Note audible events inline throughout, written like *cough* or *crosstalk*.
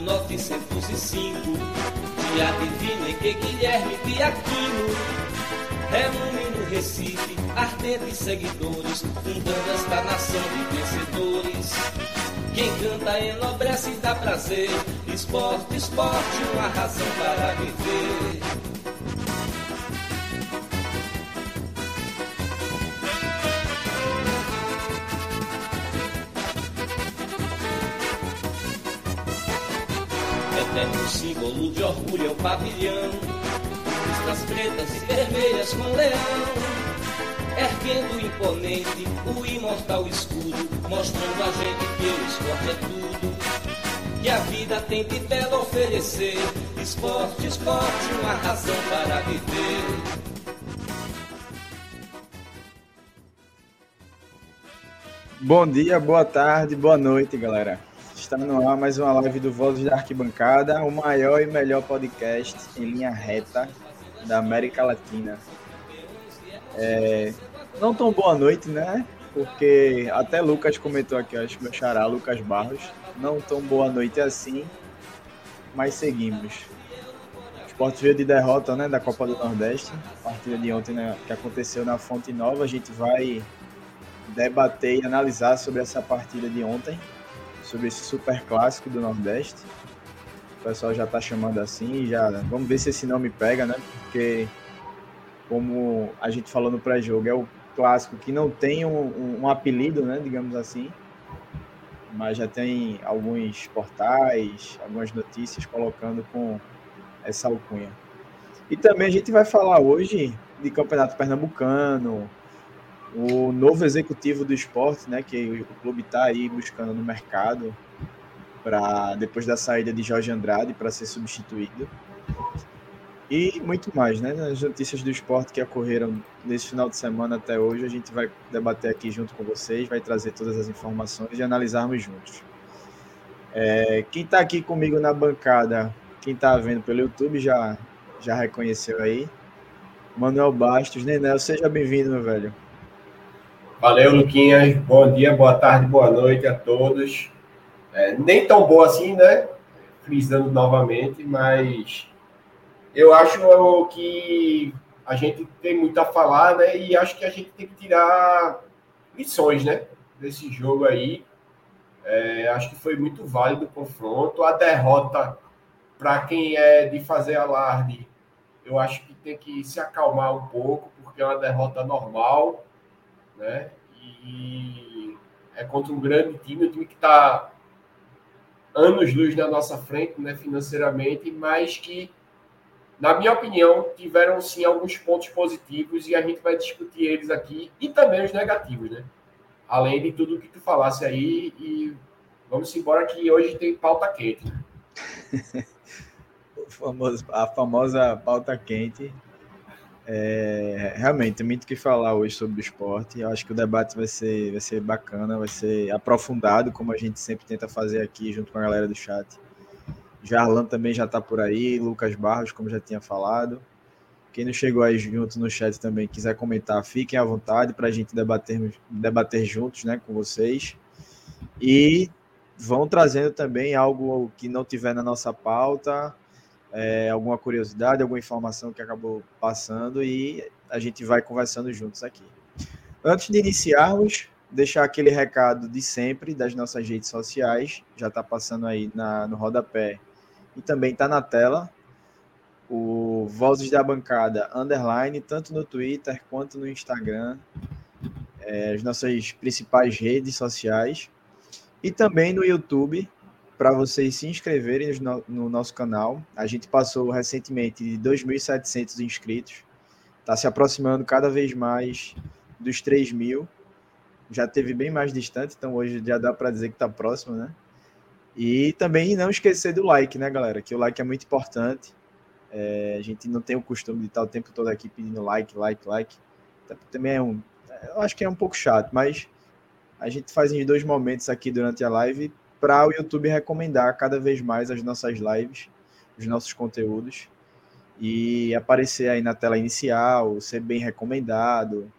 1905, dia divino em que Guilherme Piaquino reúne no Recife ardentes seguidores, fundando esta nação de vencedores. Quem canta enobrece e dá prazer, esporte, esporte, uma razão para viver. Símbolo de orgulho é o pavilhão. Listras pretas e vermelhas com leão. Erguendo imponente o imortal escudo, mostrando a gente que o esporte é tudo. Que a vida tem de belo oferecer. Esporte, esporte, uma razão para viver. Bom dia, boa tarde, boa noite, galera. Está no ar mais uma live do Vozes da Arquibancada, o maior e melhor podcast em linha reta da América Latina. É, não tão boa noite, né? Porque até Lucas comentou aqui, acho que meu xará, Lucas Barros. Não tão boa noite assim, mas seguimos. O veio de derrota né, da Copa do Nordeste, partida de ontem né, que aconteceu na Fonte Nova. A gente vai debater e analisar sobre essa partida de ontem sobre esse super clássico do Nordeste. O pessoal já está chamando assim, já vamos ver se esse nome pega, né? Porque como a gente falou no pré-jogo, é o clássico que não tem um, um, apelido, né? Digamos assim, mas já tem alguns portais, algumas notícias colocando com essa alcunha. E também a gente vai falar hoje de Campeonato Pernambucano, o novo executivo do esporte, né, que o clube está aí buscando no mercado para depois da saída de Jorge Andrade para ser substituído. E muito mais, né? As notícias do esporte que ocorreram nesse final de semana até hoje, a gente vai debater aqui junto com vocês, vai trazer todas as informações e analisarmos juntos. É, quem está aqui comigo na bancada, quem está vendo pelo YouTube já, já reconheceu aí. Manuel Bastos, Nenel, seja bem-vindo, meu velho. Valeu, Luquinhas. Bom dia, boa tarde, boa noite a todos. É, nem tão boa assim, né? Frisando novamente, mas eu acho que a gente tem muito a falar, né? E acho que a gente tem que tirar lições, né? Desse jogo aí. É, acho que foi muito válido o confronto. A derrota, para quem é de fazer alarde, eu acho que tem que se acalmar um pouco, porque é uma derrota normal né? E é contra um grande time, um time que está anos luz na nossa frente, né, financeiramente, mas que, na minha opinião, tiveram sim alguns pontos positivos e a gente vai discutir eles aqui e também os negativos, né? Além de tudo que tu falasse aí e vamos embora que hoje tem pauta quente. *laughs* a famosa pauta quente é, realmente, tem muito o que falar hoje sobre o esporte. Eu acho que o debate vai ser, vai ser bacana, vai ser aprofundado, como a gente sempre tenta fazer aqui junto com a galera do chat. Jarlan também já está por aí, Lucas Barros, como já tinha falado. Quem não chegou aí junto no chat também quiser comentar, fiquem à vontade para a gente debater, debater juntos né, com vocês. E vão trazendo também algo que não tiver na nossa pauta, é, alguma curiosidade, alguma informação que acabou passando e a gente vai conversando juntos aqui. Antes de iniciarmos, deixar aquele recado de sempre das nossas redes sociais, já está passando aí na, no rodapé e também está na tela, o Vozes da Bancada Underline, tanto no Twitter quanto no Instagram, é, as nossas principais redes sociais, e também no YouTube, para vocês se inscreverem no, no, nosso canal. A gente passou recentemente de 2.700 inscritos, está se aproximando cada vez mais dos 3 mil. Já teve bem mais distante, então hoje já dá para dizer que está próximo, né? E também não esquecer do like, né, galera? Que o like é muito importante. É, a gente não tem o costume de estar o tempo todo aqui pedindo like, like, like. Também é um. Eu acho que é um pouco chato, mas a gente faz em dois momentos aqui durante a live para o YouTube recomendar cada vez mais as nossas lives, os nossos conteúdos e aparecer aí na tela inicial, ser bem recomendado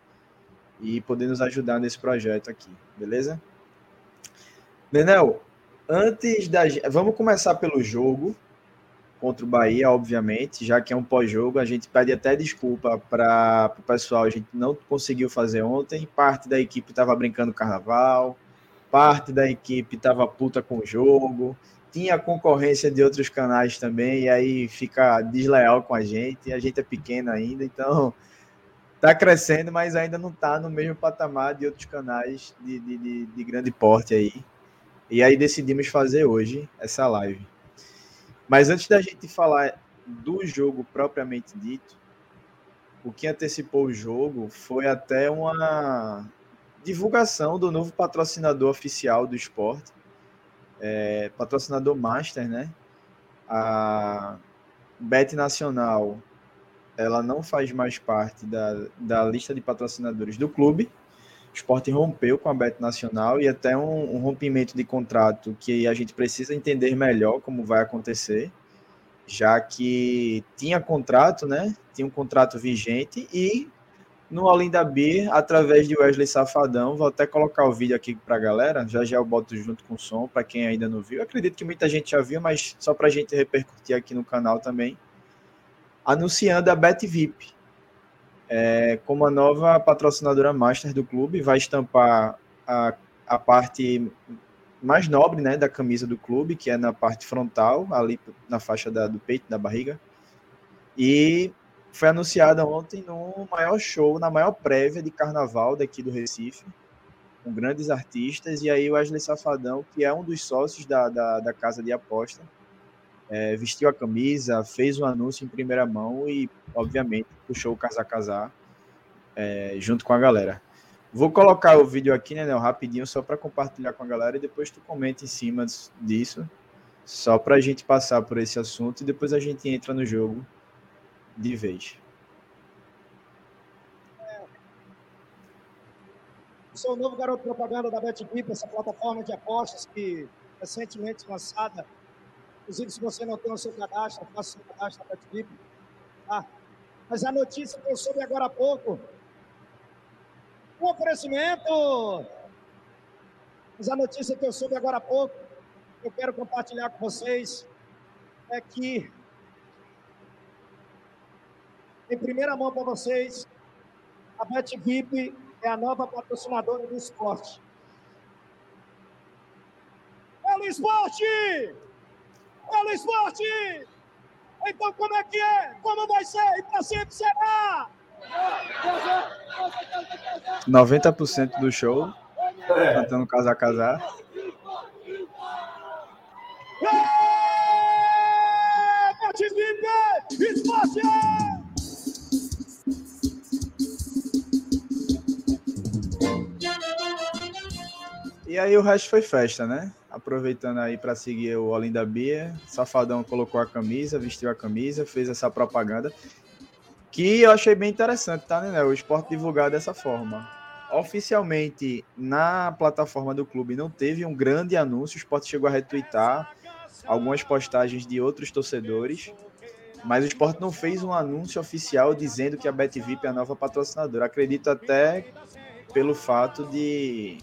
e poder nos ajudar nesse projeto aqui, beleza? Nenel, antes da. Vamos começar pelo jogo contra o Bahia, obviamente, já que é um pós-jogo. A gente pede até desculpa para o pessoal, a gente não conseguiu fazer ontem. Parte da equipe estava brincando carnaval, parte da equipe estava puta com o jogo, tinha concorrência de outros canais também, e aí fica desleal com a gente. A gente é pequeno ainda, então tá crescendo, mas ainda não está no mesmo patamar de outros canais de, de, de, de grande porte aí. E aí decidimos fazer hoje essa live. Mas antes da gente falar do jogo propriamente dito, o que antecipou o jogo foi até uma divulgação do novo patrocinador oficial do esporte, é, patrocinador master, né? A Bet Nacional, ela não faz mais parte da, da lista de patrocinadores do clube, o esporte rompeu com a Bet Nacional e até um, um, rompimento de contrato que a gente precisa entender melhor como vai acontecer, já que tinha contrato, né? Tinha um contrato vigente e no Além da Beer, através de Wesley Safadão, vou até colocar o vídeo aqui para a galera, já já eu boto junto com o som, para quem ainda não viu. Eu acredito que muita gente já viu, mas só para a gente repercutir aqui no canal também. Anunciando a Bet VIP, é, como a nova patrocinadora master do clube, vai estampar a, a parte mais nobre né, da camisa do clube, que é na parte frontal, ali na faixa da, do peito, da barriga. E foi anunciada ontem no maior show, na maior prévia de carnaval daqui do Recife, com grandes artistas. E aí o Wesley Safadão, que é um dos sócios da, da, da casa de aposta, é, vestiu a camisa, fez um anúncio em primeira mão e, obviamente, puxou o Casa Casar é, junto com a galera. Vou colocar o vídeo aqui, né, rapidinho, só para compartilhar com a galera e depois tu comenta em cima disso, só para a gente passar por esse assunto e depois a gente entra no jogo de vez. Sou o novo garoto propaganda da BetBip, essa plataforma de apostas que recentemente lançada Inclusive, se você não tem o seu cadastro, faça o seu cadastro na BetVip. Tá? Mas a notícia que eu soube agora há pouco, um oferecimento. Mas a notícia que eu soube agora há pouco, eu quero compartilhar com vocês, é que, em primeira mão para vocês, a BetVip é a nova patrocinadora do esporte. Pelo esporte! pelo esporte. Então, como é que é? Como vai ser? E para sempre será! 90% do show é. cantando Casar Casar. Esporte! E aí o resto foi festa, né? aproveitando aí para seguir o Olinda Bia, Safadão colocou a camisa, vestiu a camisa, fez essa propaganda, que eu achei bem interessante, tá, né? O esporte divulgado dessa forma. Oficialmente, na plataforma do clube, não teve um grande anúncio, o esporte chegou a retweetar algumas postagens de outros torcedores, mas o esporte não fez um anúncio oficial dizendo que a BetVip é a nova patrocinadora. Acredito até pelo fato de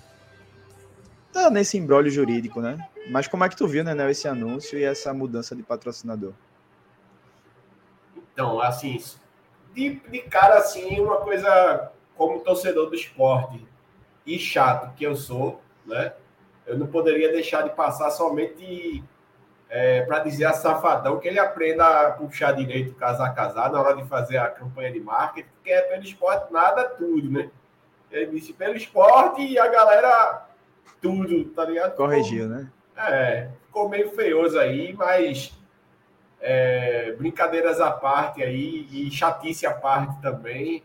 tá nesse embrólio jurídico, né? Mas como é que tu viu, né, esse anúncio e essa mudança de patrocinador? Então, assim, de, de cara, assim, uma coisa como torcedor do esporte e chato que eu sou, né? Eu não poderia deixar de passar somente é, para dizer a Safadão que ele aprenda a puxar direito casar casar na hora de fazer a campanha de marketing, porque é pelo esporte nada, tudo, né? Ele disse pelo esporte e a galera tudo, tá ligado? Corrigiu, ficou, né? É, ficou meio feioso aí, mas é, brincadeiras à parte aí e chatice à parte também.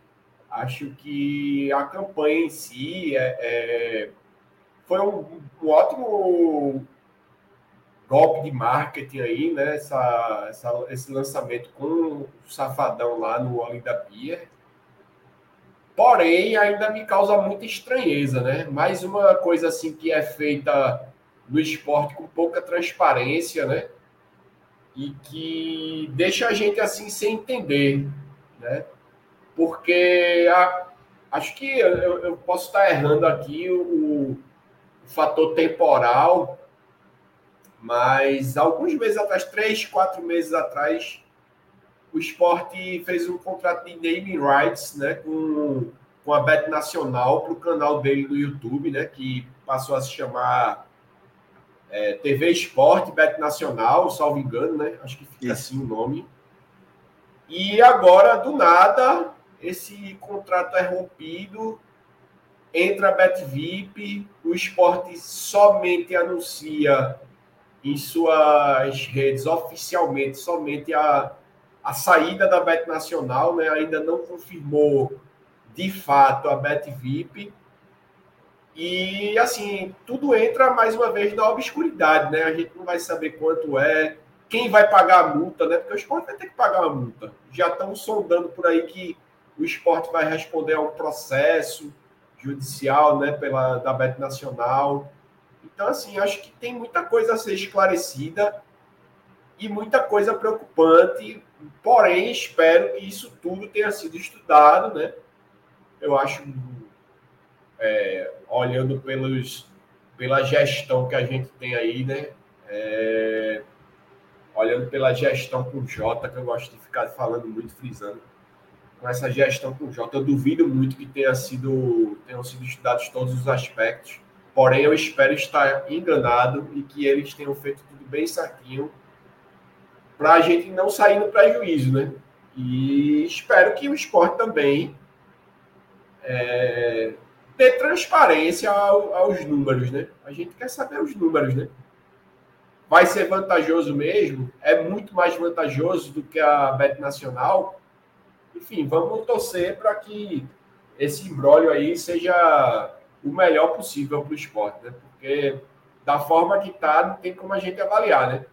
Acho que a campanha em si é, é, foi um, um, ótimo golpe de marketing aí, né? Essa, essa, esse lançamento com o Safadão lá no Olinda Pier. Porém, ainda me causa muita estranheza, né? Mais uma coisa assim que é feita no esporte com pouca transparência, né? E que deixa a gente assim sem entender, né? Porque a, acho que eu, eu, posso estar errando aqui o, o fator temporal, mas alguns meses atrás, três, quatro meses atrás, o esporte fez um contrato de naming rights né, com, com a Bet Nacional para o canal dele no YouTube, né, que passou a se chamar é, TV Esporte Bet Nacional, salvo engano, né? Acho que fica Isso. assim o nome. E agora, do nada, esse contrato é rompido, entra a BetVip, o esporte somente anuncia em suas redes oficialmente somente a, a saída da Bet Nacional, né? ainda não confirmou de fato a BetVip. E assim, tudo entra mais uma vez na obscuridade, né? A gente não vai saber quanto é, quem vai pagar a multa, né? Porque o esporte vai ter que pagar a multa. Já estão sondando por aí que o esporte vai responder a um processo judicial, né, pela da Bet Nacional. Então, assim, acho que tem muita coisa a ser esclarecida e muita coisa preocupante, porém, espero que isso tudo tenha sido estudado, né? Eu acho, é, olhando pelos, pela gestão que a gente tem aí, né? É, olhando pela gestão com J, que eu gosto de ficar falando muito, frisando, com essa gestão com J, eu duvido muito que tenha sido, tenham sido estudados todos os aspectos, Porém, eu espero estar enganado e que eles tenham feito tudo bem certinho para a gente não sair no prejuízo, né? E espero que o esporte também é, dê transparência ao, aos números, né? A gente quer saber os números, né? Vai ser vantajoso mesmo? É muito mais vantajoso do que a Bet Nacional? Enfim, vamos torcer para que esse embrólio aí seja o melhor possível para o esporte, né? Porque da forma que está, não tem como a gente avaliar, né?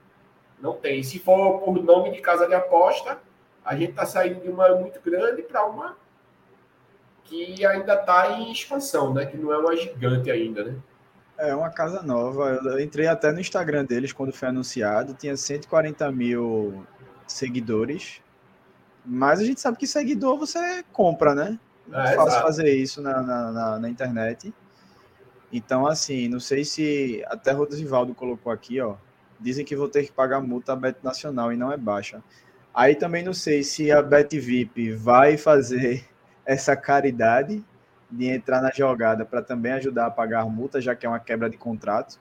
Não tem. Se for por nome de casa de aposta, a gente está saindo de uma muito grande para uma que ainda está em expansão, né? Que não é uma gigante ainda, né? É uma casa nova. Eu entrei até no Instagram deles quando foi anunciado. Tinha 140 mil seguidores. Mas a gente sabe que seguidor você compra, né? É, é fácil exato. fazer isso na, na, na, na, internet. Então, assim, não sei se até Rodrivaldo colocou aqui, ó. Dizem que vou ter que pagar multa a Bet Nacional e não é baixa. Aí também não sei se a Bet VIP vai fazer *laughs* essa caridade de entrar na jogada para também ajudar a pagar a multa, já que é uma quebra de contrato.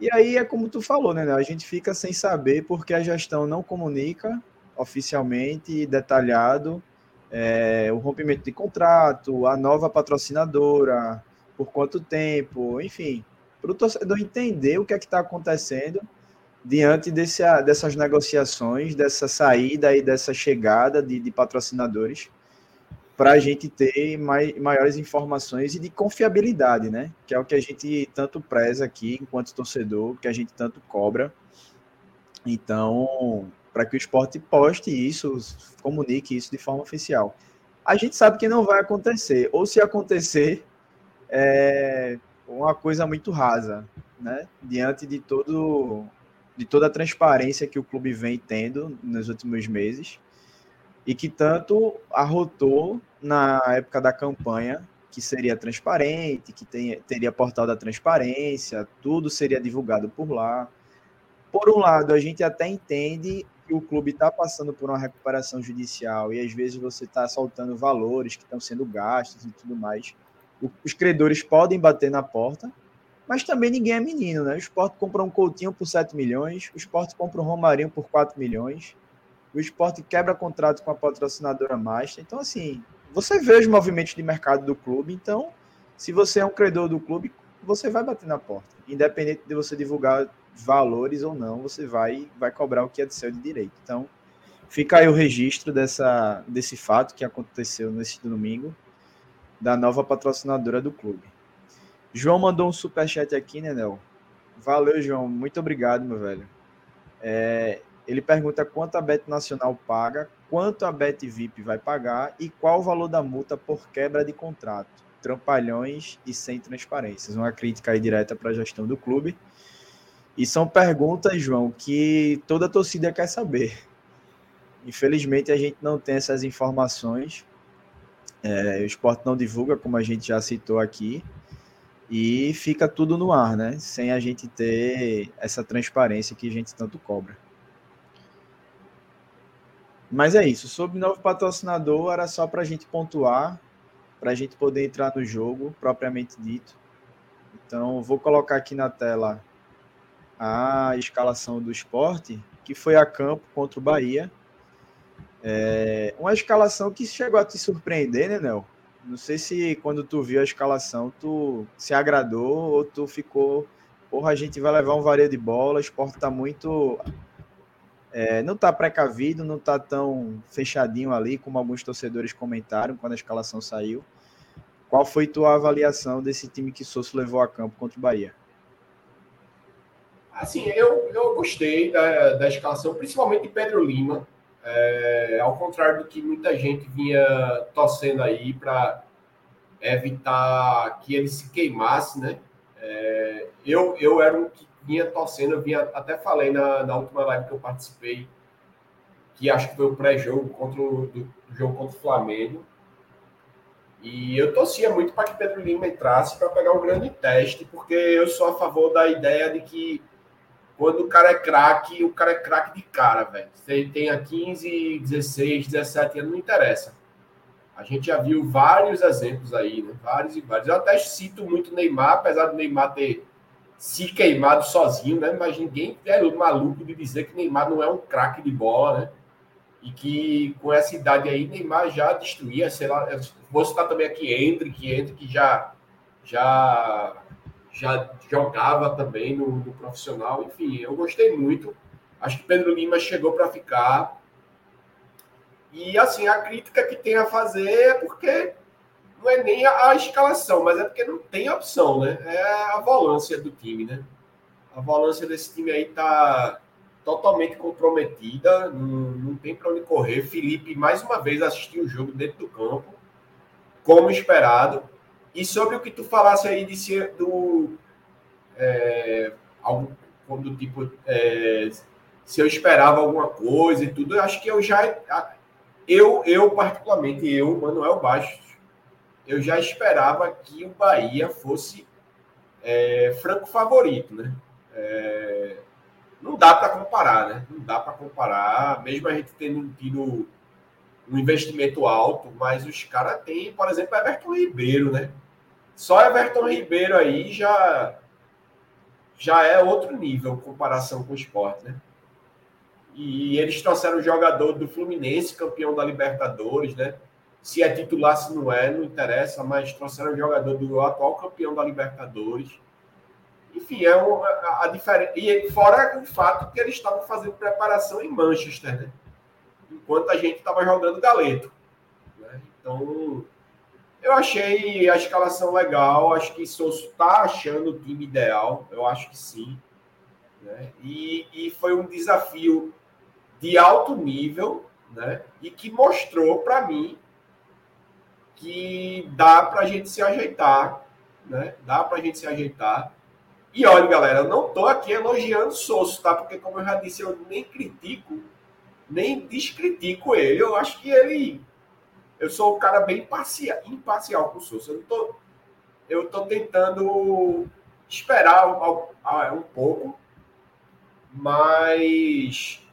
E aí é como tu falou, né? A gente fica sem saber porque a gestão não comunica oficialmente detalhado é, o rompimento de contrato, a nova patrocinadora, por quanto tempo, enfim, para o torcedor entender o que é que está acontecendo diante desse, dessas negociações, dessa saída e dessa chegada de, de patrocinadores, para a gente ter mai, maiores informações e de confiabilidade, né? Que é o que a gente tanto preza aqui enquanto torcedor, que a gente tanto cobra. Então, para que o esporte poste isso, comunique isso de forma oficial. A gente sabe que não vai acontecer, ou se acontecer, é uma coisa muito rasa, né? Diante de todo de toda a transparência que o clube vem tendo nos últimos meses e que tanto arrotou na época da campanha que seria transparente, que tem, teria portal da transparência, tudo seria divulgado por lá. Por um lado, a gente até entende que o clube está passando por uma recuperação judicial e às vezes você está soltando valores que estão sendo gastos e tudo mais. Os credores podem bater na porta, mas também ninguém é menino, né? O esporte compra um Coutinho por 7 milhões, o esporte compra um Romarinho por 4 milhões, o esporte quebra contrato com a patrocinadora Master. Então, assim, você vê os movimentos de mercado do clube, então, se você é um credor do clube, você vai bater na porta, independente de você divulgar valores ou não, você vai, vai cobrar o que é de seu de direito. Então, fica aí o registro dessa, desse fato que aconteceu nesse domingo, da nova patrocinadora do clube. João mandou um superchat aqui, né, Nel? Valeu, João. Muito obrigado, meu velho. É, ele pergunta quanto a Bet Nacional paga, quanto a Bet VIP vai pagar e qual o valor da multa por quebra de contrato. Trampalhões e sem transparências. Uma crítica aí direta para a gestão do clube. E são perguntas, João, que toda torcida quer saber. Infelizmente, a gente não tem essas informações. É, o esporte não divulga, como a gente já citou aqui. E fica tudo no ar, né? Sem a gente ter essa transparência que a gente tanto cobra. Mas é isso. Sobre novo patrocinador, era só para a gente pontuar, para a gente poder entrar no jogo, propriamente dito. Então, vou colocar aqui na tela a escalação do esporte, que foi a campo contra o Bahia. É uma escalação que chegou a te surpreender, né, Nel? Não sei se quando tu viu a escalação, tu se agradou ou tu ficou, porra, a gente vai levar um vareio de bola, o esporte tá muito é, não está precavido, não está tão fechadinho ali, como alguns torcedores comentaram quando a escalação saiu. Qual foi tua avaliação desse time que Souza levou a campo contra o Bahia? Assim, eu, eu gostei da, da escalação, principalmente de Pedro Lima. É, ao contrário do que muita gente vinha torcendo aí para evitar que ele se queimasse, né? É, eu, eu era um que vinha torcendo, eu vinha, até falei na, na última live que eu participei, que acho que foi o pré-jogo contra o do, jogo contra o Flamengo. E eu torcia muito para que Pedro Lima entrasse para pegar um grande teste, porque eu sou a favor da ideia de que quando o cara é craque, o cara é craque de cara, velho. Se ele tenha 15, 16, 17 anos, não interessa. A gente já viu vários exemplos aí, né? Vários e vários. Eu até cito muito Neymar, apesar do Neymar ter se queimado sozinho, né? Mas ninguém é maluco de dizer que Neymar não é um craque de bola, né? E que com essa idade aí, Neymar já destruía, sei lá, vou citar também aqui entre, que entre que já já já jogava também no, no profissional. Enfim, eu gostei muito. Acho que Pedro Lima chegou para ficar. E assim, a crítica que tem a fazer é porque não é nem a, a, escalação, mas é porque não tem opção, né? É a volância do time, né? A volância desse time aí tá totalmente comprometida, não, não tem para onde correr. Felipe, mais uma vez, assistiu o jogo dentro do campo, como esperado. E sobre o que tu falasse aí de ser do. É, algo quando tipo. É, se eu esperava alguma coisa e tudo, eu acho que eu já. Eu, eu particularmente, eu, Manuel Baixo, eu já esperava que o Bahia fosse é, franco favorito, né? É, não dá para comparar, né? Não dá para comparar, mesmo a gente tendo tido um investimento alto, mas os caras têm, por exemplo, Everton Ribeiro, né? Só Everton Ribeiro aí já já é outro nível em comparação com o esporte, né? E eles trouxeram o jogador do Fluminense, campeão da Libertadores, né? Se é titular, se não é, não interessa, mas trouxeram um jogador do atual campeão da Libertadores. Enfim, é uma, a, a diferença. E fora o fato que eles estavam fazendo preparação em Manchester, né? Enquanto a gente estava jogando galeto. Né? Então, eu achei a escalação legal. Acho que Souza está achando o time ideal. Eu acho que sim. Né? E, e foi um desafio de alto nível, né? E que mostrou para mim que dá para a gente se ajeitar, né? Dá para a gente se ajeitar. E olha, galera, eu não estou aqui elogiando Sosso, tá? Porque, como eu já disse, eu nem critico, nem descritico ele. Eu acho que ele. Eu sou um cara bem imparcial, imparcial com o Sosso. Eu tô, eu tô tentando esperar um, um pouco, mas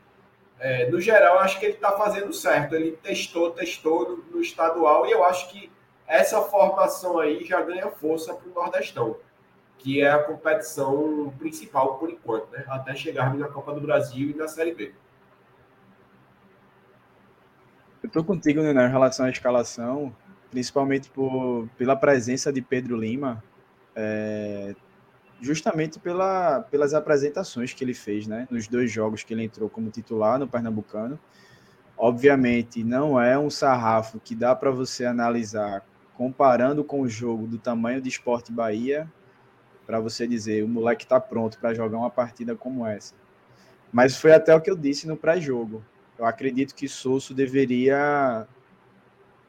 é, no geral, acho que ele está fazendo certo. Ele testou, testou no, no, estadual e eu acho que essa formação aí já ganha força para o Nordestão, que é a competição principal por enquanto, né? Até chegarmos na Copa do Brasil e na Série B. Eu estou contigo, né, em relação à escalação, principalmente por, pela presença de Pedro Lima. É, justamente pela, pelas apresentações que ele fez, né? Nos dois jogos que ele entrou como titular no Pernambucano. Obviamente, não é um sarrafo que dá para você analisar comparando com o jogo do tamanho de Esporte Bahia, para você dizer o moleque está pronto para jogar uma partida como essa. Mas foi até o que eu disse no pré-jogo. Eu acredito que Souza deveria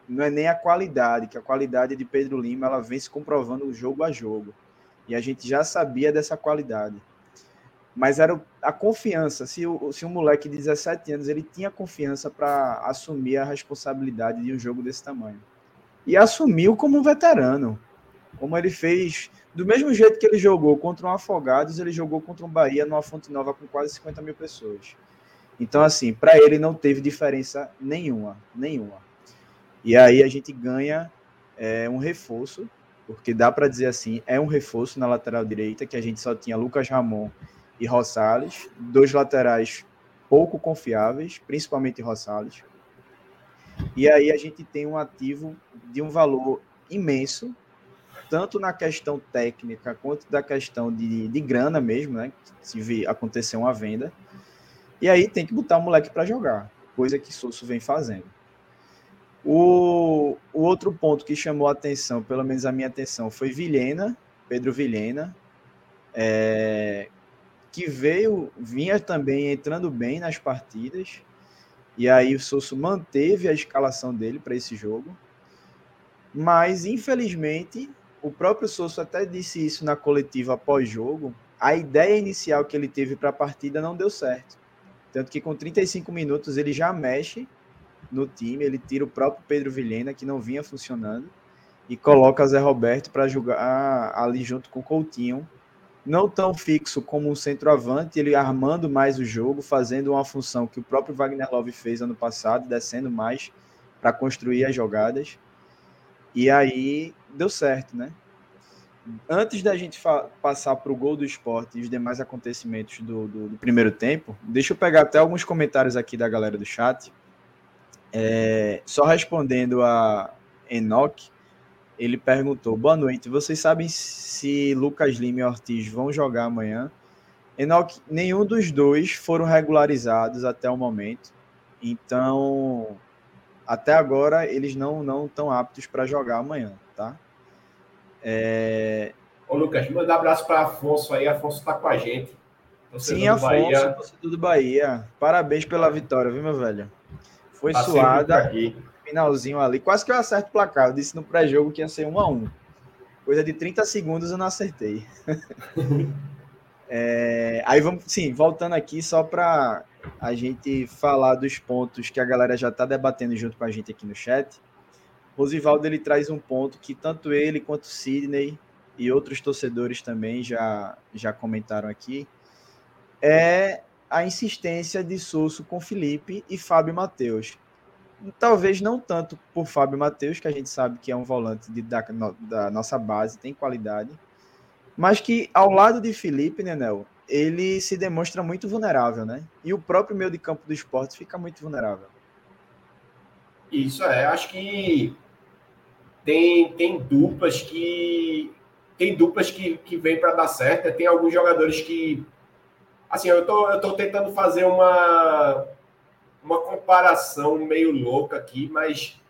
não é nem a qualidade, que a qualidade de Pedro Lima ela vem se comprovando jogo a jogo. E a gente já sabia dessa qualidade. Mas era a confiança. Se, o, se um moleque de 17 anos ele tinha confiança para assumir a responsabilidade de um jogo desse tamanho. E assumiu como um veterano. Como ele fez do mesmo jeito que ele jogou contra um Afogados, ele jogou contra um Bahia numa Fonte Nova com quase 50 mil pessoas. Então, assim, para ele não teve diferença nenhuma, nenhuma. E aí a gente ganha é, um reforço, porque dá para dizer assim, é um reforço na lateral direita, que a gente só tinha Lucas Ramon e Rosales, dois laterais pouco confiáveis, principalmente Rosales. E aí a gente tem um ativo de um valor imenso, tanto na questão técnica quanto da questão de, de grana mesmo, né? Se vir acontecer uma venda. E aí tem que botar o moleque para jogar, coisa que Souza vem fazendo. O, o, outro ponto que chamou a atenção, pelo menos a minha atenção, foi Vilhena, Pedro Vilhena, é, que veio, vinha também entrando bem nas partidas, e aí o Souza manteve a escalação dele para esse jogo, mas infelizmente o próprio Souza até disse isso na coletiva pós-jogo. A ideia inicial que ele teve para a partida não deu certo. Tanto que com 35 minutos ele já mexe no time, ele tira o próprio Pedro Vilhena, que não vinha funcionando, e coloca Zé Roberto para jogar ali junto com o Coutinho. Não tão fixo como um centroavante, ele armando mais o jogo, fazendo uma função que o próprio Wagner Love fez ano passado, descendo mais para construir as jogadas. E aí deu certo, né? Antes da gente passar para o gol do esporte e os demais acontecimentos do, do, do, primeiro tempo, deixa eu pegar até alguns comentários aqui da galera do chat. É, só respondendo a Enoch, ele perguntou: Boa noite, vocês sabem se Lucas Lima e Ortiz vão jogar amanhã? Enoch, nenhum dos dois foram regularizados até o momento, então até agora eles não não estão aptos para jogar amanhã, tá? É... Ô Lucas, manda um abraço para Afonso aí, Afonso está com a gente. Sim, Afonso, Bahia. do Bahia. Parabéns pela vitória, viu, meu velho? Foi Passei suada. Finalzinho ali. Quase que eu acerto o placar. Eu disse no pré-jogo que ia ser 1 a 1 Coisa de 30 segundos eu não acertei. *laughs* é, aí vamos, sim, voltando aqui só para a gente falar dos pontos que a galera já está debatendo junto com a gente aqui no chat. Rosivaldo ele traz um ponto que tanto ele quanto Sidney e outros torcedores também já, já comentaram aqui. É a insistência de Souza com Felipe e Fábio Matheus. Talvez não tanto por Fábio Matheus, que a gente sabe que é um volante de, da, da, nossa base, tem qualidade, mas que ao lado de Felipe, Nenel, ele se demonstra muito vulnerável, né? E o próprio meio de campo do esporte fica muito vulnerável. Isso é, acho que tem, tem duplas que tem duplas que, que vêm para dar certo, tem alguns jogadores que Assim, eu tô, eu tô tentando fazer uma, uma comparação meio louca aqui, mas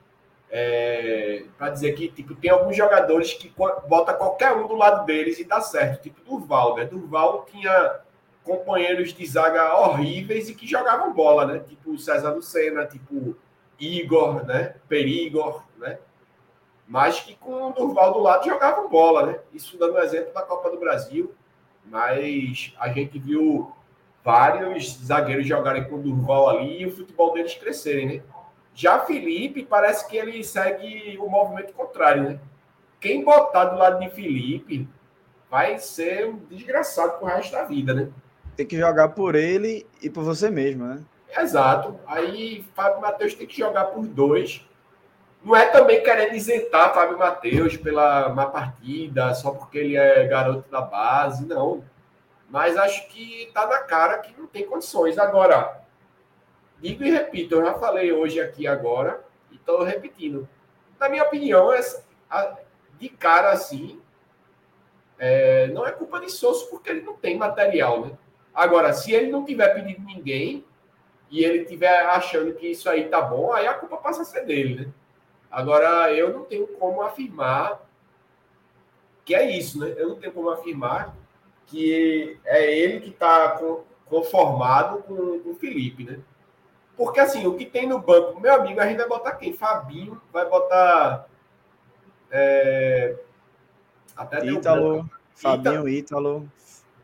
é, para dizer que tipo, tem alguns jogadores que bota qualquer um do lado deles e dá certo, tipo Durval, né? Durval tinha companheiros de zaga horríveis e que jogavam bola, né? Tipo César Lucena, tipo Igor, né? Perigor, né? Mas que com o Durval do lado jogavam bola, né? Isso dando um exemplo da Copa do Brasil mas a gente viu vários zagueiros jogarem com o Durval ali e o futebol deles crescerem, né? Já Felipe parece que ele segue o movimento contrário, né? Quem botar do lado de Felipe vai ser um desgraçado pro resto da vida, né? Tem que jogar por ele e por você mesmo, né? Exato. Aí Fábio Matheus tem que jogar por dois não é também querendo isentar Fábio Matheus pela má partida, só porque ele é garoto da base, não. Mas acho que está na cara que não tem condições. Agora, digo e repito, eu já falei hoje aqui agora, e estou repetindo. Na minha opinião, de cara assim, é, não é culpa de Souza porque ele não tem material, né? Agora, se ele não tiver pedido ninguém e ele tiver achando que isso aí tá bom, aí a culpa passa a ser dele, né? Agora, eu não tenho como afirmar que é isso, né? Eu não tenho como afirmar que é ele que está conformado com, com o Felipe, né? Porque assim, o que tem no banco, meu amigo, a gente vai botar quem? Fabinho, vai botar. É, até Ítalo, Fabinho, Ítalo.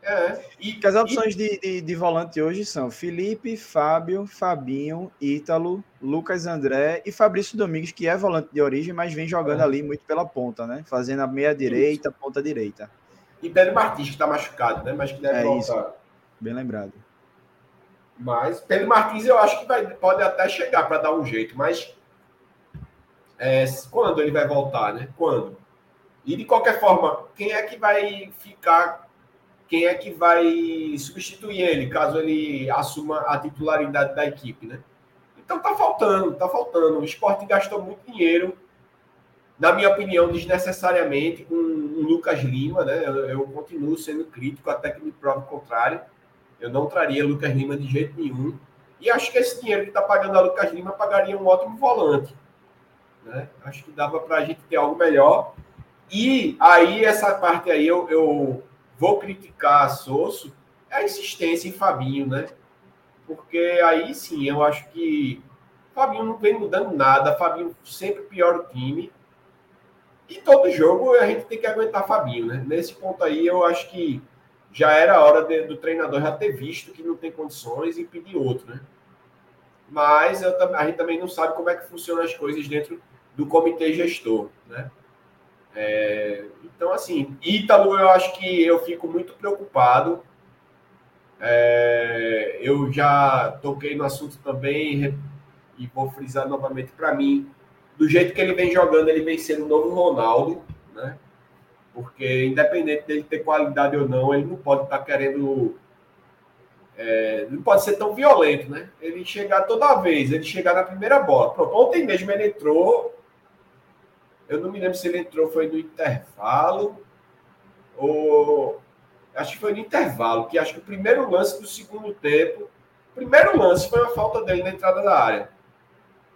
É, e, Porque as opções e... de, de, de, volante hoje são Felipe, Fábio, Fabinho, Ítalo, Lucas André e Fabrício Domingues, que é volante de origem, mas vem jogando é. ali muito pela ponta, né? Fazendo a meia direita, ponta direita. E Pedro Martins, que está machucado, né? Mas que deve é voltar. Isso. Bem lembrado. Mas Pedro Martins eu acho que vai, pode até chegar para dar um jeito, mas é, quando ele vai voltar, né? Quando? E de qualquer forma, quem é que vai ficar? Quem é que vai substituir ele, caso ele assuma a titularidade da equipe, né? Então tá faltando, tá faltando. O esporte gastou muito dinheiro, na minha opinião, desnecessariamente, com o Lucas Lima, né? Eu, eu continuo sendo crítico até que me prove o contrário eu não traria Lucas Lima de jeito nenhum. E acho que esse dinheiro que está pagando a Lucas Lima pagaria um ótimo volante. Né? Acho que dava para a gente ter algo melhor. E aí, essa parte aí, eu, eu vou criticar a Sosso, é a insistência em Fabinho, né? Porque aí sim, eu acho que Fabinho não vem mudando nada, Fabinho sempre pior o time. E todo jogo a gente tem que aguentar Fabinho, né? Nesse ponto aí, eu acho que já era hora de, do treinador já ter visto que não tem condições e pedir outro, né? Mas eu, a gente também não sabe como é que funcionam as coisas dentro do comitê gestor, né? É, então, assim, Ítalo, eu acho que eu fico muito preocupado. É, eu já toquei no assunto também e vou frisar novamente para mim. Do jeito que ele vem jogando, ele vem sendo o novo Ronaldo, né? Porque, independente dele ter qualidade ou não, ele não pode estar tá querendo. É, não pode ser tão violento, né? Ele chegar toda vez, ele chegar na primeira bola. Pronto, ontem mesmo ele entrou. Eu não me lembro se ele entrou, foi no intervalo. Ou. Acho que foi no intervalo, que acho que o primeiro lance do segundo tempo. O primeiro lance foi uma falta dele na entrada da área.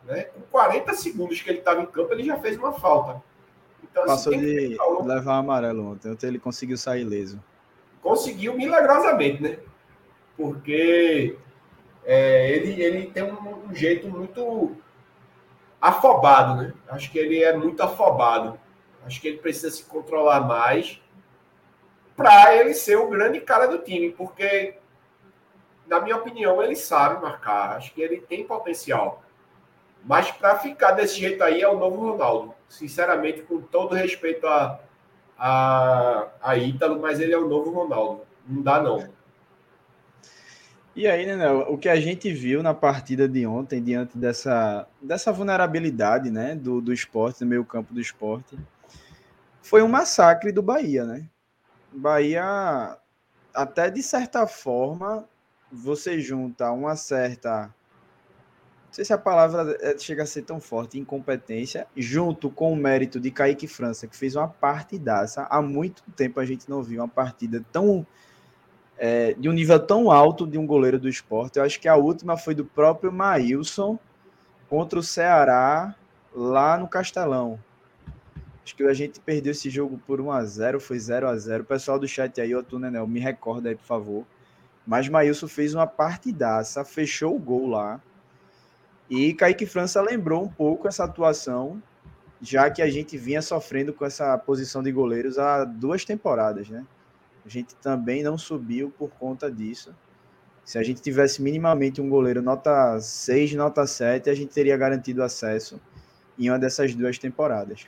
Né? Com 40 segundos que ele estava em campo, ele já fez uma falta. Então, assim, Passou assim, de levar amarelo ontem, ontem ele conseguiu sair leso. Conseguiu milagrosamente, né? Porque é, ele, ele tem um, um, jeito muito afobado, né? Acho que ele é muito afobado. Acho que ele precisa se controlar mais para ele ser o grande cara do time, porque, na minha opinião, ele sabe marcar. Acho que ele tem potencial. Mas para ficar desse jeito aí é o novo Ronaldo. Sinceramente, com todo respeito a, a, a Ítalo, mas ele é o novo Ronaldo. Não dá, não. E aí, né, o que a gente viu na partida de ontem, diante dessa, dessa vulnerabilidade né, do, do esporte, no meio campo do esporte, foi um massacre do Bahia, né? Bahia, até de certa forma, você junta uma certa não sei se a palavra é, chega a ser tão forte, incompetência, junto com o mérito de Kaique França, que fez uma partidaça. Há muito tempo a gente não viu uma partida tão. É, de um nível tão alto de um goleiro do esporte. Eu acho que a última foi do próprio Maílson contra o Ceará, lá no Castelão. Acho que a gente perdeu esse jogo por 1 a 0 foi 0 a 0 O pessoal do chat aí, ô Nenel, me recorda aí, por favor. Mas Maílson fez uma partidaça, fechou o gol lá e Kaique França lembrou um pouco essa atuação, já que a gente vinha sofrendo com essa posição de goleiros há duas temporadas, né? A gente também não subiu por conta disso. Se a gente tivesse minimamente um goleiro nota 6, nota 7, a gente teria garantido acesso em uma dessas duas temporadas.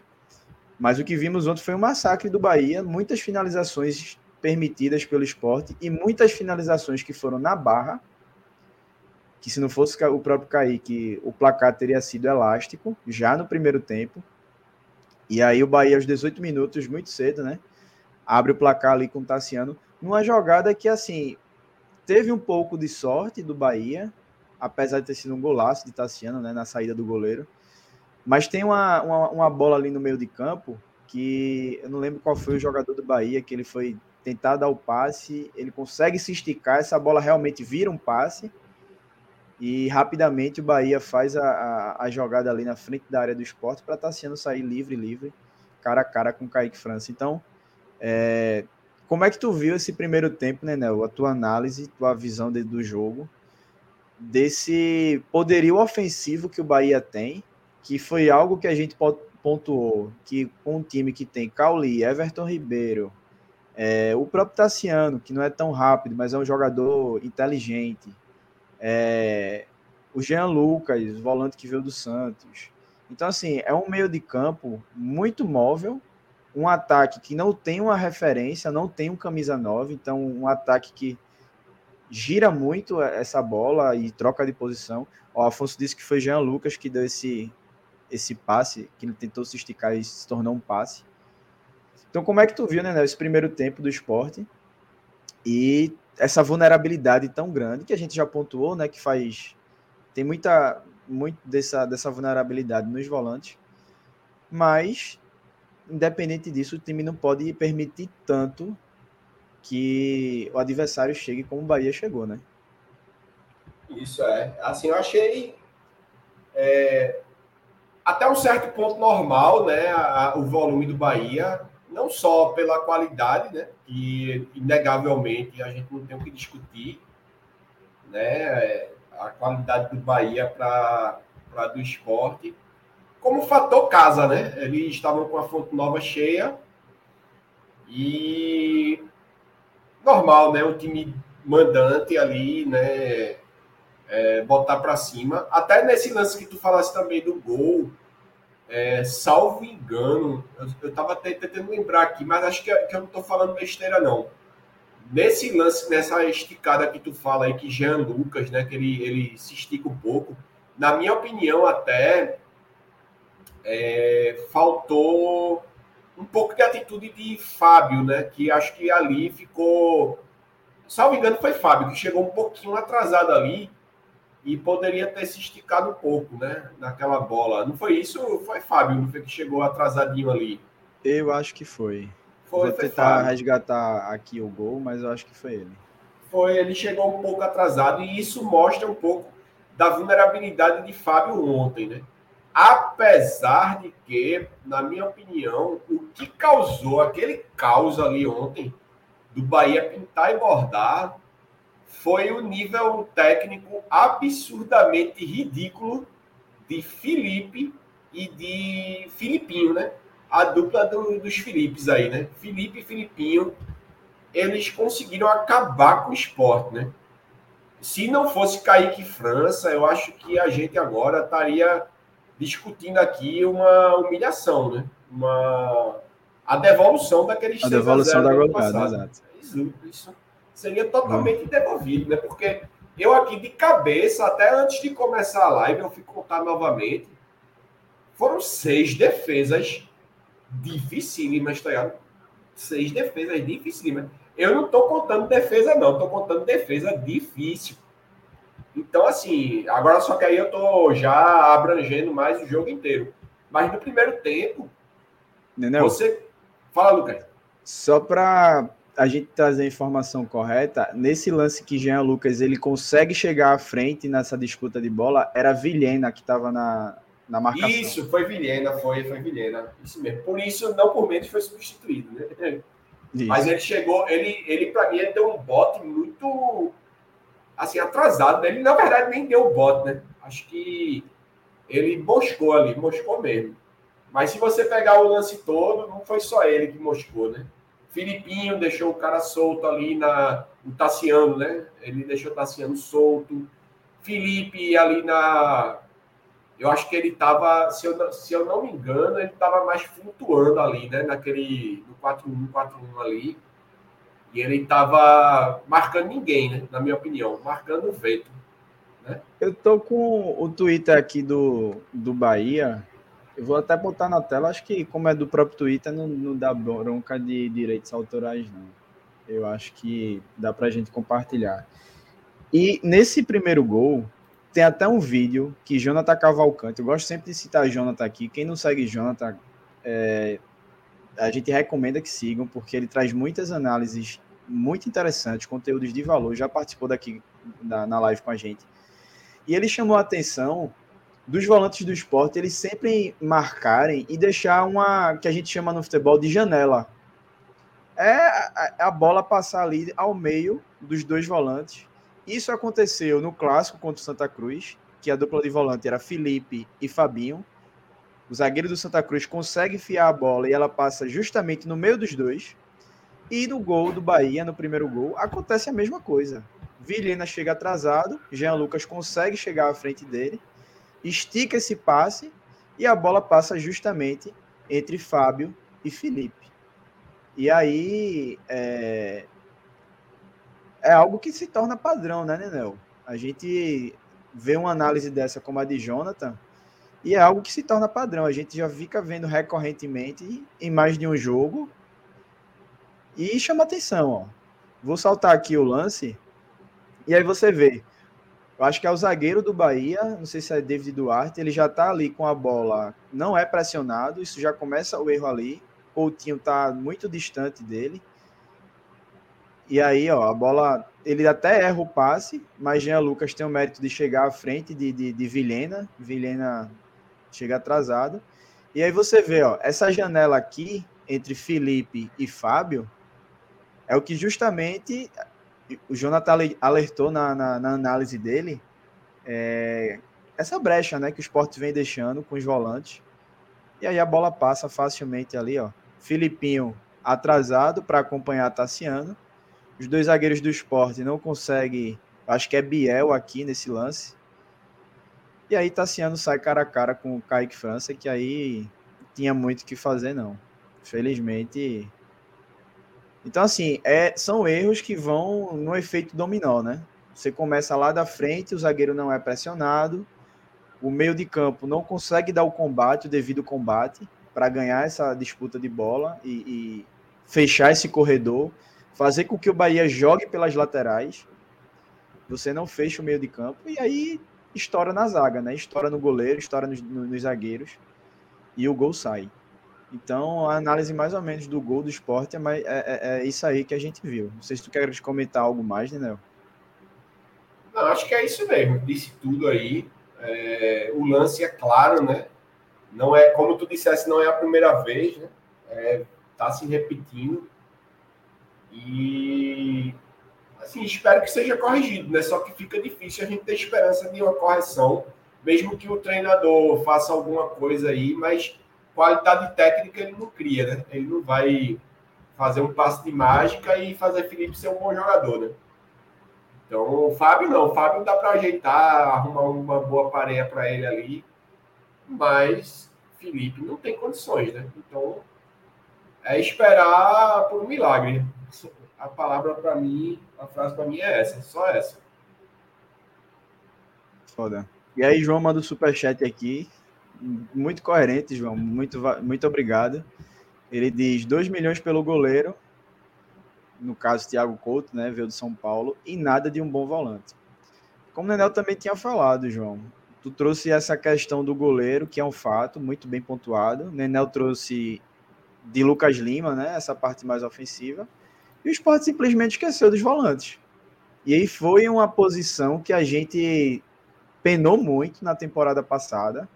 Mas o que vimos ontem foi um massacre do Bahia, muitas finalizações permitidas pelo esporte e muitas finalizações que foram na barra que se não fosse o próprio Kaique, o placar teria sido elástico, já no primeiro tempo. E aí o Bahia, aos 18 minutos, muito cedo, né? Abre o placar ali com o Tassiano, numa jogada que, assim, teve um pouco de sorte do Bahia, apesar de ter sido um golaço de Tassiano, né, na saída do goleiro. Mas tem uma, uma, uma bola ali no meio de campo que eu não lembro qual foi o jogador do Bahia, que ele foi tentar dar o passe, ele consegue se esticar, essa bola realmente vira um passe, e rapidamente o Bahia faz a, a, a jogada ali na frente da área do esporte para sendo sair livre, livre, cara a cara com o Kaique França. Então, É, como é que tu viu esse primeiro tempo, né, Nel? A tua análise, tua visão de, do jogo, desse poderio ofensivo que o Bahia tem, que foi algo que a gente pontuou, que com um time que tem Cauli, Everton Ribeiro, é, o próprio Tassiano, que não é tão rápido, mas é um jogador inteligente, é, o Jean Lucas, volante que veio do Santos. Então, assim, é um meio de campo muito móvel, um ataque que não tem uma referência, não tem um camisa 9, então um ataque que gira muito essa bola e troca de posição. O Afonso disse que foi Jean Lucas que deu esse, esse passe, que ele tentou se esticar e se tornou um passe. Então, como é que tu viu, né, esse primeiro tempo do esporte e essa vulnerabilidade tão grande que a gente já pontuou, né, que faz tem muita muito dessa dessa vulnerabilidade nos volantes, mas independente disso, o time não pode permitir tanto que o adversário chegue como o Bahia chegou, né? Isso é. Assim, eu achei é, até um certo ponto normal, né? A, o volume do Bahia, não só pela qualidade, né? Que inegavelmente a gente não tem o que discutir, né? A qualidade do Bahia para do esporte, como fator casa, né? Eles estavam com a fonte nova cheia e normal, né? O time mandante ali, né? É, botar para cima. Até nesse lance que tu falasse também do gol, é, salvo engano, eu, tava tentando lembrar aqui, mas acho que, que eu não tô falando besteira, não. Nesse lance, nessa esticada que tu fala aí, que Jean Lucas, né? Que ele, ele se estica um pouco. Na minha opinião, até é, faltou um pouco de atitude de Fábio, né? Que acho que ali ficou. Salvo engano, foi Fábio, que chegou um pouquinho atrasado ali e poderia ter se esticado um pouco, né? Naquela bola. Não foi isso? Foi Fábio, não foi que chegou atrasadinho ali? Eu acho que foi. foi Vou foi tentar Fábio. resgatar aqui o gol, mas eu acho que foi ele. Foi, ele chegou um pouco atrasado e isso mostra um pouco da vulnerabilidade de Fábio ontem, né? Apesar de que, na minha opinião, o que causou aquele caos ali ontem do Bahia pintar e bordar foi o nível técnico absurdamente ridículo de Felipe e de Filipinho, né? A dupla do, dos Filipes aí, né? Felipe e Filipinho, eles conseguiram acabar com o esporte, né? Se não fosse Kaique França, eu acho que a gente agora estaria discutindo aqui uma humilhação, né? Uma a devolução daqueles a devolução da goleada, exato. Isso, isso seria totalmente devolvido, né? Porque eu aqui de cabeça, até antes de começar a live, eu fui contar novamente, foram seis defesas dificílimas, tá ligado? Seis defesas dificílimas. Eu não tô contando defesa, não, tô contando defesa difícil. Então, assim, agora só que aí eu tô já abrangendo mais o jogo inteiro. Mas no primeiro tempo, Nenel, você. Fala, Lucas. Só para a gente trazer a informação correta, nesse lance que Jean Lucas ele consegue chegar à frente nessa disputa de bola, era Vilhena que estava na, na marcação. Isso, foi Vilhena, foi, foi Vilhena. Isso mesmo. Por isso, não por menos, foi substituído, né? Isso. Mas ele chegou, ele, ele para mim, ele deu um bote muito assim, atrasado, né? Ele, na verdade, nem deu o bote, né? Acho que ele moscou ali, moscou mesmo. Mas se você pegar o lance todo, não foi só ele que moscou, né? Filipinho deixou o cara solto ali na, o Tassiano, né? Ele deixou o Tassiano solto. Felipe ali na. Eu acho que ele estava, se eu, se eu não me engano, ele estava mais flutuando ali, né? Naquele. No 4-1, 4-1 ali. E ele estava marcando ninguém, né? Na minha opinião, marcando o veto. Né? Eu tô com o Twitter aqui do, do Bahia. Eu vou até botar na tela. Acho que, como é do próprio Twitter, não, não dá bronca de direitos autorais, não. Eu acho que dá pra gente compartilhar. E nesse primeiro gol, tem até um vídeo que Jonathan Cavalcante, eu gosto sempre de citar Jonathan aqui. Quem não segue Jonathan, é, a gente recomenda que sigam, porque ele traz muitas análises muito interessantes, conteúdos de valor, já participou daqui na, na live com a gente. E ele chamou a atenção dos volantes do esporte, eles sempre marcarem e deixar uma, que a gente chama no futebol de janela. é a, a bola passar ali ao meio dos dois volantes. Isso aconteceu no clássico contra o Santa Cruz, que a dupla de volante era Felipe e Fabinho. O zagueiro do Santa Cruz consegue enfiar a bola e ela passa justamente no meio dos dois. E no gol do Bahia, no primeiro gol, acontece a mesma coisa. Vilhena chega atrasado, Jean Lucas consegue chegar à frente dele, estica esse passe e a bola passa justamente entre Fábio e Felipe. E aí é, é algo que se torna padrão, né, Nenel? A gente vê uma análise dessa como a de Jonathan e é algo que se torna padrão. A gente já fica vendo recorrentemente em mais de um jogo e chama atenção, ó. Vou saltar aqui o lance e aí você vê. Eu acho que é o zagueiro do Bahia, não sei se é David Duarte, ele já tá ali com a bola, não é pressionado, isso já começa o erro ali. Coutinho tá muito distante dele. E aí, ó, a bola, ele até erra o passe, mas Jean Lucas tem o mérito de chegar à frente de, de, de Vilhena. Vilhena chega atrasado. E aí você vê, ó, essa janela aqui entre Felipe e Fábio é o que justamente o Jonathan alertou na, na, na análise dele. É, essa brecha, né, que o esporte vem deixando com os volantes. E aí a bola passa facilmente ali, ó. Filipinho atrasado para acompanhar Tassiano. Os dois zagueiros do esporte não conseguem. Acho que é Biel aqui nesse lance. E aí Tassiano sai cara a cara com o Kaique França, que aí tinha muito o que fazer, não. Felizmente. Então, assim, é, são erros que vão no efeito dominó, né? Você começa lá da frente, o zagueiro não é pressionado, o meio de campo não consegue dar o combate, o devido combate, para ganhar essa disputa de bola e, e fechar esse corredor fazer com que o Bahia jogue pelas laterais. Você não fecha o meio de campo e aí estoura na zaga, né? Estoura no goleiro, estoura nos, nos zagueiros e o gol sai. Então, a análise mais ou menos do gol do esporte é, é, é, é isso aí que a gente viu. Não sei se tu quer comentar algo mais, né, Não, acho que é isso mesmo. Disse tudo aí. É, o lance é claro, né? Não é, como tu dissesse, não é a primeira vez, né? É, tá se repetindo. E assim, espero que seja corrigido, né? Só que fica difícil a gente ter esperança de uma correção, mesmo que o treinador faça alguma coisa aí, mas qualidade técnica ele não cria, né? Ele não vai fazer um passe de mágica e fazer Felipe ser um bom jogador, né? Então, o Fábio não, o Fábio dá para ajeitar, arrumar uma boa pareia para ele ali, mas Felipe não tem condições, né? Então, é esperar por um milagre a palavra para mim, a frase para mim é essa, só essa. Foda. E aí, João manda o superchat aqui. Muito coerente, João. Muito, muito obrigado. Ele diz 2 milhões pelo goleiro, no caso Thiago Couto, né, veio do São Paulo, e nada de um bom volante. Como o Nenel também tinha falado, João, tu trouxe essa questão do goleiro, que é um fato, muito bem pontuado. O Nenel trouxe de Lucas Lima, né, essa parte mais ofensiva. E o esporte simplesmente esqueceu dos volantes. E aí foi uma posição que a gente penou muito na temporada passada,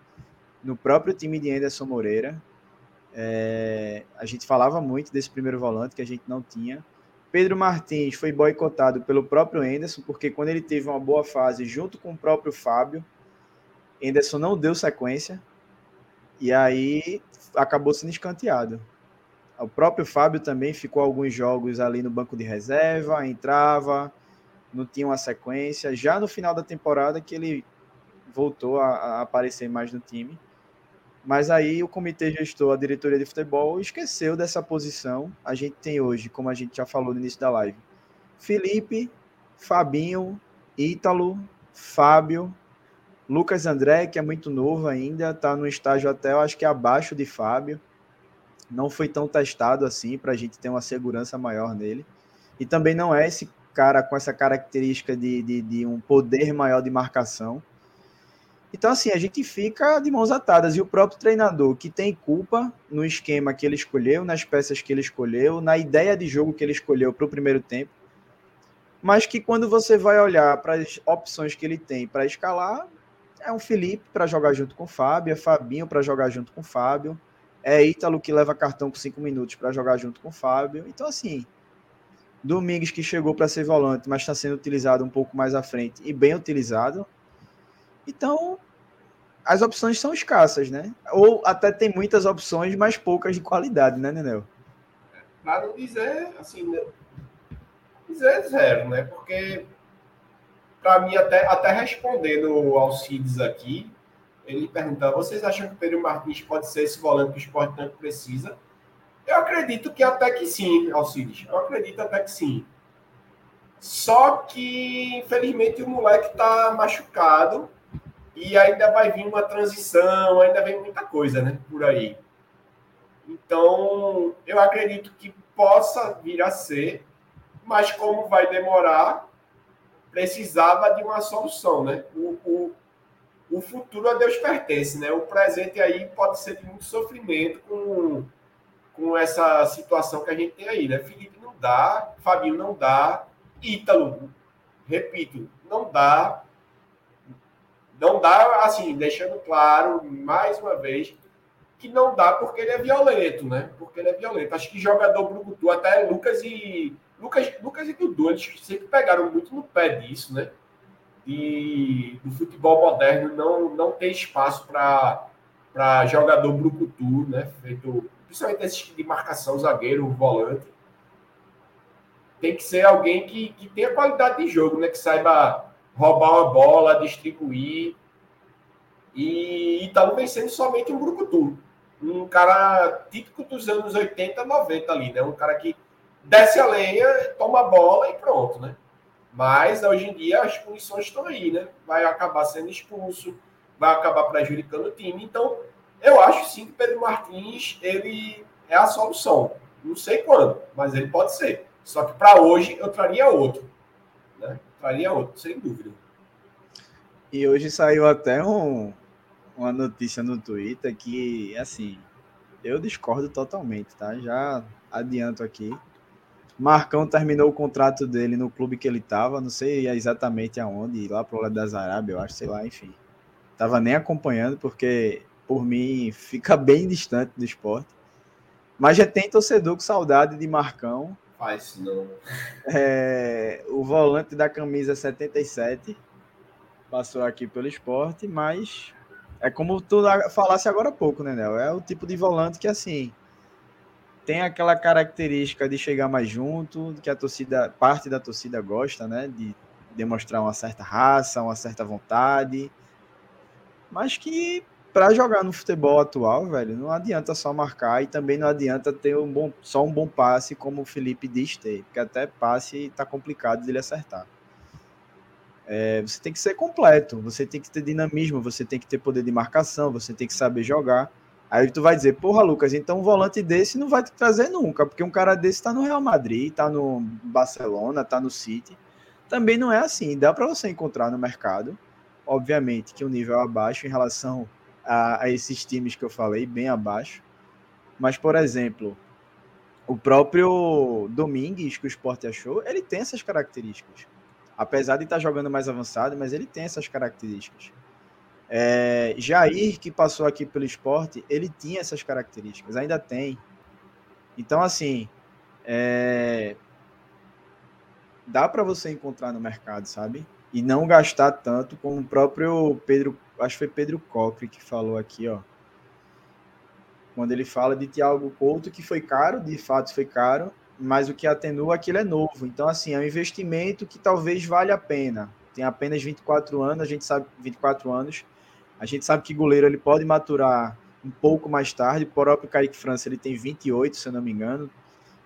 no próprio time de Anderson Moreira. É, a gente falava muito desse primeiro volante que a gente não tinha. Pedro Martins foi boicotado pelo próprio Anderson, porque quando ele teve uma boa fase junto com o próprio Fábio, Anderson não deu sequência e aí acabou sendo escanteado. O próprio Fábio também ficou alguns jogos ali no banco de reserva, entrava, não tinha uma sequência. Já no final da temporada que ele voltou a, a aparecer mais no time. Mas aí o comitê gestor, a diretoria de futebol, esqueceu dessa posição. A gente tem hoje, como a gente já falou no início da live, Felipe, Fabinho, Ítalo, Fábio, Lucas André, que é muito novo ainda, está no estágio até, eu acho que abaixo de Fábio não foi tão testado assim para a gente ter uma segurança maior nele. E também não é esse cara com essa característica de, de, de, um poder maior de marcação. Então, assim, a gente fica de mãos atadas. E o próprio treinador, que tem culpa no esquema que ele escolheu, nas peças que ele escolheu, na ideia de jogo que ele escolheu para o primeiro tempo, mas que quando você vai olhar para as opções que ele tem para escalar, é um Felipe para jogar junto com o Fábio, é Fabinho para jogar junto com o Fábio, É Ítalo que leva cartão com cinco minutos para jogar junto com o Fábio. Então, assim, Domingues que chegou para ser volante, mas está sendo utilizado um pouco mais à frente e bem utilizado. Então, as opções são escassas, né? Ou até tem muitas opções, mas poucas de qualidade, né, Nenel? Para não dizer, assim, né? dizer zero, né? Porque, para mim, até, até respondendo ao Cides aqui, ele perguntava: vocês acham que o Pedro Martins pode ser esse volante que o esporte tanto precisa? Eu acredito que até que sim, Alcides. Eu acredito até que sim. Só que, infelizmente, o moleque está machucado e ainda vai vir uma transição, ainda vem muita coisa, né? Por aí. Então, eu acredito que possa vir a ser, mas como vai demorar, precisava de uma solução, né? O, o, o futuro a Deus pertence, né? O presente aí pode ser de muito sofrimento com com essa situação que a gente tem aí, né? Felipe não dá, Fabinho não dá, Ítalo, repito, não dá. Não dá, assim, deixando claro mais uma vez que não dá porque ele é violento, né? Porque ele é violento. Acho que jogador Brucutu, até Lucas e Lucas, Lucas e Dudu, eles sempre pegaram muito no pé disso, né? E do futebol moderno não, não tem espaço para jogador Brucutu, né? Feito principalmente esse tipo de marcação, zagueiro, volante, tem que ser alguém que, que tenha qualidade de jogo, né? Que saiba roubar uma bola, distribuir. E Itaú vem sendo somente um brucutu. Um cara típico dos anos 80, 90 ali, né? Um cara que desce a lenha, toma a bola e pronto, né? Mas hoje em dia as punições estão aí, né? Vai acabar sendo expulso, vai acabar prejudicando o time. Então, eu acho sim que Pedro Martins ele é a solução. Não sei quando, mas ele pode ser. Só que para hoje eu traria outro. Né? Traria outro, sem dúvida. E hoje saiu até um, uma notícia no Twitter que, assim, eu discordo totalmente, tá? Já adianto aqui. Marcão terminou o contrato dele no clube que ele estava, não sei exatamente aonde, lá pro lado das Arábia, eu acho, sei lá, enfim. Tava nem acompanhando, porque por mim, fica *laughs* bem distante do esporte. Mas já tem torcedor com saudade de Marcão. Faz não. É, o volante da camisa 77 passou aqui pelo esporte, mas é como tu falasse agora há pouco, né, Nel? É o tipo de volante que, assim, tem aquela característica de chegar mais junto, que a torcida, parte da torcida gosta, né? De demonstrar uma certa raça, uma certa vontade, mas que para jogar no futebol atual, velho, não adianta só marcar e também não adianta ter um bom, só um bom passe, como o Felipe diz ter, porque até passe tá complicado dele acertar. É, você tem que ser completo, você tem que ter dinamismo, você tem que ter poder de marcação, você tem que saber jogar. Aí tu vai dizer, porra, Lucas, então um volante desse não vai te trazer nunca, porque um cara desse tá no Real Madrid, tá no Barcelona, tá no City. Também não é assim, dá para você encontrar no mercado. Obviamente que o nível é abaixo em relação a, a esses times que eu falei, bem abaixo. Mas, por exemplo, o próprio Domingues, que o esporte achou, ele tem essas características. Apesar de estar jogando mais avançado, mas ele tem essas características. É, Jair, que passou aqui pelo esporte, ele tinha essas características, ainda tem. Então, assim, é, dá para você encontrar no mercado, sabe? E não gastar tanto como o próprio Pedro acho que foi Pedro Cocre que falou aqui, ó. Quando ele fala de Thiago Couto, que foi caro, de fato foi caro, mas o que atenua é que ele é novo. Então, assim, é um investimento que talvez valha a pena. Tem apenas 24 anos, a gente sabe 24 anos. A gente sabe que goleiro ele pode maturar um pouco mais tarde. O próprio Kaique França ele tem 28, se eu não me engano.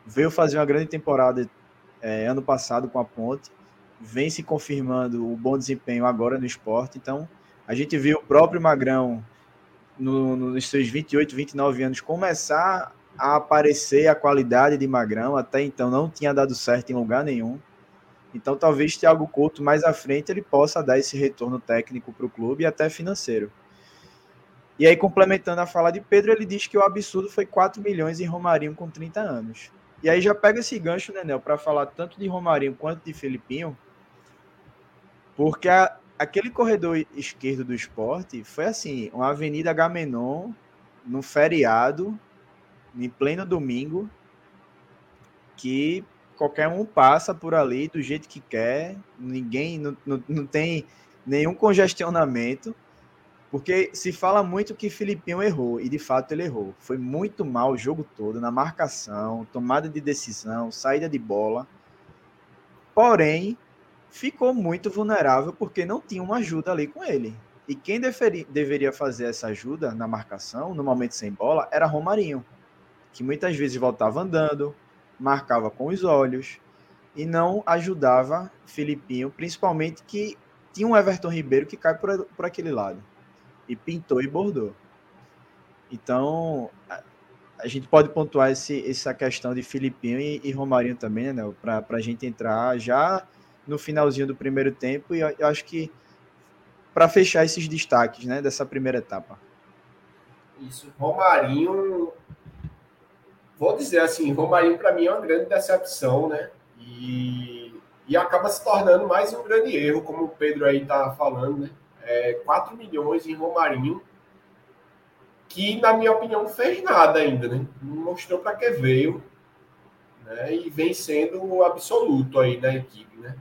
Veio fazer uma grande temporada é, ano passado com a Ponte. Vem se confirmando o bom desempenho agora no esporte. Então, a gente viu o próprio Magrão, no, nos seus 28, 29 anos, começar a aparecer a qualidade de Magrão. Até então não tinha dado certo em lugar nenhum. Então talvez Thiago Couto mais à frente ele possa dar esse retorno técnico para o clube e até financeiro. E aí, complementando a fala de Pedro, ele diz que o absurdo foi 4 milhões em Romarinho com 30 anos. E aí já pega esse gancho, né, Nel, para falar tanto de Romarinho quanto de Felipinho, porque a, aquele corredor esquerdo do esporte foi assim, uma Avenida Gamenon, no feriado, em pleno domingo, que qualquer um passa por ali do jeito que quer, ninguém não, não, não tem nenhum congestionamento, porque se fala muito que Filipinho errou, e de fato ele errou. Foi muito mal o jogo todo, na marcação, tomada de decisão, saída de bola. Porém, ficou muito vulnerável porque não tinha uma ajuda ali com ele. E quem deferi, deveria fazer essa ajuda na marcação, no momento sem bola, era Romarinho, que muitas vezes voltava andando, marcava com os olhos e não ajudava Filipinho, principalmente que tinha um Everton Ribeiro que cai por, por aquele lado. E pintou e bordou. Então, a, gente pode pontuar esse, essa questão de Filipinho e, e Romarinho também, né, para a gente entrar já no finalzinho do primeiro tempo. E eu, acho que para fechar esses destaques né, dessa primeira etapa. Isso, Romarinho vou dizer assim, Romarinho para mim é uma grande decepção, né? E, e acaba se tornando mais um grande erro, como o Pedro aí tá falando, né? É, 4 milhões em Romarinho, que na minha opinião não fez nada ainda, né? Não mostrou para que veio, né? E vem sendo absoluto aí na equipe, né?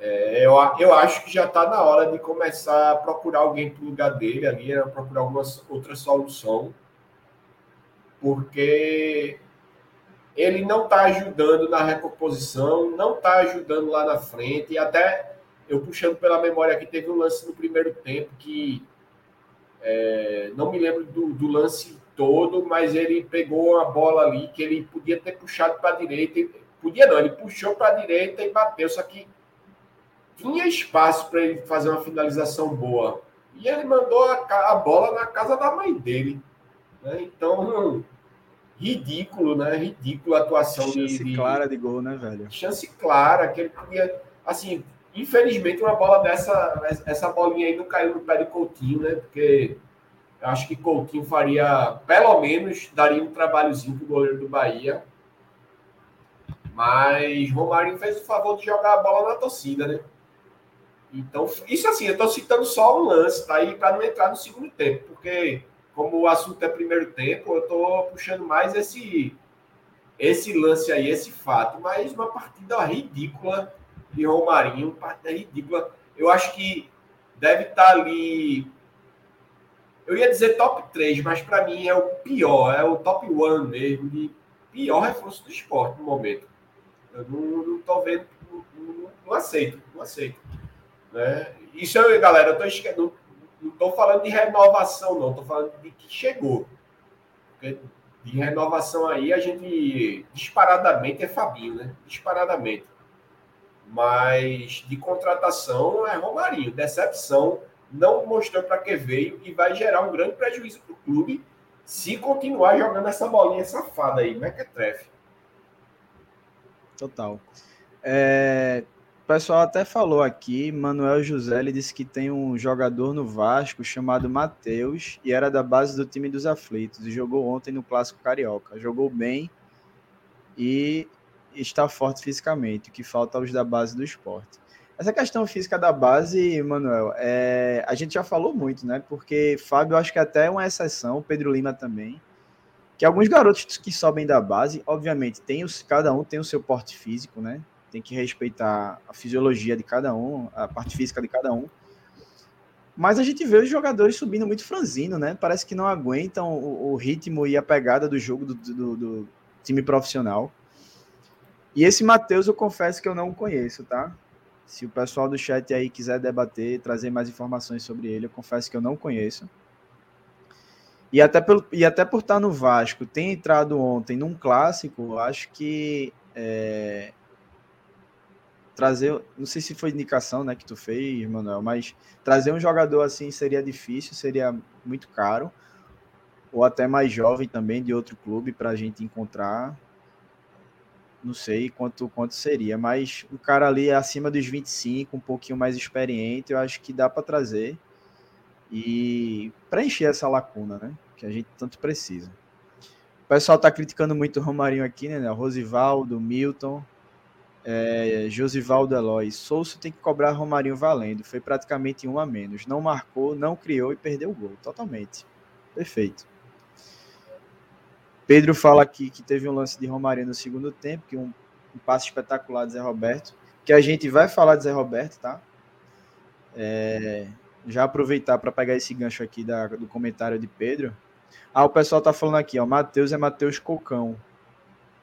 É, eu, eu acho que já está na hora de começar a procurar alguém para o lugar dele ali, né? procurar alguma outra solução porque ele não está ajudando na recomposição, não está ajudando lá na frente, e até eu puxando pela memória aqui, teve um lance no primeiro tempo que é, não me lembro do, do, lance todo, mas ele pegou uma bola ali que ele podia ter puxado para a direita, podia não, ele puxou para a direita e bateu, só que tinha espaço para ele fazer uma finalização boa. E ele mandou a, a bola na casa da mãe dele. Né? Então, ridículo, né? Ridículo a atuação chance de, clara de gol, né, velho? Chance clara, que ele podia. Assim, infelizmente, uma bola dessa, essa bolinha aí não caiu no pé de Coutinho, né? Porque eu acho que Coutinho faria, pelo menos, daria um trabalhozinho pro goleiro do Bahia. Mas Romário fez o favor de jogar a bola na torcida, né? Então, isso assim, eu tô citando só um lance, tá aí, para não entrar no segundo tempo, porque como o assunto é primeiro tempo, eu estou puxando mais esse esse lance aí, esse fato. Mas uma partida ridícula de Romarinho, uma partida ridícula. Eu acho que deve estar tá ali. Eu ia dizer top 3, mas para mim é o pior, é o top 1 mesmo, de pior reforço do esporte no momento. Eu não, estou vendo, não, não, não, aceito, não aceito. Né? Isso, eu, galera, eu estou não estou falando de renovação, não, estou falando de que chegou. Porque de renovação aí, a gente disparadamente é Fabinho, né? Disparadamente. Mas de contratação é Romarinho. Decepção, não mostrou para que veio e vai gerar um grande prejuízo para o clube se continuar jogando essa bolinha safada aí, Mequetrefe. Total. É, o pessoal até falou aqui, Manuel José, ele disse que tem um jogador no Vasco chamado Matheus e era da base do time dos aflitos e jogou ontem no Clássico Carioca. Jogou bem e está forte fisicamente, o que falta aos da base do esporte. Essa questão física da base, Manuel, é, a gente já falou muito, né? Porque Fábio, acho que até é uma exceção, Pedro Lima também, que alguns garotos que sobem da base, obviamente, tem os, cada um tem o seu porte físico, né? Tem que respeitar a fisiologia de cada um, a parte física de cada um. Mas a gente vê os jogadores subindo muito franzino, né? Parece que não aguentam o, o ritmo e a pegada do jogo do, do, do time profissional. E esse Matheus, eu confesso que eu não conheço, tá? Se o pessoal do chat aí quiser debater, trazer mais informações sobre ele, eu confesso que eu não conheço. E até, pelo, e até por estar no Vasco, tem entrado ontem num clássico, acho que é, trazer, não sei se foi indicação, né, que tu fez, Manuel, mas trazer um jogador assim seria difícil, seria muito caro, ou até mais jovem também de outro clube para a gente encontrar. Não sei quanto quanto seria, mas o cara ali é acima dos 25, um pouquinho mais experiente, eu acho que dá para trazer e preencher essa lacuna, né, que a gente tanto precisa. O pessoal tá criticando muito o Romarinho aqui, né? O Rosivaldo, Milton, é, Josivaldo Eloy, Souza tem que cobrar Romarinho valendo. Foi praticamente um a menos. Não marcou, não criou e perdeu o gol. Totalmente. Perfeito. Pedro fala aqui que teve um lance de Romarinho no segundo tempo, que um, um passe espetacular de Zé Roberto, que a gente vai falar de Zé Roberto, tá? É, já aproveitar para pegar esse gancho aqui da, do comentário de Pedro. Ah, o pessoal tá falando aqui, ó, Matheus é Matheus Cocão,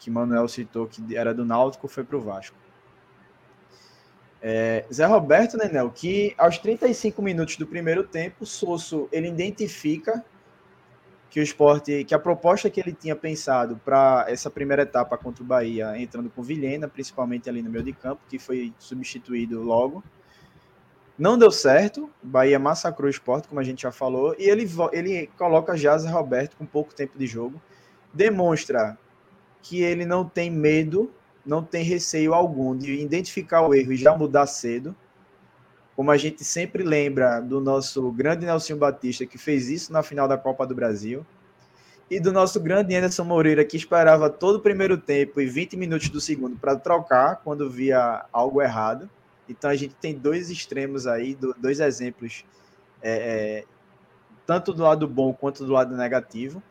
que Manuel citou que era do Náutico, foi pro Vasco. É, Zé Roberto, Nenel, que aos 35 minutos do primeiro tempo, Sosso ele identifica que o esporte, que a proposta que ele tinha pensado para essa primeira etapa contra o Bahia, entrando com Vilhena, principalmente ali no meio de campo, que foi substituído logo, não deu certo. O Bahia massacrou o esporte, como a gente já falou, e ele, ele coloca já Zé Roberto com pouco tempo de jogo, demonstra que ele não tem medo não tem receio algum de identificar o erro e já mudar cedo. Como a gente sempre lembra do nosso grande Nelson Batista, que fez isso na final da Copa do Brasil, e do nosso grande Anderson Moreira, que esperava todo o primeiro tempo e 20 minutos do segundo para trocar quando via algo errado. Então a gente tem dois extremos aí, dois exemplos, é, é, tanto do lado bom quanto do lado negativo.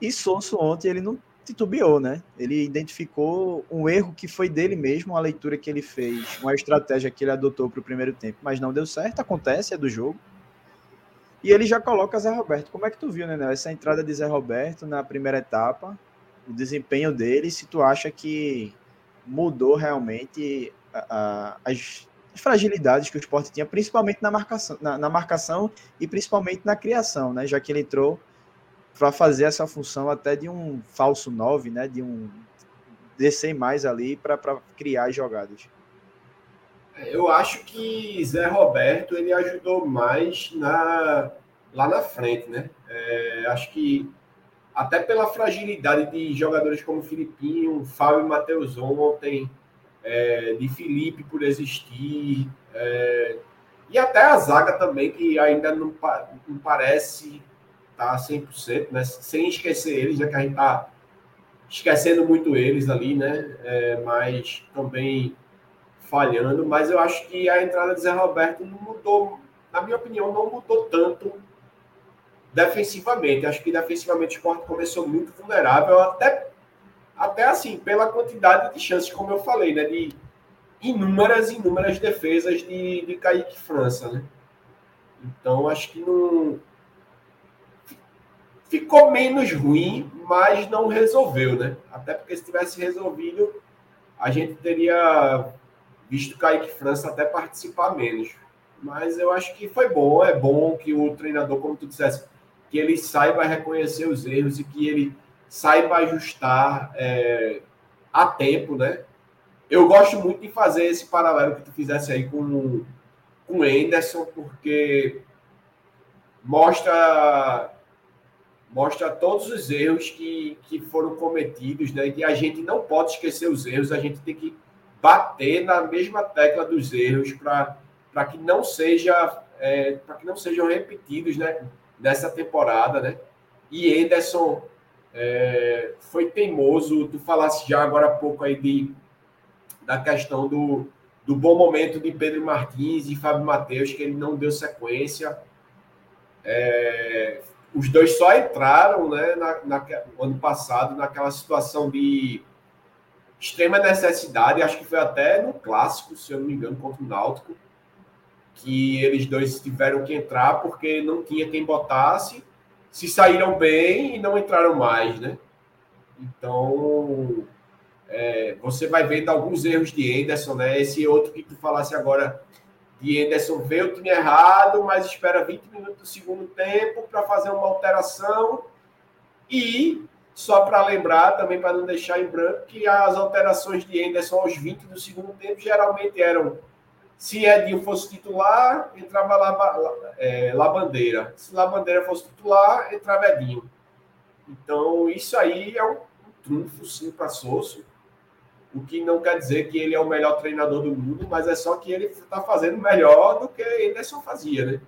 E Sonso ontem ele não titubeou, né? Ele identificou um erro que foi dele mesmo, uma leitura que ele fez, uma estratégia que ele adotou para o primeiro tempo, mas não deu certo, acontece, é do jogo. E ele já coloca Zé Roberto. Como é que tu viu, né, essa entrada de Zé Roberto na primeira etapa, o desempenho dele, se tu acha que mudou realmente a, a, as, as, fragilidades que o esporte tinha, principalmente na marcação, na, na marcação e principalmente na criação, né? Já que ele entrou para fazer essa função até de um falso 9, né? De um descer mais ali para criar as jogadas. Eu acho que Zé Roberto ele ajudou mais na, lá na frente, né? É, acho que até pela fragilidade de jogadores como Filipinho, Fábio e Matheus ontem, é, de Felipe por existir, é, e até a zaga também, que ainda não, não parece tá 100%, né? Sem esquecer eles, já que a gente tá esquecendo muito eles ali, né? É, mas também falhando. Mas eu acho que a entrada de Zé Roberto não mudou, na minha opinião, não mudou tanto defensivamente. Acho que defensivamente o esporte começou muito vulnerável, até, até assim, pela quantidade de chances, como eu falei, né? De inúmeras, inúmeras defesas de, de Kaique França, né? Então, acho que não ficou menos ruim, mas não resolveu, né? Até porque se tivesse resolvido, a gente teria visto Kaique França até participar menos. Mas eu acho que foi bom, é bom que o treinador, como tu dissesse, que ele saiba reconhecer os erros e que ele saiba ajustar é, a tempo, né? Eu gosto muito de fazer esse paralelo que tu fizesse aí com, o Anderson, porque mostra mostra todos os erros que, que foram cometidos, né? Que a gente não pode esquecer os erros, a gente tem que bater na mesma tecla dos erros para que não seja é, para que não sejam repetidos, né? Nessa temporada, né? E Anderson é, foi teimoso. Tu falasse já agora há pouco aí de, da questão do, do bom momento de Pedro Martins e Fábio Matheus, que ele não deu sequência. É, os dois só entraram né, na, na, no ano passado naquela situação de extrema necessidade, acho que foi até no clássico, se eu não me engano, contra o Náutico, que eles dois tiveram que entrar porque não tinha quem botasse, se saíram bem e não entraram mais, né? Então, é, você vai vendo alguns erros de Anderson, né? Esse outro que tu falasse agora de Anderson vê o time errado, mas espera 20 minutos do segundo tempo para fazer uma alteração. E, só para lembrar, também para não deixar em branco, que as alterações de Anderson aos 20 do segundo tempo geralmente eram se Edinho fosse titular, entrava lá, é, Labandeira. Se Labandeira fosse titular, entrava Edinho. Então, isso aí é um, um trunfo, sim, para Sosso o que não quer dizer que ele é o melhor treinador do mundo, mas é só que ele está fazendo melhor do que Anderson fazia, né?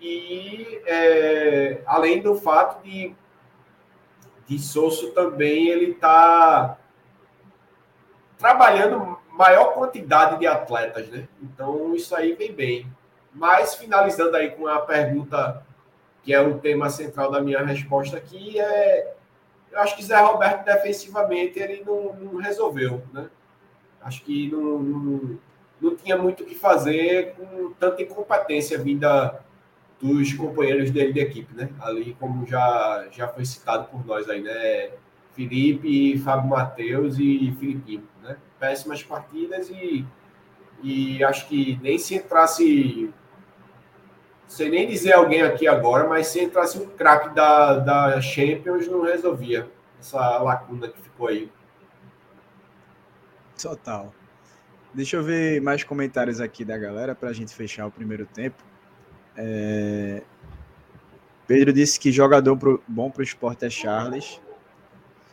E é, além do fato de, de Sosso também ele está trabalhando maior quantidade de atletas, né? Então isso aí vem bem. Mas finalizando aí com a pergunta que é o tema central da minha resposta aqui é Eu acho que Zé Roberto, defensivamente, ele não, não resolveu, né? Acho que não, não, não, tinha muito o que fazer com tanta incompetência vinda dos companheiros dele de equipe, né? Ali, como já, já foi citado por nós aí, né? Felipe, Fábio Matheus e Filipinho, né? Péssimas partidas e, e acho que nem se entrasse sei nem dizer alguém aqui agora, mas se entrasse um craque da, da Champions, não resolvia essa lacuna que ficou aí. Total. Deixa eu ver mais comentários aqui da galera para a gente fechar o primeiro tempo. É... Pedro disse que jogador pro... bom para o esporte é Charles.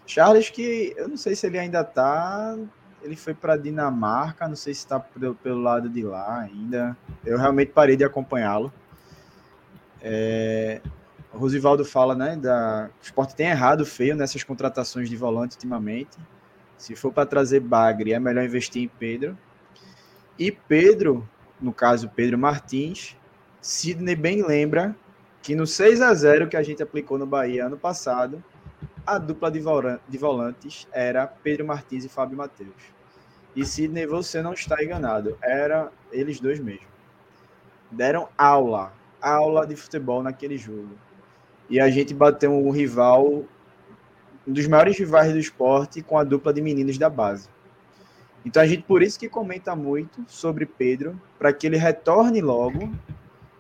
Charles que eu não sei se ele ainda tá. Ele foi para Dinamarca, não sei se está pelo lado de lá ainda. Eu realmente parei de acompanhá-lo. É, o Rosivaldo fala, né, da, o esporte tem errado feio nessas contratações de volante ultimamente. Se for para trazer Bagre, é melhor investir em Pedro. E Pedro, no caso Pedro Martins, Sidney bem lembra que no 6 a 0 que a gente aplicou no Bahia ano passado, a dupla de, volantes era Pedro Martins e Fábio Matheus. E Sidney, você não está enganado, era eles dois mesmo. Deram aula aula de futebol naquele jogo. E a gente bateu um rival, um dos maiores rivais do esporte, com a dupla de meninos da base. Então a gente por isso que comenta muito sobre Pedro, para que ele retorne logo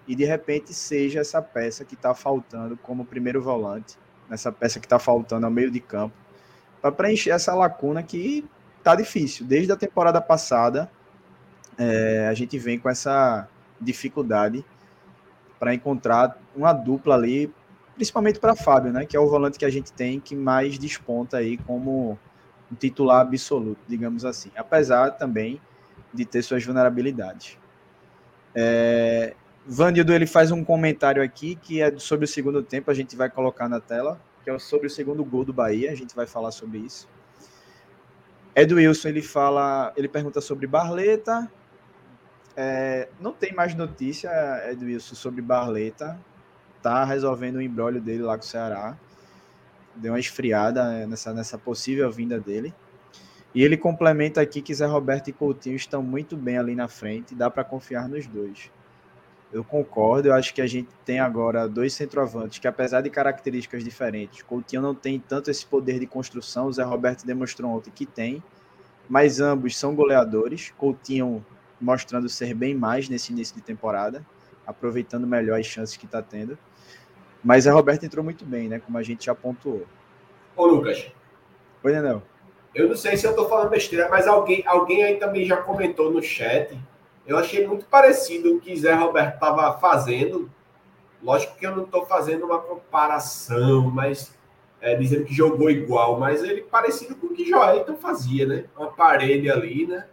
e de repente seja essa peça que está faltando como primeiro volante, essa peça que está faltando ao meio de campo, para preencher essa lacuna que tá difícil. Desde a temporada passada, é, a gente vem com essa dificuldade para encontrar uma dupla ali, principalmente para Fábio, né, que é o volante que a gente tem que mais desponta aí como um titular absoluto, digamos assim, apesar também de ter suas vulnerabilidades. É, ele faz um comentário aqui que é sobre o segundo tempo, a gente vai colocar na tela, que é sobre o segundo gol do Bahia, a gente vai falar sobre isso. Ed Wilson ele fala, ele pergunta sobre Barleta, é, não tem mais notícia, Edwilson, sobre Barleta. Tá resolvendo o embrólio dele lá com o Ceará. Deu uma esfriada né, nessa, nessa possível vinda dele. E ele complementa aqui que Zé Roberto e Coutinho estão muito bem ali na frente. Dá para confiar nos dois. Eu concordo. Eu acho que a gente tem agora dois centroavantes que, apesar de características diferentes, Coutinho não tem tanto esse poder de construção. O Zé Roberto demonstrou ontem que tem. Mas ambos são goleadores. Coutinho mostrando ser bem mais nesse início de temporada, aproveitando melhor as chances que está tendo. Mas a Roberto entrou muito bem, né? Como a gente já pontuou. Ô, Lucas. Oi, Nenel. Eu não sei se eu estou falando besteira, mas alguém, alguém aí também já comentou no chat. Eu achei muito parecido o que Zé Roberto estava fazendo. Lógico que eu não estou fazendo uma comparação, mas é, dizendo que jogou igual, mas ele parecido com o que Joelton fazia, né? Uma parede ali, né?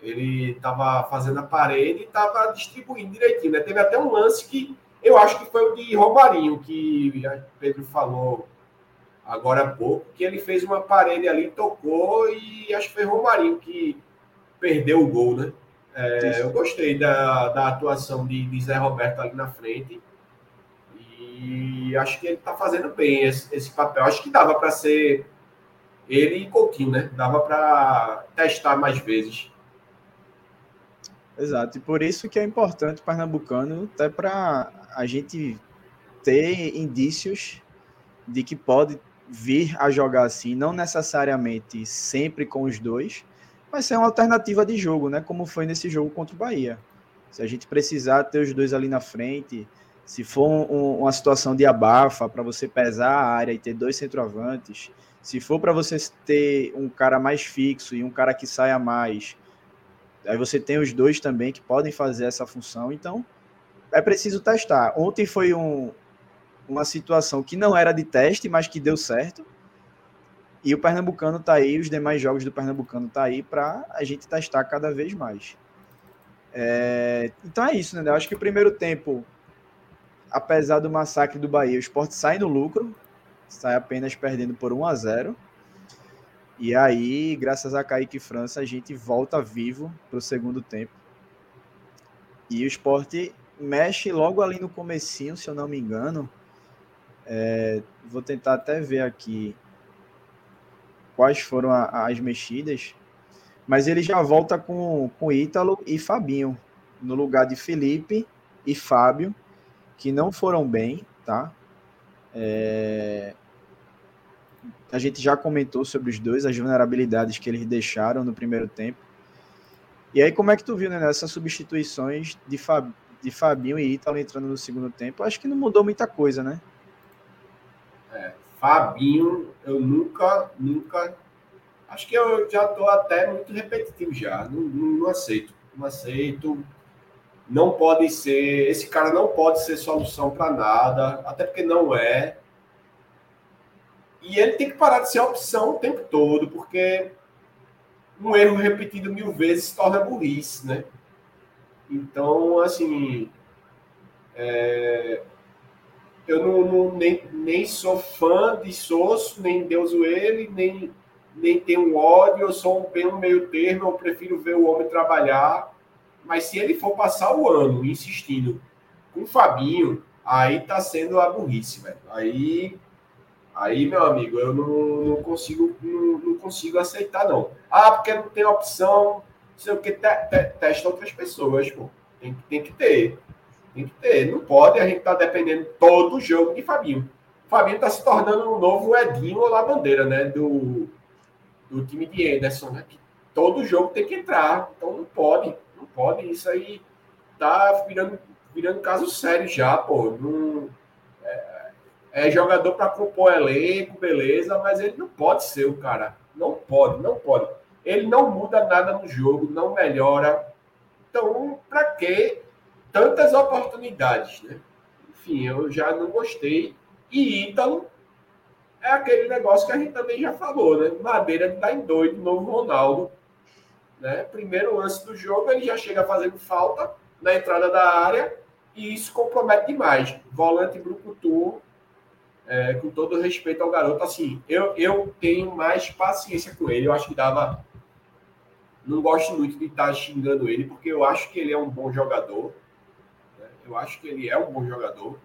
Ele estava fazendo a parede e estava distribuindo direitinho. Né? Teve até um lance que eu acho que foi o de Romarinho, que Pedro falou agora há pouco, que ele fez uma parede ali, tocou e acho que foi Romarinho que perdeu o gol, né? É, eu gostei da, da atuação de, de, Zé Roberto ali na frente e acho que ele está fazendo bem esse, esse, papel. Acho que dava para ser ele e Coutinho, né? Dava para testar mais vezes. Exato, e por isso que é importante o Pernambucano, até para a gente ter indícios de que pode vir a jogar assim, não necessariamente sempre com os dois, mas ser uma alternativa de jogo, né? Como foi nesse jogo contra o Bahia. Se a gente precisar ter os dois ali na frente, se for um, uma situação de abafa para você pesar a área e ter dois centroavantes, se for para você ter um cara mais fixo e um cara que saia mais, Aí você tem os dois também que podem fazer essa função. Então, é preciso testar. Ontem foi um, uma situação que não era de teste, mas que deu certo. E o Pernambucano tá aí, os demais jogos do Pernambucano tá aí para a gente testar cada vez mais. É, então é isso, né? Eu acho que o primeiro tempo, apesar do massacre do Bahia, o esporte sai no lucro, sai apenas perdendo por 1 a 0 e aí, graças a Kaique França, a gente volta vivo para o segundo tempo. E o esporte mexe logo ali no comecinho, se eu não me engano. É, vou tentar até ver aqui quais foram a, as mexidas, mas ele já volta com, com Ítalo e Fabinho, no lugar de Felipe e Fábio, que não foram bem, tá? É... A gente já comentou sobre os dois, as vulnerabilidades que eles deixaram no primeiro tempo. E aí, como é que tu viu né, nessas substituições de, Fab... de Fabinho e Ítalo entrando no segundo tempo? Acho que não mudou muita coisa, né? É, Fabinho, eu nunca, nunca. Acho que eu já estou até muito repetitivo já. Não, não, não, aceito. Não aceito. Não pode ser. Esse cara não pode ser solução para nada, até porque não é. E ele tem que parar de ser opção o tempo todo, porque um erro repetido mil vezes torna burrice, né? Então, assim. É, eu não, não, nem, nem sou fã de Sosso, nem Deus o ele, nem, nem tenho ódio, eu sou bem um meio termo, eu prefiro ver o homem trabalhar. Mas se ele for passar o ano insistindo com o Fabinho, aí tá sendo a burrice, velho. Aí, aí, meu amigo, eu não, não consigo não, não, consigo aceitar, não. Ah, porque não tem opção, sei o que, te, te, testa outras pessoas, pô. Tem, tem que ter. Tem que ter. Não pode a gente estar tá dependendo todo o jogo de Fabinho. Fabinho está se tornando um novo Edinho ou La Bandeira, né? Do, do time de Ederson, né? Que todo jogo tem que entrar. Então não pode. Não pode. Isso aí tá virando, virando caso sério já, pô. Não, é, jogador para compor elenco, beleza, mas ele não pode ser o cara. Não pode, não pode. Ele não muda nada no jogo, não melhora. Então, para que tantas oportunidades, né? Enfim, eu já não gostei. E Ítalo é aquele negócio que a gente também já falou, né? Madeira de dar em doido, novo Ronaldo. Né? Primeiro lance do jogo, ele já chega fazendo falta na entrada da área e isso compromete demais. Volante Brucutu, é, com todo respeito ao garoto, assim, eu, eu tenho mais paciência com ele. Eu acho que dava. Não gosto muito de estar xingando ele, porque eu acho que ele é um bom jogador. Eu acho que ele é um bom jogador.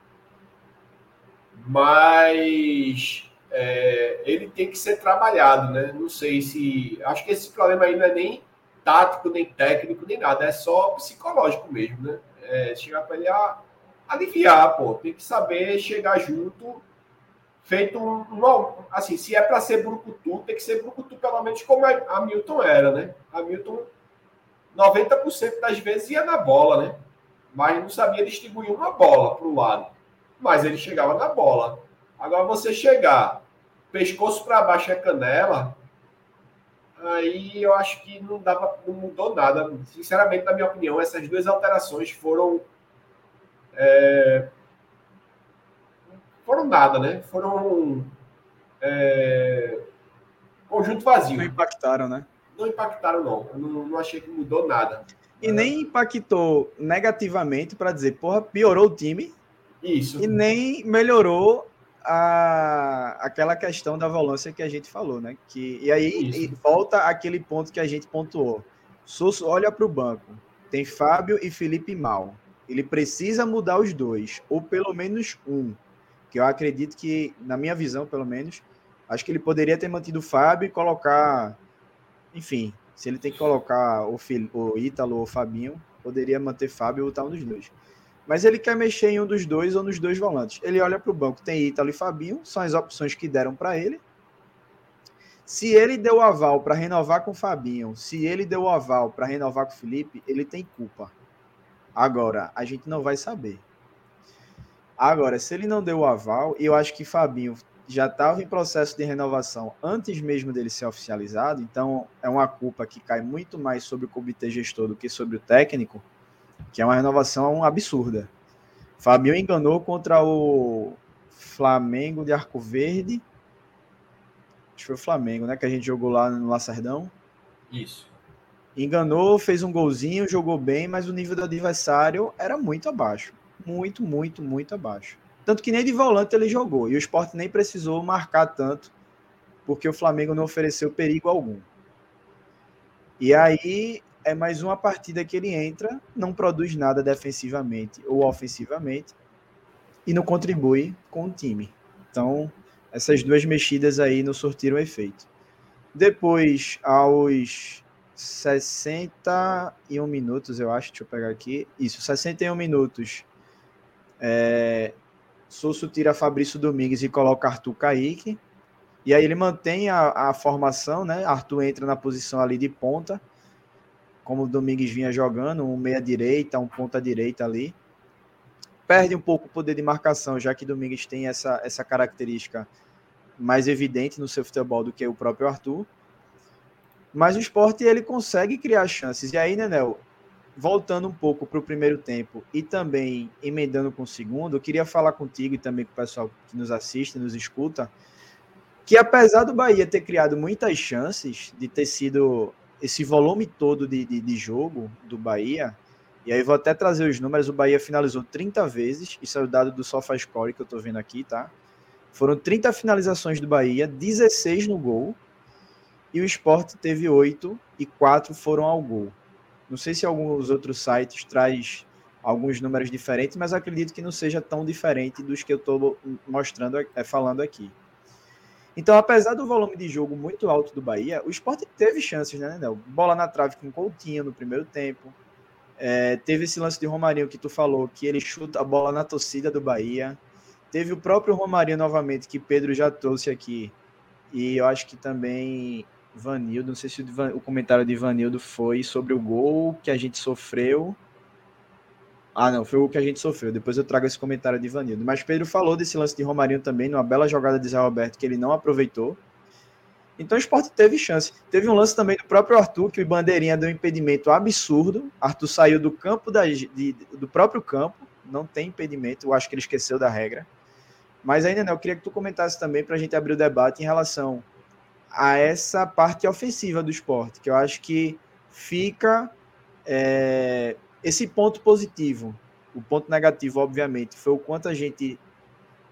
Mas é, ele tem que ser trabalhado, né? Não sei se. Acho que esse problema aí não é nem tático, nem técnico, nem nada. É só psicológico mesmo, né? É, chegar para ele a aliviar, pô. Tem que saber chegar junto, feito um. um assim, se é para ser Brucutu, tem que ser Brucutu pelo menos como a Milton era, né? A Milton, 90% das vezes ia na bola, né? mas não sabia distribuir uma bola para o lado. Mas ele chegava na bola. Agora você chegar pescoço para baixo é canela, aí eu acho que não dava, não mudou nada. Sinceramente, na minha opinião, essas duas alterações foram é, foram nada, né? Foram é, conjunto vazio. Não impactaram, né? Não impactaram, não. Eu não, não achei que mudou nada. E nem impactou negativamente para dizer, porra, piorou o time. Isso. E nem melhorou a, aquela questão da volância que a gente falou, né? Que, e aí e volta aquele ponto que a gente pontuou. Sousa olha para o banco. Tem Fábio e Felipe mal. Ele precisa mudar os dois, ou pelo menos um. Que eu acredito que, na minha visão, pelo menos, acho que ele poderia ter mantido o Fábio e colocar, enfim, se ele tem que colocar o, Fil, o Ítalo ou o Fabinho, poderia manter Fábio ou botar um dos dois. Mas ele quer mexer em um dos dois ou nos dois volantes. Ele olha para o banco, tem Ítalo e Fabinho, são as opções que deram para ele. Se ele deu aval para renovar com o Fabinho, se ele deu aval para renovar com o Felipe, ele tem culpa. Agora, a gente não vai saber. Agora, se ele não deu o aval, eu acho que Fabinho já estava em processo de renovação antes mesmo dele ser oficializado, então é uma culpa que cai muito mais sobre o comitê gestor do que sobre o técnico, que é uma renovação absurda. Fabinho enganou contra o Flamengo de Arco Verde. Acho que foi o Flamengo, né? Que a gente jogou lá no Lacerdão. Isso. Enganou, fez um golzinho, jogou bem, mas o nível do adversário era muito abaixo. Muito, muito, muito abaixo. Tanto que nem de volante ele jogou. E o esporte nem precisou marcar tanto, porque o Flamengo não ofereceu perigo algum. E aí é mais uma partida que ele entra, não produz nada defensivamente ou ofensivamente e não contribui com o time. Então, essas duas mexidas aí não surtiram efeito. Depois, aos 61 minutos, eu acho, deixa eu pegar aqui. Isso, 61 minutos. É, Susso tira Fabrício Domingues e coloca Arthur Kaique. E aí ele mantém a, a formação, né? Arthur entra na posição ali de ponta, como o Domingues vinha jogando, um meia-direita, um ponta-direita ali. Perde um pouco o poder de marcação, já que Domingues tem essa, essa característica mais evidente no seu futebol do que o próprio Arthur. Mas o esporte ele consegue criar chances. E aí, Nenel, voltando um pouco para o primeiro tempo e também emendando com o segundo, eu queria falar contigo e também com o pessoal que nos assiste, nos escuta, que apesar do Bahia ter criado muitas chances, de ter sido esse volume todo de, de, de jogo do Bahia, e aí vou até trazer os números, o Bahia finalizou 30 vezes, isso é o dado do SofaScore que eu estou vendo aqui, tá? Foram 30 finalizações do Bahia, 16 no gol, e o Sport teve 8 e 4 foram ao gol. Não sei se alguns outros sites traz alguns números diferentes, mas acredito que não seja tão diferente dos que eu estou mostrando, é, falando aqui. Então, apesar do volume de jogo muito alto do Bahia, o esporte teve chances, né, Nenel? Bola na trave com Coutinho no primeiro tempo. É, teve esse lance de Romarinho que tu falou, que ele chuta a bola na torcida do Bahia. Teve o próprio Romarinho novamente, que Pedro já trouxe aqui. E eu acho que também Vanildo, não sei se o, comentário de Vanildo foi sobre o gol que a gente sofreu ah, não, foi o que a gente sofreu. Depois eu trago esse comentário de Vanildo. Mas Pedro falou desse lance de Romarinho também, numa bela jogada de Zé Roberto, que ele não aproveitou. Então o esporte teve chance. Teve um lance também do próprio Arthur, que o Bandeirinha deu um impedimento absurdo. Arthur saiu do campo da, de, do próprio campo, não tem impedimento. Eu acho que ele esqueceu da regra. Mas ainda não, eu queria que tu comentasse também para a gente abrir o debate em relação a essa parte ofensiva do esporte, que eu acho que fica é, esse ponto positivo, o ponto negativo, obviamente, foi o quanto a gente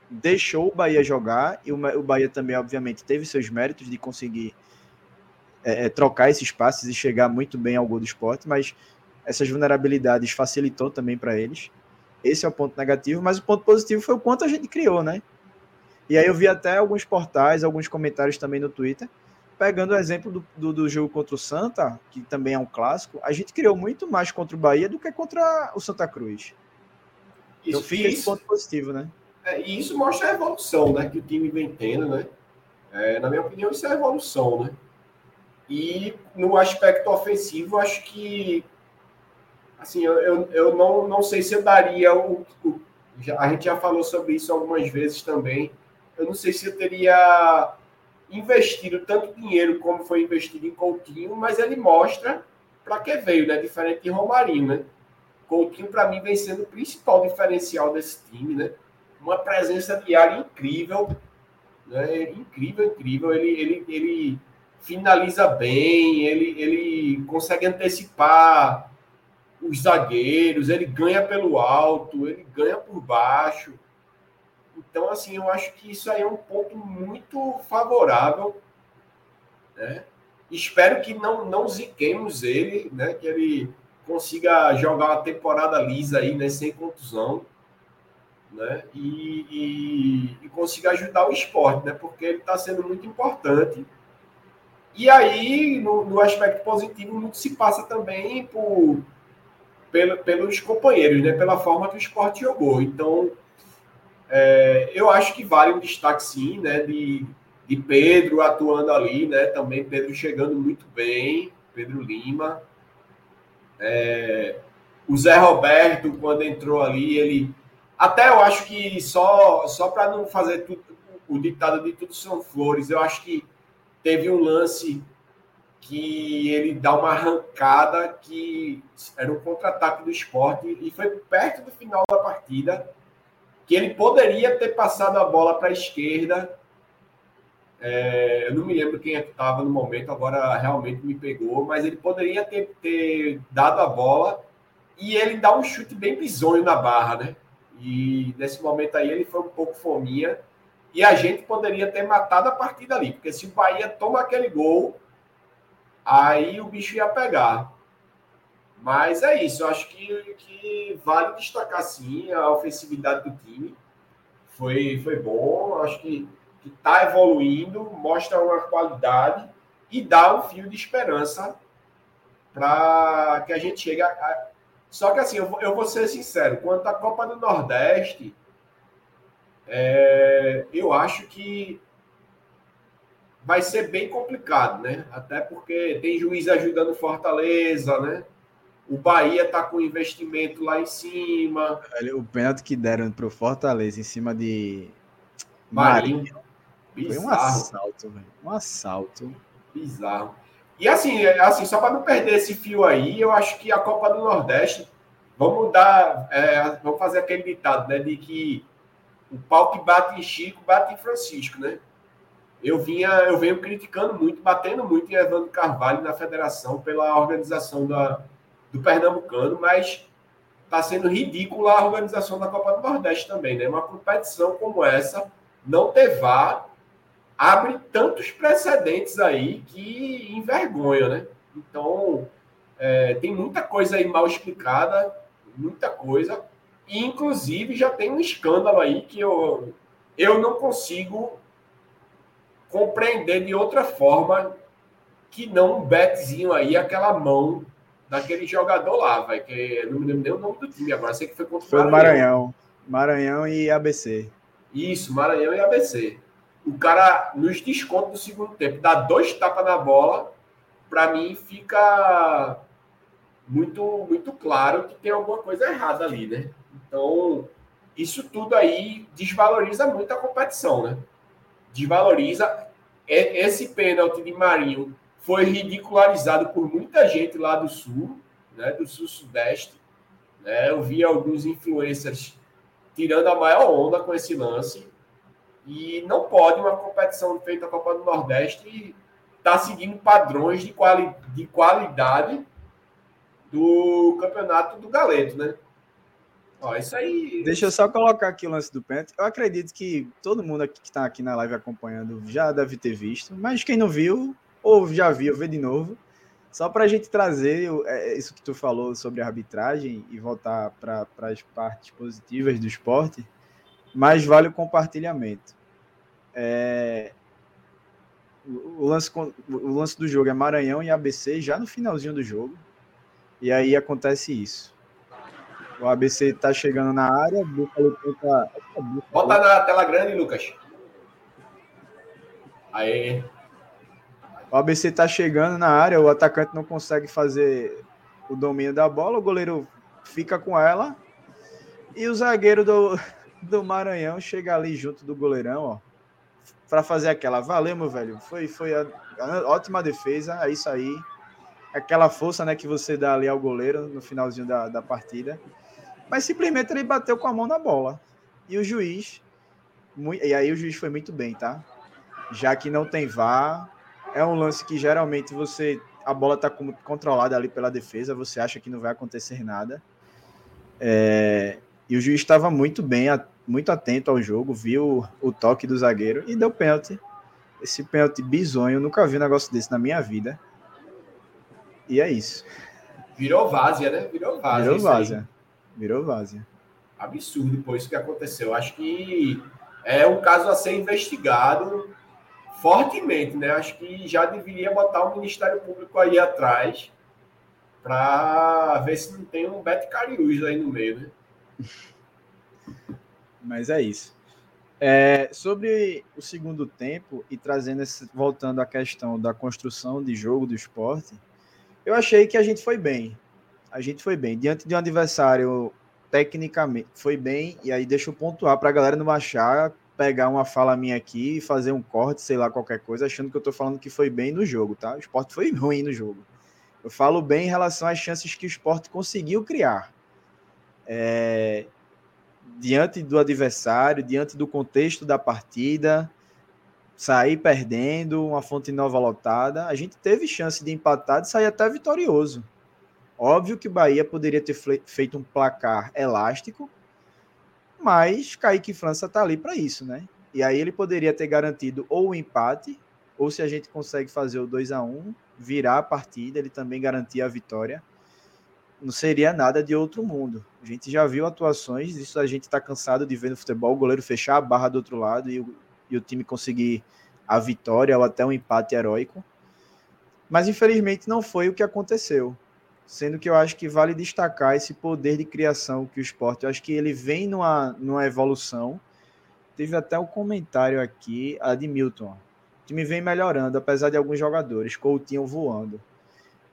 deixou o Bahia jogar, e o Bahia também, obviamente, teve seus méritos de conseguir é, é, trocar esses passes e chegar muito bem ao gol do esporte, mas essas vulnerabilidades facilitou também para eles. Esse é o ponto negativo, mas o ponto positivo foi o quanto a gente criou, né? E aí eu vi até alguns portais, alguns comentários também no Twitter, pegando o exemplo do, do, do, jogo contra o Santa, que também é um clássico, a gente criou muito mais contra o Bahia do que contra o Santa Cruz. Isso, então fica isso, ponto positivo, né? É, e isso mostra a evolução né, que o time vem tendo, né? É, na minha opinião, isso é evolução, né? E no aspecto ofensivo, acho que assim, eu, eu, eu não, não sei se eu daria o, o, A gente já falou sobre isso algumas vezes também. Eu não sei se eu teria investido tanto dinheiro como foi investido em Coutinho, mas ele mostra para que veio, né? Diferente de Romarinho, né? Coutinho, para mim, vem sendo o principal diferencial desse time, né? Uma presença diária incrível, né? Incrível, incrível. Ele, ele, ele finaliza bem, ele, ele consegue antecipar os zagueiros, ele ganha pelo alto, ele ganha por baixo. Então, assim, eu acho que isso aí é um ponto muito favorável. Né? Espero que não, não ziquemos ele, né? que ele consiga jogar uma temporada lisa aí, né? sem contusão. Né? E, e, e consiga ajudar o esporte, né? porque ele está sendo muito importante. E aí, no, no, aspecto positivo, muito se passa também por, pelo, pelos companheiros, né? pela forma que o esporte jogou. Então, é, eu acho que vale um destaque sim, né? De, de Pedro atuando ali, né? Também Pedro chegando muito bem, Pedro Lima. É, o Zé Roberto, quando entrou ali, ele. Até eu acho que só, só para não fazer tudo, o ditado de tudo são flores, eu acho que teve um lance que ele dá uma arrancada que era um contra-ataque do esporte e foi perto do final da partida que ele poderia ter passado a bola para a esquerda. É, eu não me lembro quem é estava no momento, agora realmente me pegou, mas ele poderia ter, ter dado a bola e ele dá um chute bem bizonho na barra, né? E nesse momento aí ele foi um pouco fominha e a gente poderia ter matado a partida ali, porque se o Bahia toma aquele gol, aí o bicho ia pegar. Mas é isso, eu acho que, que vale destacar sim a ofensividade do time. Foi, foi bom, acho que está evoluindo, mostra uma qualidade. e dar um fio de esperança para que a gente chegue a... Só que assim, eu vou, eu vou ser sincero, quanto à Copa do Nordeste, é, eu acho que vai ser bem complicado, né? Até porque tem juiz ajudando Fortaleza, né? O Bahia tá com investimento lá em cima. O pênalti que deram pro Fortaleza em cima de Marinho. Marinho. Foi um assalto, velho. Um assalto. Bizarro. E assim, é, assim só para não perder esse fio aí, eu acho que a Copa do Nordeste, vamos dar, é, vamos fazer aquele ditado, né, de que o pau que bate em Chico, bate em Francisco, né? Eu vinha, eu venho criticando muito, batendo muito em Evandro Carvalho na federação pela organização da, do Pernambucano, mas está sendo ridícula a organização da Copa do Nordeste também, né? Uma competição como essa, não ter VAR, abre tantos precedentes aí que envergonha, né? Então, é, tem muita coisa aí mal explicada, muita coisa. E, inclusive, já tem um escândalo aí que eu, eu não consigo compreender de outra forma que não um betzinho aí, aquela mão daquele jogador lá, vai, que eu não me lembro nem o nome do time agora, sei que foi contra o Maranhão. Maranhão. Maranhão e ABC. Isso, Maranhão e ABC o cara, nos descontos do segundo tempo, dá dois tapas na bola, para mim fica muito, muito claro que tem alguma coisa errada ali, né? Então, isso tudo aí desvaloriza muito a competição, né? Desvaloriza. Esse pênalti de Marinho foi ridicularizado por muita gente lá do Sul, né? Do Sul-Sudeste. Né? Eu vi alguns influencers tirando a maior onda com esse lance. E não pode uma competição feita a Copa do Nordeste estar tá seguindo padrões de, quali, de qualidade do campeonato do Galeto, né? Ó, isso aí. Deixa eu só colocar aqui o lance do pênalti. Eu acredito que todo mundo aqui que está aqui na live acompanhando já deve ter visto, mas quem não viu, ou já viu, vê de novo. Só para a gente trazer é, isso que tu falou sobre arbitragem e voltar para as partes positivas do esporte mas vale o compartilhamento. É, o, lance, o lance do jogo é Maranhão e ABC já no finalzinho do jogo. E aí acontece isso. O ABC está chegando na área, Búfalo tenta. Bota na tela grande, Lucas. Aí. O ABC está chegando na área, o atacante não consegue fazer o domínio da bola, o goleiro fica com ela e o zagueiro do, do Maranhão chega ali junto do goleirão, ó, para fazer aquela. Valeu, meu velho. Foi, foi a, a, ótima defesa. É isso aí. Aquela força né, que você dá ali ao goleiro no finalzinho da, da partida. Mas simplesmente ele bateu com a mão na bola. E o juiz. E aí o juiz foi muito bem, tá? Já que não tem VAR. É um lance que geralmente você. A bola está controlada ali pela defesa, você acha que não vai acontecer nada. É, e o juiz estava muito bem, muito atento ao jogo, viu o toque do zagueiro e deu pênalti. Esse pênalti bizonho, nunca vi um negócio desse na minha vida. E é isso. Virou várzea, né? Virou várzea. Virou várzea. Virou várzea. Absurdo, pô, isso que aconteceu. Acho que é um caso a ser investigado fortemente, né? Acho que já deveria botar o Ministério Público aí atrás para ver se não tem um Beto Cariús aí no meio, né? Mas é isso. É, sobre o segundo tempo e trazendo esse, voltando à questão da construção de jogo do esporte, eu achei que a gente foi bem. A gente foi bem. Diante de um adversário, tecnicamente, foi bem. E aí deixa eu pontuar para a galera não achar, pegar uma fala minha aqui e fazer um corte, sei lá, qualquer coisa, achando que eu estou falando que foi bem no jogo, tá? O esporte foi *laughs* ruim no jogo. Eu falo bem em relação às chances que o esporte conseguiu criar é, diante do adversário, diante do contexto da partida, sair perdendo, uma fonte nova lotada, a gente teve chance de empatar e sair até vitorioso. Óbvio que Bahia poderia ter feito um placar elástico, mas Kaique França está ali para isso, né? E aí ele poderia ter garantido ou o empate, ou se a gente consegue fazer o 2 a 1 virar a partida, ele também garantia a vitória não seria nada de outro mundo. A gente já viu atuações, isso a gente está cansado de ver no futebol, o goleiro fechar a barra do outro lado e o, e o time conseguir a vitória ou até um empate heróico. Mas infelizmente não foi o que aconteceu. Sendo que eu acho que vale destacar esse poder de criação que o esporte, eu acho que ele vem numa, numa evolução. Teve até um comentário aqui, a de Milton. O time vem melhorando, apesar de alguns jogadores, Coutinho voando.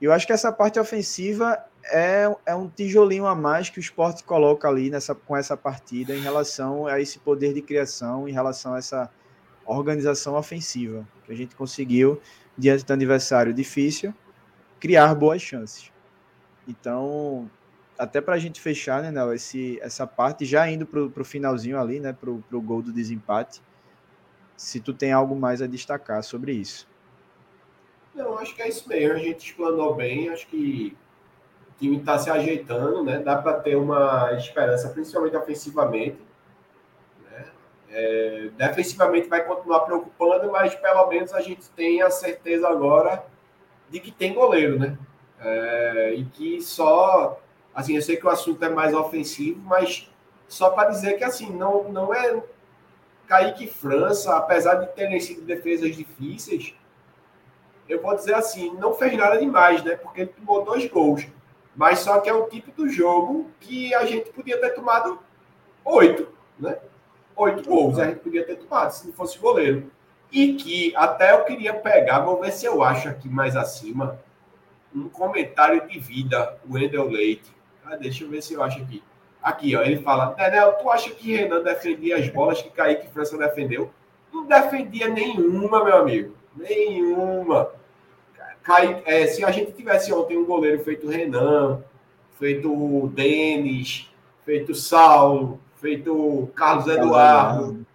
Eu acho que essa parte ofensiva é, é um tijolinho a mais que o esporte coloca ali nessa, com essa partida em relação a esse poder de criação, em relação a essa organização ofensiva, que a gente conseguiu, diante do adversário difícil, criar boas chances. Então, até para a gente fechar, né, Nel, esse, essa parte, já indo para o finalzinho ali, né, para o gol do desempate, se tu tem algo mais a destacar sobre isso. Não, acho que é isso mesmo, a gente explanou bem, acho que o time está se ajeitando, né, dá para ter uma esperança, principalmente ofensivamente, né, é, defensivamente vai continuar preocupando, mas pelo menos a gente tem a certeza agora de que tem goleiro, né, é, e que só, assim, eu sei que o assunto é mais ofensivo, mas só para dizer que, assim, não, não é Kaique França, apesar de terem sido defesas difíceis, eu vou dizer assim, não fez nada demais, né? Porque ele tomou dois gols. Mas só que é o tipo do jogo que a gente podia ter tomado oito, né? Oito gols a gente podia ter tomado, se não fosse goleiro. E que até eu queria pegar, vou ver se eu acho aqui mais acima, um comentário de vida, o Wendel Leite. Ah, deixa eu ver se eu acho aqui. Aqui, ó, ele fala: Daniel, tu acha que Renan defendia as bolas que Kaique França defendeu? Não defendia nenhuma, meu amigo. Nenhuma. Kaique, é, se a gente tivesse ontem um goleiro feito Renan, feito Denis, feito Saulo, feito Carlos Eduardo,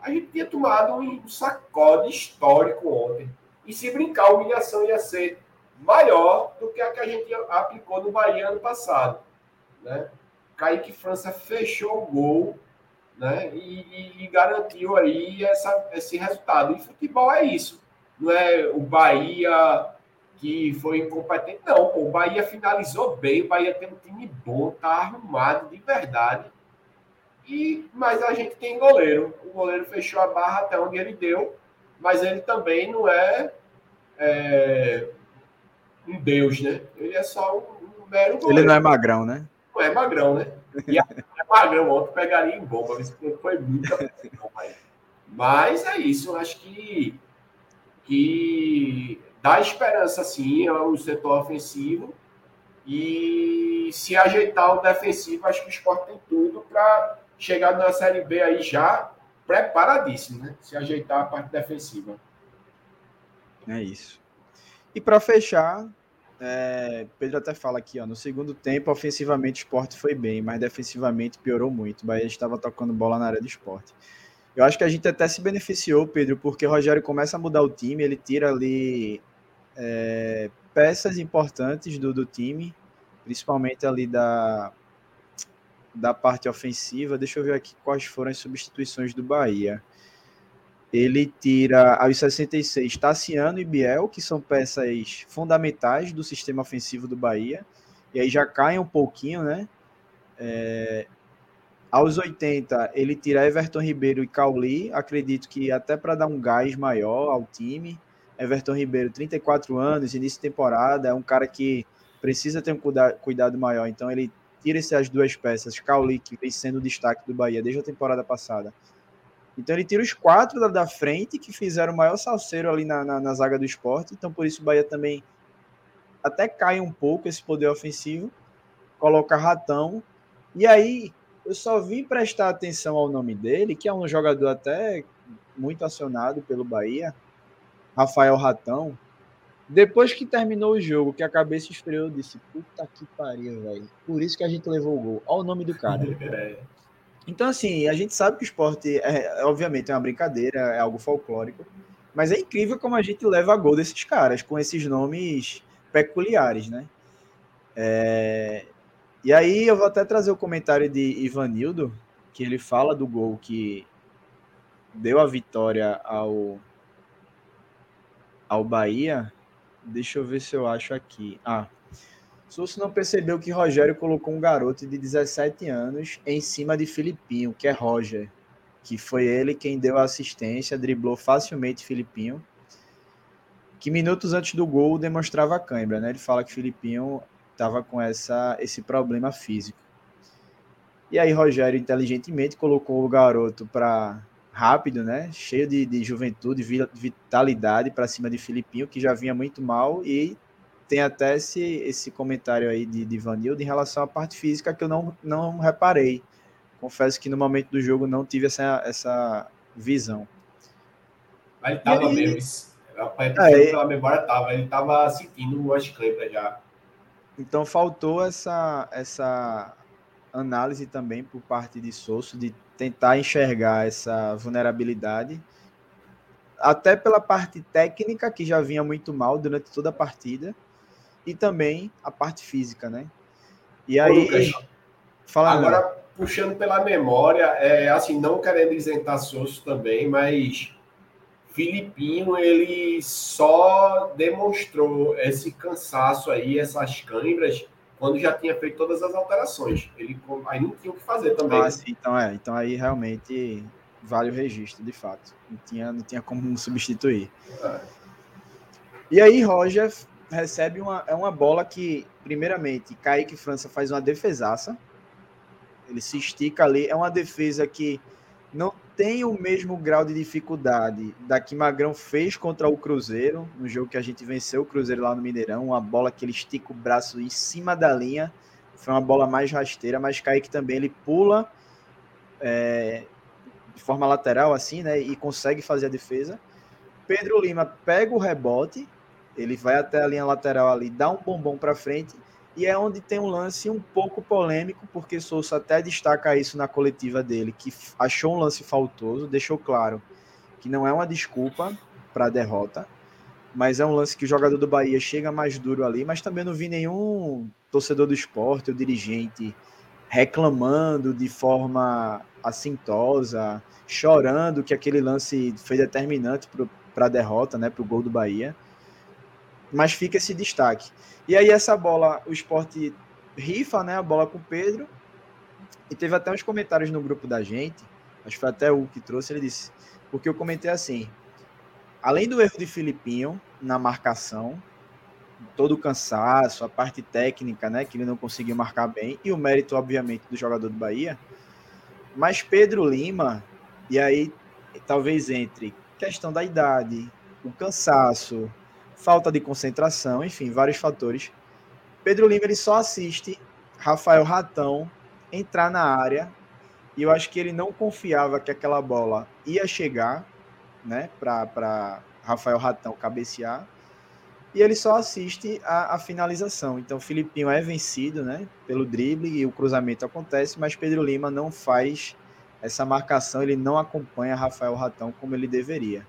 a gente tinha tomado um sacode histórico ontem. E se brincar, a humilhação ia ser maior do que a que a gente aplicou no Bahia ano passado. Né? Kaique França fechou o gol né? e, e, e garantiu aí essa, esse resultado. E futebol é isso. Não é o Bahia que foi incompetente. Não, pô, o Bahia finalizou bem, o Bahia tem um time bom, tá arrumado de verdade. E, mas a gente tem goleiro. O goleiro fechou a barra até onde ele deu, mas ele também não é, é um deus, né? Ele é só um, um mero goleiro. Ele não é magrão, né? Não é magrão, né? E a, *laughs* é magrão, ontem pegaria em bomba, mas foi muita pressão, mas é isso, eu acho que, que dá esperança, sim, ao setor ofensivo. E se ajeitar o defensivo, acho que o esporte tem tudo para chegar na Série B aí já preparadíssimo, né? Se ajeitar a parte defensiva. É isso. E para fechar, é, Pedro até fala aqui, ó, no segundo tempo, ofensivamente o esporte foi bem, mas defensivamente piorou muito. O Bahia estava tocando bola na área do esporte. Eu acho que a gente até se beneficiou, Pedro, porque o Rogério começa a mudar o time, ele tira ali é, peças importantes do, do time, principalmente ali da, da parte ofensiva. Deixa eu ver aqui quais foram as substituições do Bahia ele tira aos 66 Tassiano e Biel, que são peças fundamentais do sistema ofensivo do Bahia, e aí já cai um pouquinho, né? É, aos 80, ele tira Everton Ribeiro e Cauli, acredito que até para dar um gás maior ao time. Everton Ribeiro, 34 anos, início de temporada, é um cara que precisa ter um cuidado maior, então ele tira essas duas peças, Cauli, que vem sendo o destaque do Bahia desde a temporada passada, então ele tira os quatro da, da frente, que fizeram o maior salseiro ali na, na, na, zaga do esporte. Então por isso o Bahia também até cai um pouco esse poder ofensivo. Coloca Ratão. E aí eu só vim prestar atenção ao nome dele, que é um jogador até muito acionado pelo Bahia, Rafael Ratão. Depois que terminou o jogo, que a cabeça esfriou, eu disse: Puta que pariu, velho. Por isso que a gente levou o gol. Olha o nome do cara. É. *laughs* Então, assim, a gente sabe que o esporte, é, obviamente, é uma brincadeira, é algo folclórico, mas é incrível como a gente leva a gol desses caras, com esses nomes peculiares, né? É... E aí eu vou até trazer o comentário de Ivanildo, que ele fala do gol que deu a vitória ao, ao Bahia. Deixa eu ver se eu acho aqui. Ah, Souza não percebeu que Rogério colocou um garoto de 17 anos em cima de Filipinho, que é Roger, que foi ele quem deu a assistência, driblou facilmente Filipinho. que minutos antes do gol demonstrava cãibra, né? Ele fala que Filipinho estava com essa, esse problema físico. E aí Rogério inteligentemente colocou o garoto para rápido, né? Cheio de, de juventude, vitalidade para cima de Filipinho, que já vinha muito mal e tem até esse, esse comentário aí de, de Vanildo em relação à parte física que eu não, não reparei. Confesso que no momento do jogo não tive essa, essa visão. Mas ele tava aí, mesmo. É, pela memória tava. Ele tava sentindo as câimbras já. Então faltou essa, essa análise também por parte de Sosso de tentar enxergar essa vulnerabilidade até pela parte técnica que já vinha muito mal durante toda a partida e também a parte física, né? E aí Lucas, fala agora puxando pela memória, é assim, não querendo isentar Sosso também, mas Filipinho, ele só demonstrou esse cansaço aí, essas câimbras, quando já tinha feito todas as alterações. Ele aí não tinha o que fazer também. Ah, sim, então é. Então aí realmente vale o registro, de fato. Não tinha, não tinha como substituir. É. E aí, Roger recebe uma, é uma bola que, primeiramente, Kaique França faz uma defesaça. Ele se estica ali. É uma defesa que não tem o mesmo grau de dificuldade da que Magrão fez contra o Cruzeiro, no jogo que a gente venceu o Cruzeiro lá no Mineirão, uma bola que ele estica o braço em cima da linha, foi uma bola mais rasteira, mas Kaique também ele pula é, de forma lateral assim, né, e consegue fazer a defesa. Pedro Lima pega o rebote, ele vai até a linha lateral ali, dá um bombom para frente e é onde tem um lance um pouco polêmico, porque Souza até destaca isso na coletiva dele, que achou um lance faltoso, deixou claro que não é uma desculpa para a derrota, mas é um lance que o jogador do Bahia chega mais duro ali, mas também não vi nenhum torcedor do esporte ou dirigente reclamando de forma assintosa, chorando que aquele lance foi determinante para a derrota, né, para o gol do Bahia. Mas fica esse destaque. E aí essa bola, o esporte rifa, né, a bola com o Pedro. E teve até uns comentários no grupo da gente, acho que foi até o que trouxe, ele disse, porque eu comentei assim, além do erro de Filipinho na marcação, todo o cansaço, a parte técnica, né, que ele não conseguiu marcar bem, e o mérito, obviamente, do jogador do Bahia, mas Pedro Lima, e aí talvez entre questão da idade, o cansaço, falta de concentração, enfim, vários fatores. Pedro Lima ele só assiste Rafael Ratão entrar na área e eu acho que ele não confiava que aquela bola ia chegar, né, para Rafael Ratão cabecear. E ele só assiste a, a finalização. Então, Filipinho é vencido, né, pelo drible e o cruzamento acontece, mas Pedro Lima não faz essa marcação, ele não acompanha Rafael Ratão como ele deveria.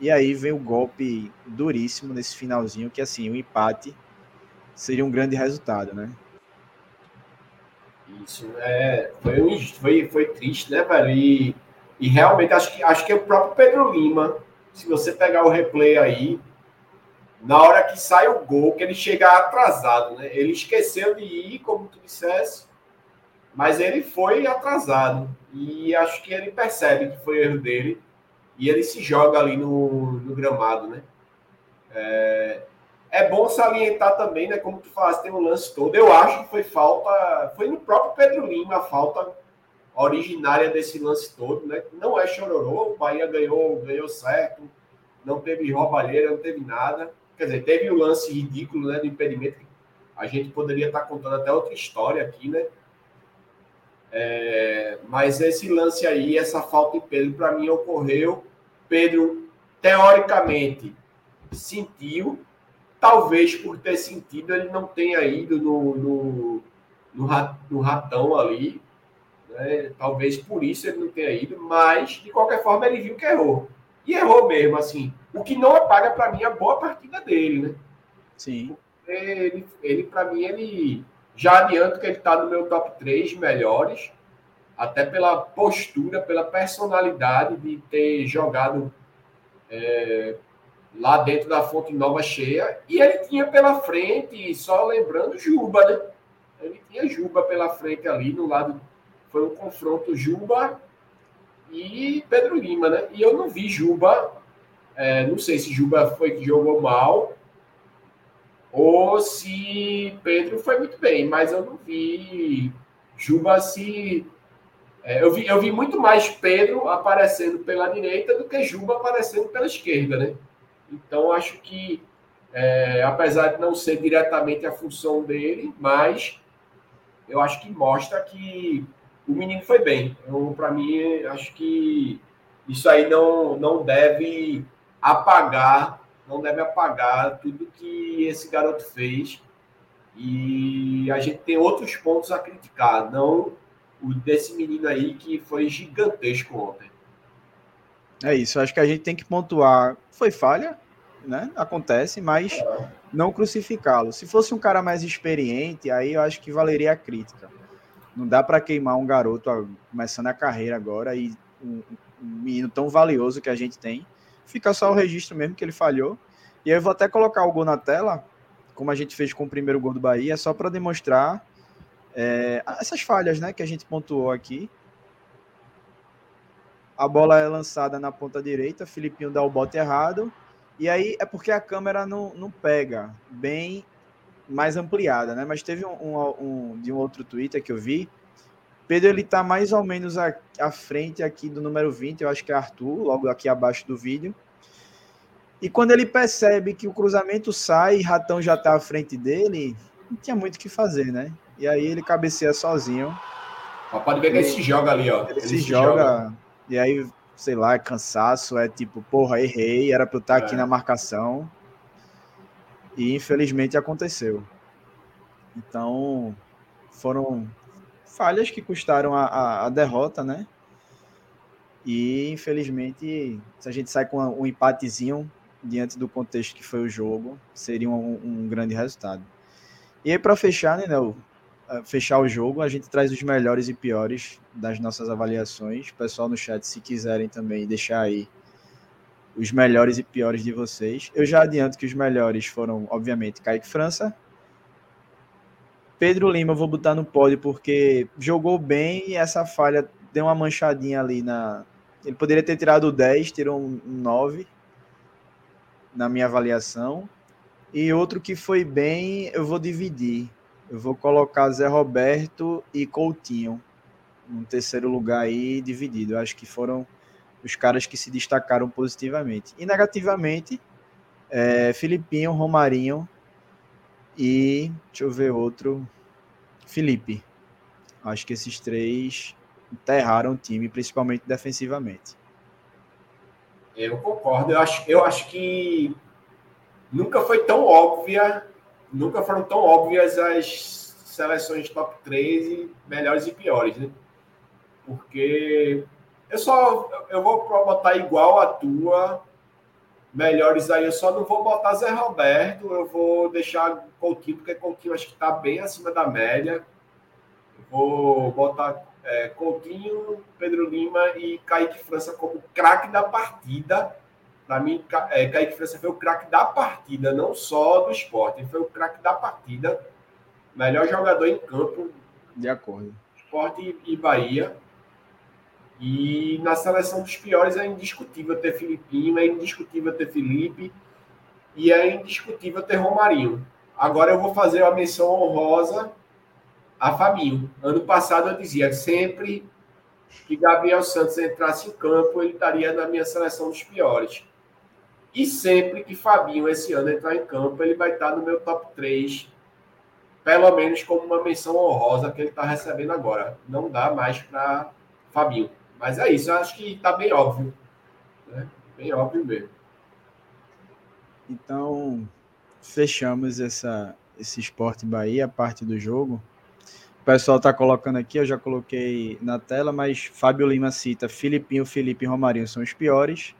E aí vem o golpe duríssimo nesse finalzinho, que assim, o um empate seria um grande resultado, né? Isso, é, foi, um, foi, foi triste, né, velho? E, e realmente acho que, acho que é o próprio Pedro Lima, se você pegar o replay aí, na hora que sai o gol, que ele chega atrasado, né? Ele esqueceu de ir, como tu dissesse, mas ele foi atrasado. E acho que ele percebe que foi erro dele e ele se joga ali no, no gramado, né? É, é, bom salientar também, né? Como tu falaste, tem um lance todo. Eu acho que foi falta, foi no próprio Pedro Lima a falta originária desse lance todo, né? Não é chororô, o Bahia ganhou, ganhou certo, não teve roubalheira, não teve nada. Quer dizer, teve o lance ridículo, né, do impedimento. A gente poderia estar contando até outra história aqui, né? É, mas esse lance aí, essa falta em Pedro, para mim ocorreu Pedro, teoricamente, sentiu. Talvez por ter sentido, ele não tenha ido no, no, no, no ratão ali. Né? Talvez por isso ele não tenha ido, mas de qualquer forma ele viu que errou. E errou mesmo, assim. O que não apaga para mim a boa partida dele, né? Sim. Ele, ele para mim, ele já adianto que ele está no meu top 3 melhores até pela postura, pela personalidade de ter jogado é, lá dentro da Fonte Nova cheia. E ele tinha pela frente, só lembrando, Juba, né? Ele tinha Juba pela frente ali, no lado. Foi um confronto Juba e Pedro Lima, né? E eu não vi Juba É, não sei se Juba foi que jogou mal ou se Pedro foi muito bem, mas eu não vi Juba se. É, eu, vi, eu vi muito mais Pedro aparecendo pela direita do que Juba aparecendo pela esquerda, né? Então acho que, é, apesar de não ser diretamente a função dele, mas eu acho que mostra que o menino foi bem. Para mim, acho que isso aí não, não deve apagar, não deve apagar tudo que esse garoto fez. E a gente tem outros pontos a criticar, não o desse menino aí que foi gigantesco ontem. É isso, acho que a gente tem que pontuar. Foi falha, né? Acontece, mas não crucificá-lo. Se fosse um cara mais experiente, aí eu acho que valeria a crítica. Não dá para queimar um garoto começando a carreira agora e um, um menino tão valioso que a gente tem. Fica só o registro mesmo que ele falhou. E aí eu vou até colocar o gol na tela, como a gente fez com o primeiro gol do Bahia, só para demonstrar é, essas falhas né, que a gente pontuou aqui. A bola é lançada na ponta direita, Filipinho dá o bote errado. E aí é porque a câmera não, não pega bem mais ampliada, né? Mas teve um, um, um de um outro Twitter que eu vi. Pedro ele tá mais ou menos à, à frente aqui do número 20, eu acho que é Arthur, logo aqui abaixo do vídeo. E quando ele percebe que o cruzamento sai e Ratão já tá à frente dele, não tinha muito o que fazer, né? E aí ele cabeceia sozinho. pode ver que ele se joga ali, ó. Ele, ele se, se joga, joga, e aí, sei lá, é cansaço, é tipo, porra, errei, era pra eu estar é. aqui na marcação. E infelizmente aconteceu. Então, foram falhas que custaram a, a, a derrota, né? E infelizmente, se a gente sai com um empatezinho diante do contexto que foi o jogo, seria um, um grande resultado. E aí, para fechar, né, Nel, fechar o jogo, a gente traz os melhores e piores das nossas avaliações. Pessoal no chat, se quiserem também deixar aí os melhores e piores de vocês. Eu já adianto que os melhores foram, obviamente, Kaique França. Pedro Lima, vou botar no pódio porque jogou bem e essa falha deu uma manchadinha ali na. Ele poderia ter tirado 10, tirou um 9 na minha avaliação. E outro que foi bem, eu vou dividir. Eu vou colocar Zé Roberto e Coutinho no terceiro lugar aí dividido. Eu acho que foram os caras que se destacaram positivamente. E negativamente, é, Filipinho, Romarinho e deixa eu ver outro, Felipe. Acho que esses três enterraram o time, principalmente defensivamente. Eu concordo. Eu acho, eu acho que nunca foi tão óbvia, nunca foram tão óbvias as seleções top 3 melhores e piores, né? Porque eu só eu vou botar igual a tua. Melhores aí, eu só não vou botar Zé Roberto, eu vou deixar Coutinho, porque Coutinho acho que está bem acima da média. vou botar é, Coutinho, Pedro Lima e Kaique França como craque da partida. Para mim, é, Kaique França foi o craque da partida, não só do esporte, ele foi o craque da partida. Melhor jogador em campo. De acordo. Esporte e Bahia. E na seleção dos piores é indiscutível ter Filipinho, é indiscutível ter Felipe e é indiscutível ter Romarinho. Agora eu vou fazer uma menção honrosa a Fabinho. Ano passado eu dizia sempre que Gabriel Santos entrasse em campo, ele estaria na minha seleção dos piores. E sempre que Fabinho esse ano entrar em campo, ele vai estar no meu top 3, pelo menos como uma menção honrosa que ele está recebendo agora. Não dá mais para Fabinho. Mas é isso, eu acho que está bem óbvio. Né? Bem óbvio mesmo. Então, fechamos essa, esse Esporte Bahia, parte do jogo. O pessoal está colocando aqui, eu já coloquei na tela, mas Fábio Lima cita Filipinho, Felipe e Romarinho são os piores.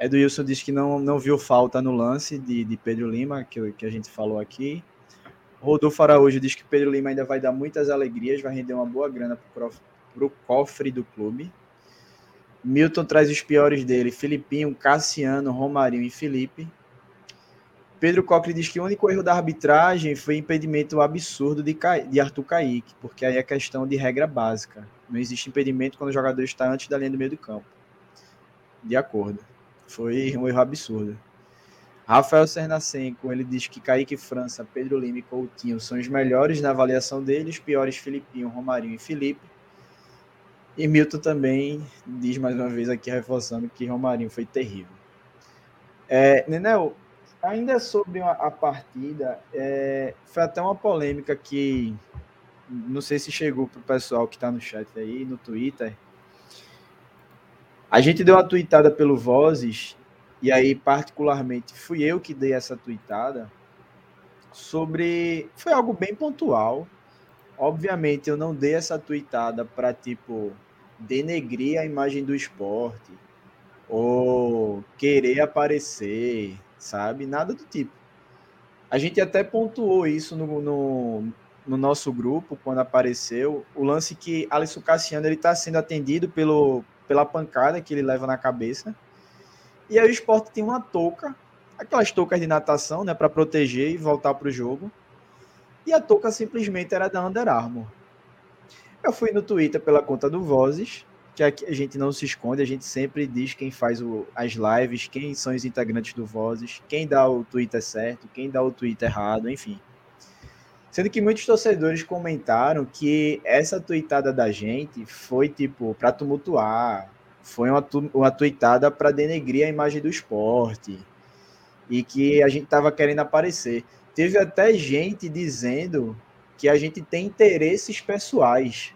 Edilson disse que não, não viu falta no lance de, de Pedro Lima, que, que a gente falou aqui. Rodolfo Araújo diz que Pedro Lima ainda vai dar muitas alegrias, vai render uma boa grana para o cofre do clube. Milton traz os piores dele: Filipinho, Cassiano, Romarinho e Felipe. Pedro Cocle diz que o único erro da arbitragem foi impedimento absurdo de, Ca... de Arthur Kaique, porque aí é questão de regra básica. Não existe impedimento quando o jogador está antes da linha do meio do campo. De acordo. Foi um erro absurdo. Rafael Sernacenco, ele diz que Kaique França, Pedro Lima e Coutinho são os melhores na avaliação dele, os piores Filipinho, Romarinho e Felipe. E Milton também diz mais uma vez aqui, reforçando que Romarinho foi terrível. É, Nenel, ainda sobre a, partida, é, foi até uma polêmica que não sei se chegou para o pessoal que está no chat aí, no Twitter. A gente deu uma tweetada pelo Vozes, e aí, particularmente, fui eu que dei essa tweetada sobre. Foi algo bem pontual. Obviamente, eu não dei essa tweetada para, tipo, denegrir a imagem do esporte ou querer aparecer, sabe? Nada do tipo. A gente até pontuou isso no, no, no nosso grupo quando apareceu. O lance que Alisson Cassiano está sendo atendido pelo, pela pancada que ele leva na cabeça. E aí o esporte tem uma touca, aquelas toucas de natação, né, para proteger e voltar para o jogo. E a touca simplesmente era da Under Armour. Eu fui no Twitter pela conta do Vozes, que a gente não se esconde, a gente sempre diz quem faz o, as lives, quem são os integrantes do Vozes, quem dá o Twitter certo, quem dá o Twitter errado, enfim. Sendo que muitos torcedores comentaram que essa tweetada da gente foi tipo para tumultuar, foi uma, uma tweetada para denegrir a imagem do esporte e que a gente estava querendo aparecer. Teve até gente dizendo que a gente tem interesses pessoais.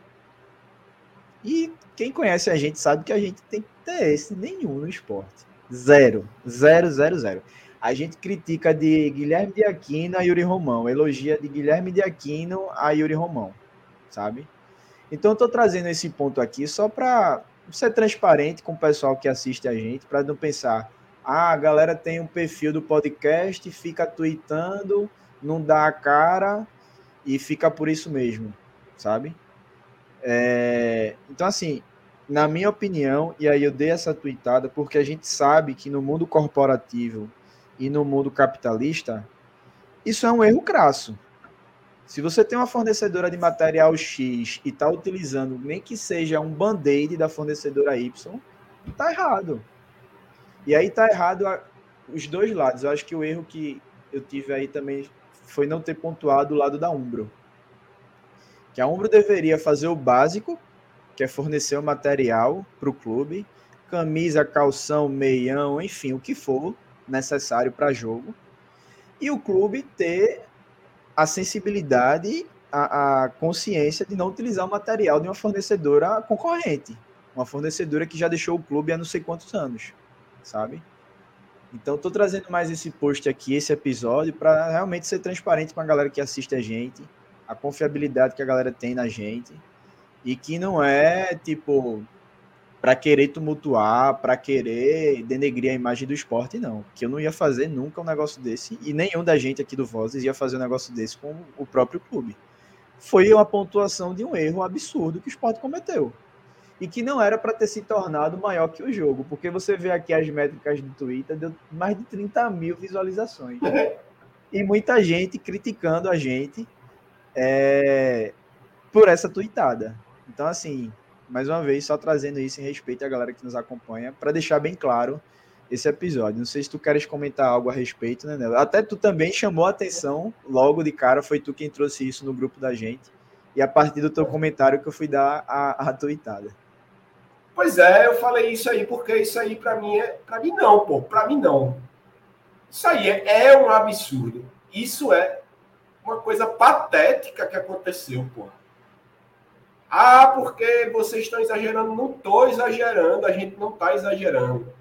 E quem conhece a gente sabe que a gente tem interesse nenhum no esporte. Zero. Zero, zero, zero. A gente critica de Guilherme de Aquino a Yuri Romão, elogia de Guilherme de Aquino a Yuri Romão, sabe? Então eu trazendo esse ponto aqui só para ser transparente com o pessoal que assiste a gente, para não pensar, ah, a galera tem um perfil do podcast, fica tweetando, não dá a cara e fica por isso mesmo, sabe? É, então, assim, na minha opinião, e aí eu dei essa tweetada, porque a gente sabe que no mundo corporativo e no mundo capitalista, isso é um erro crasso. Se você tem uma fornecedora de material X e está utilizando nem que seja um band-aid da fornecedora Y, está errado. E aí está errado a, os dois lados. Eu acho que o erro que eu tive aí também foi não ter pontuado o lado da Umbro. Que a Umbro deveria fazer o básico, que é fornecer o material para o clube, camisa, calção, meião, enfim, o que for necessário para jogo. E o clube ter a sensibilidade, a, a consciência de não utilizar o material de uma fornecedora concorrente. Uma fornecedora que já deixou o clube há não sei quantos anos, sabe? Então, estou trazendo mais esse post aqui, esse episódio, para realmente ser transparente com a galera que assiste a gente, a confiabilidade que a galera tem na gente, e que não é tipo para querer tumultuar, para querer denegrir a imagem do esporte, não. Que eu não ia fazer nunca um negócio desse, e nenhum da gente aqui do Vozes ia fazer um negócio desse com o próprio clube. Foi uma pontuação de um erro absurdo que o esporte cometeu. E que não era para ter se tornado maior que o jogo, porque você vê aqui as métricas do Twitter, deu mais de 30 mil visualizações. e muita gente criticando a gente é, por essa tweetada. Então, assim, mais uma vez, só trazendo isso em respeito à galera que nos acompanha, para deixar bem claro esse episódio. Não sei se tu queres comentar algo a respeito, né, Nelo? Até tu também chamou a atenção, logo de cara, foi tu quem trouxe isso no grupo da gente. E a partir do teu comentário que eu fui dar a, a tuitada. Pois é, eu falei isso aí porque isso aí para mim é, para mim não, pô, para mim não. Isso aí é, é um absurdo. Isso é uma coisa patética que aconteceu, pô. Ah, porque vocês estão exagerando. Não estou exagerando, a gente não está exagerando.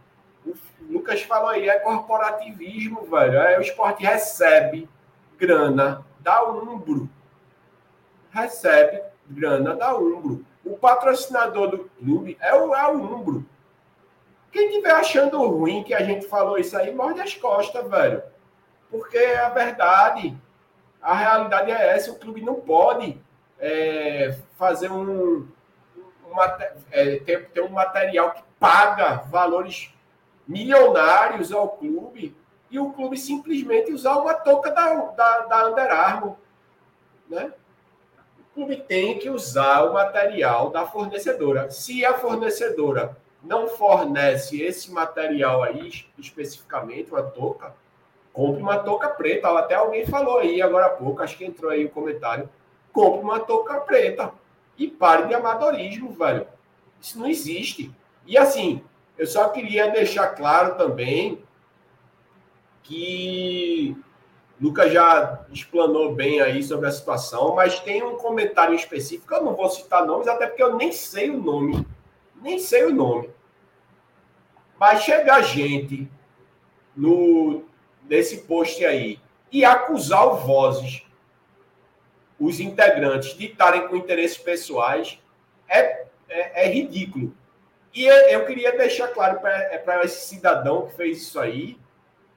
O Lucas falou aí, é corporativismo, velho. É, o esporte recebe grana da Umbro. Recebe grana da Umbro. O patrocinador do clube é o, é o Umbro. Quem estiver achando ruim que a gente falou isso aí, morde as costas, velho. Porque a verdade, a realidade é essa, o clube não pode é, fazer um, é, ter, ter um material que paga valores milionários ao clube e o clube simplesmente usar uma touca da, da, da Under Armour. Né? O clube tem que usar o material da fornecedora. Se a fornecedora não fornece esse material aí, especificamente, uma touca, compre uma touca preta. Até alguém falou aí agora há pouco, acho que entrou aí o comentário. Compre uma touca preta. E pare de amadorismo, velho. Isso não existe. E assim, eu só queria deixar claro também que Lucas já explanou bem aí sobre a situação, mas tem um comentário específico, eu não vou citar nomes, até porque eu nem sei o nome. Nem sei o nome. Mas chega gente no, nesse post aí e acusar o Vozes, os integrantes, de estarem com interesses pessoais, é, é, é ridículo. E eu queria deixar claro para é esse cidadão que fez isso aí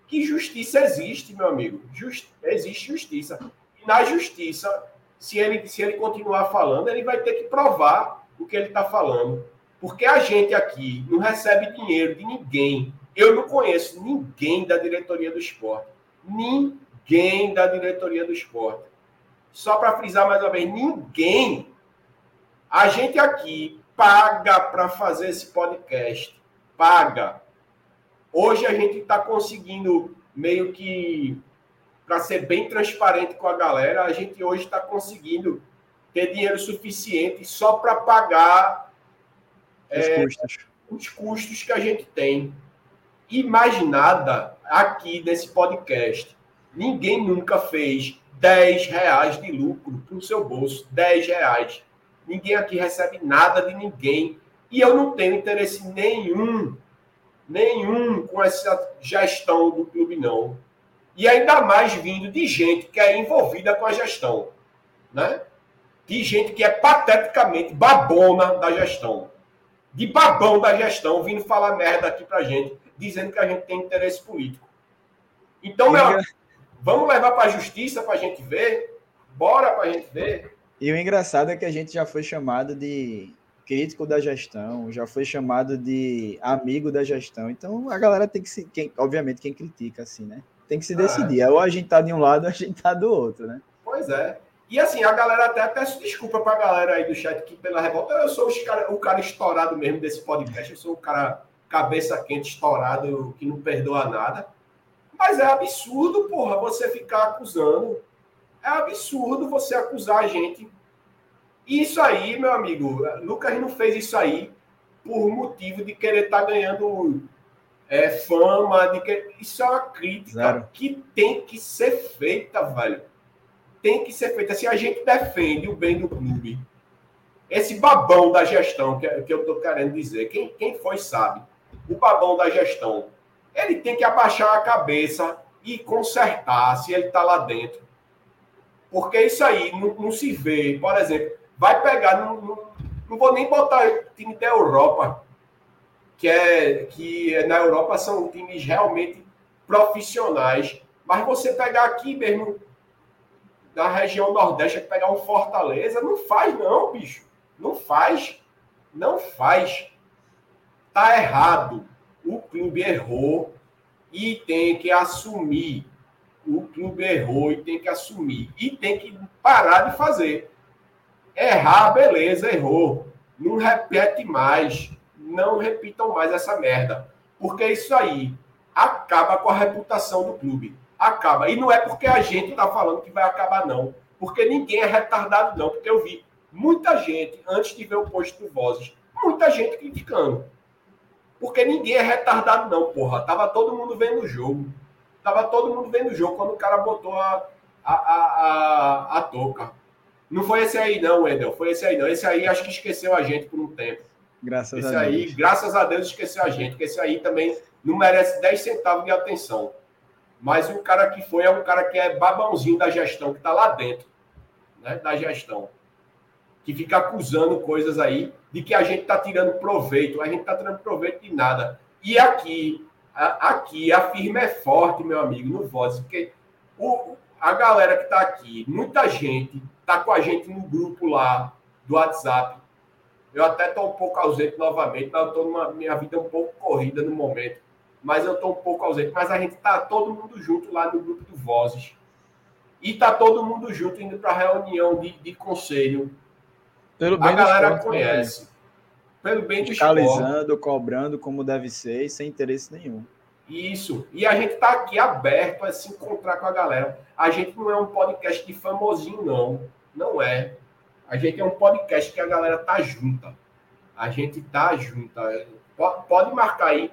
que justiça existe, meu amigo. Just, existe justiça. E na justiça, se ele, se ele continuar falando, ele vai ter que provar o que ele está falando. Porque a gente aqui não recebe dinheiro de ninguém. Eu não conheço ninguém da diretoria do esporte. Ninguém da diretoria do esporte. Só para frisar mais uma vez, ninguém. A gente aqui paga para fazer esse podcast. Paga. Hoje a gente está conseguindo meio que, para ser bem transparente com a galera, a gente hoje está conseguindo ter dinheiro suficiente só para pagar os, é, custos. os custos que a gente tem. E mais nada aqui nesse podcast. Ninguém nunca fez 10 reais de lucro para o seu bolso. 10 reais. Ninguém aqui recebe nada de ninguém. E eu não tenho interesse nenhum nenhum com essa gestão do clube, não. E ainda mais vindo de gente que é envolvida com a gestão. Né? De gente que é pateticamente babona da gestão. De babão da gestão, vindo falar merda aqui pra gente, dizendo que a gente tem interesse político. Então, meu, vamos levar para a justiça para a gente ver? Bora para a gente ver? E o engraçado é que a gente já foi chamado de crítico da gestão, já foi chamado de amigo da gestão. Então a galera tem que se, quem, obviamente quem critica assim, né? Tem que se decidir. Ah, é. Ou a gente tá de um lado, ou a gente tá do outro, né? Pois é. E assim, a galera até peço desculpa pra galera aí do chat que pela revolta. Eu sou cara, o cara estourado mesmo desse podcast. Eu sou o cara cabeça quente, estourado, que não perdoa nada. Mas é absurdo, porra, você ficar acusando. É absurdo você acusar a gente isso aí, meu amigo, Lucas não fez isso aí por motivo de querer estar tá ganhando é, fama, de que... isso é uma crítica Zero. que tem que ser feita, velho. Tem que ser feita. Se a gente defende o bem do clube, esse babão da gestão, que, que eu estou querendo dizer, quem, quem foi sabe, o babão da gestão, ele tem que abaixar a cabeça e consertar se ele está lá dentro. Porque isso aí não, não se vê, por exemplo, vai pegar, não, não, não vou nem botar time da Europa, que é que na Europa são times realmente profissionais, mas você pegar aqui mesmo na região Nordeste, pegar um Fortaleza, não faz não, bicho. Não faz. Não faz. Tá errado. O clube errou e tem que assumir. O clube errou e tem que assumir. E tem que parar de fazer. Errar, beleza, errou. Não repete mais. Não repitam mais essa merda. Porque isso aí acaba com a reputação do clube. Acaba. E não é porque a gente está falando que vai acabar, não. Porque ninguém é retardado, não. Porque eu vi muita gente, antes de ver o post do Vozes, muita gente criticando. Porque ninguém é retardado, não, porra. Tava todo mundo vendo o jogo. Tava todo mundo vendo o jogo quando o cara botou a, a, a, a, a touca. Não foi esse aí, não, Wendel. Foi esse aí, não. Esse aí acho que esqueceu a gente por um tempo. Graças esse a aí, Deus. graças a Deus, esqueceu a gente. Porque esse aí também não merece 10 centavos de atenção. Mas o cara que foi é um cara que é babãozinho da gestão, que está lá dentro né, da gestão. Que fica acusando coisas aí de que a gente está tirando proveito. A gente está tirando proveito de nada. E aqui, a, aqui, a firma é forte, meu amigo, no Voz. Porque o, a galera que está aqui, muita gente está com a gente no grupo lá do WhatsApp. Eu até estou um pouco ausente novamente, mas eu estou numa minha vida um pouco corrida no momento. Mas eu estou um pouco ausente. Mas a gente está todo mundo junto lá no grupo do Vozes. E está todo mundo junto indo para a reunião de, de conselho. Pelo a galera esporte, conhece. Né? pelo bem do Fiscalizando, cobrando como deve ser e sem interesse nenhum. Isso. E a gente está aqui aberto a se encontrar com a galera. A gente não é um podcast de famosinho, não. Não é. A gente é um podcast que a galera tá junta. A gente tá junta. Pode marcar aí.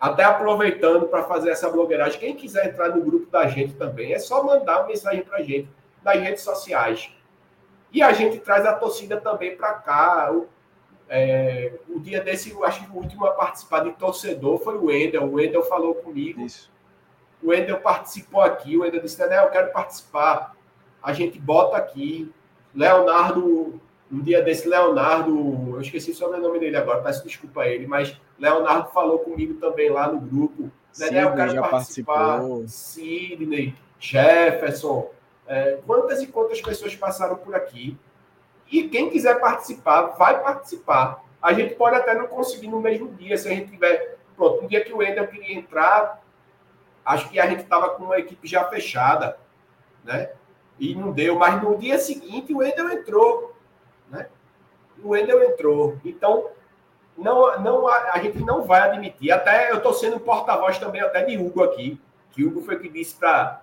Até aproveitando para fazer essa blogueiragem. Quem quiser entrar no grupo da gente também, é só mandar uma mensagem para a gente nas redes sociais. E a gente traz a torcida também para cá. É, o dia desse, eu acho que o último a participar de torcedor foi o Wendel. O Wendel falou comigo. Isso. O Wendel participou aqui. O Wendel disse: né, eu quero participar. A gente bota aqui. Leonardo, um dia desse, Leonardo, eu esqueci o sobrenome dele agora, peço desculpa a ele, mas Leonardo falou comigo também lá no grupo. Sidney né, eu quero já participar. Participou. Sidney, Jefferson. É, quantas e quantas pessoas passaram por aqui e quem quiser participar, vai participar. A gente pode até não conseguir no mesmo dia, se a gente tiver. Pronto, um dia que o Wendel queria entrar, acho que a gente estava com uma equipe já fechada, né? E não deu, mas no dia seguinte o Wendel entrou, né? O Wendel entrou. Então, não, não, a gente não vai admitir. Até eu estou sendo porta-voz também até de Hugo aqui, que Hugo foi que disse para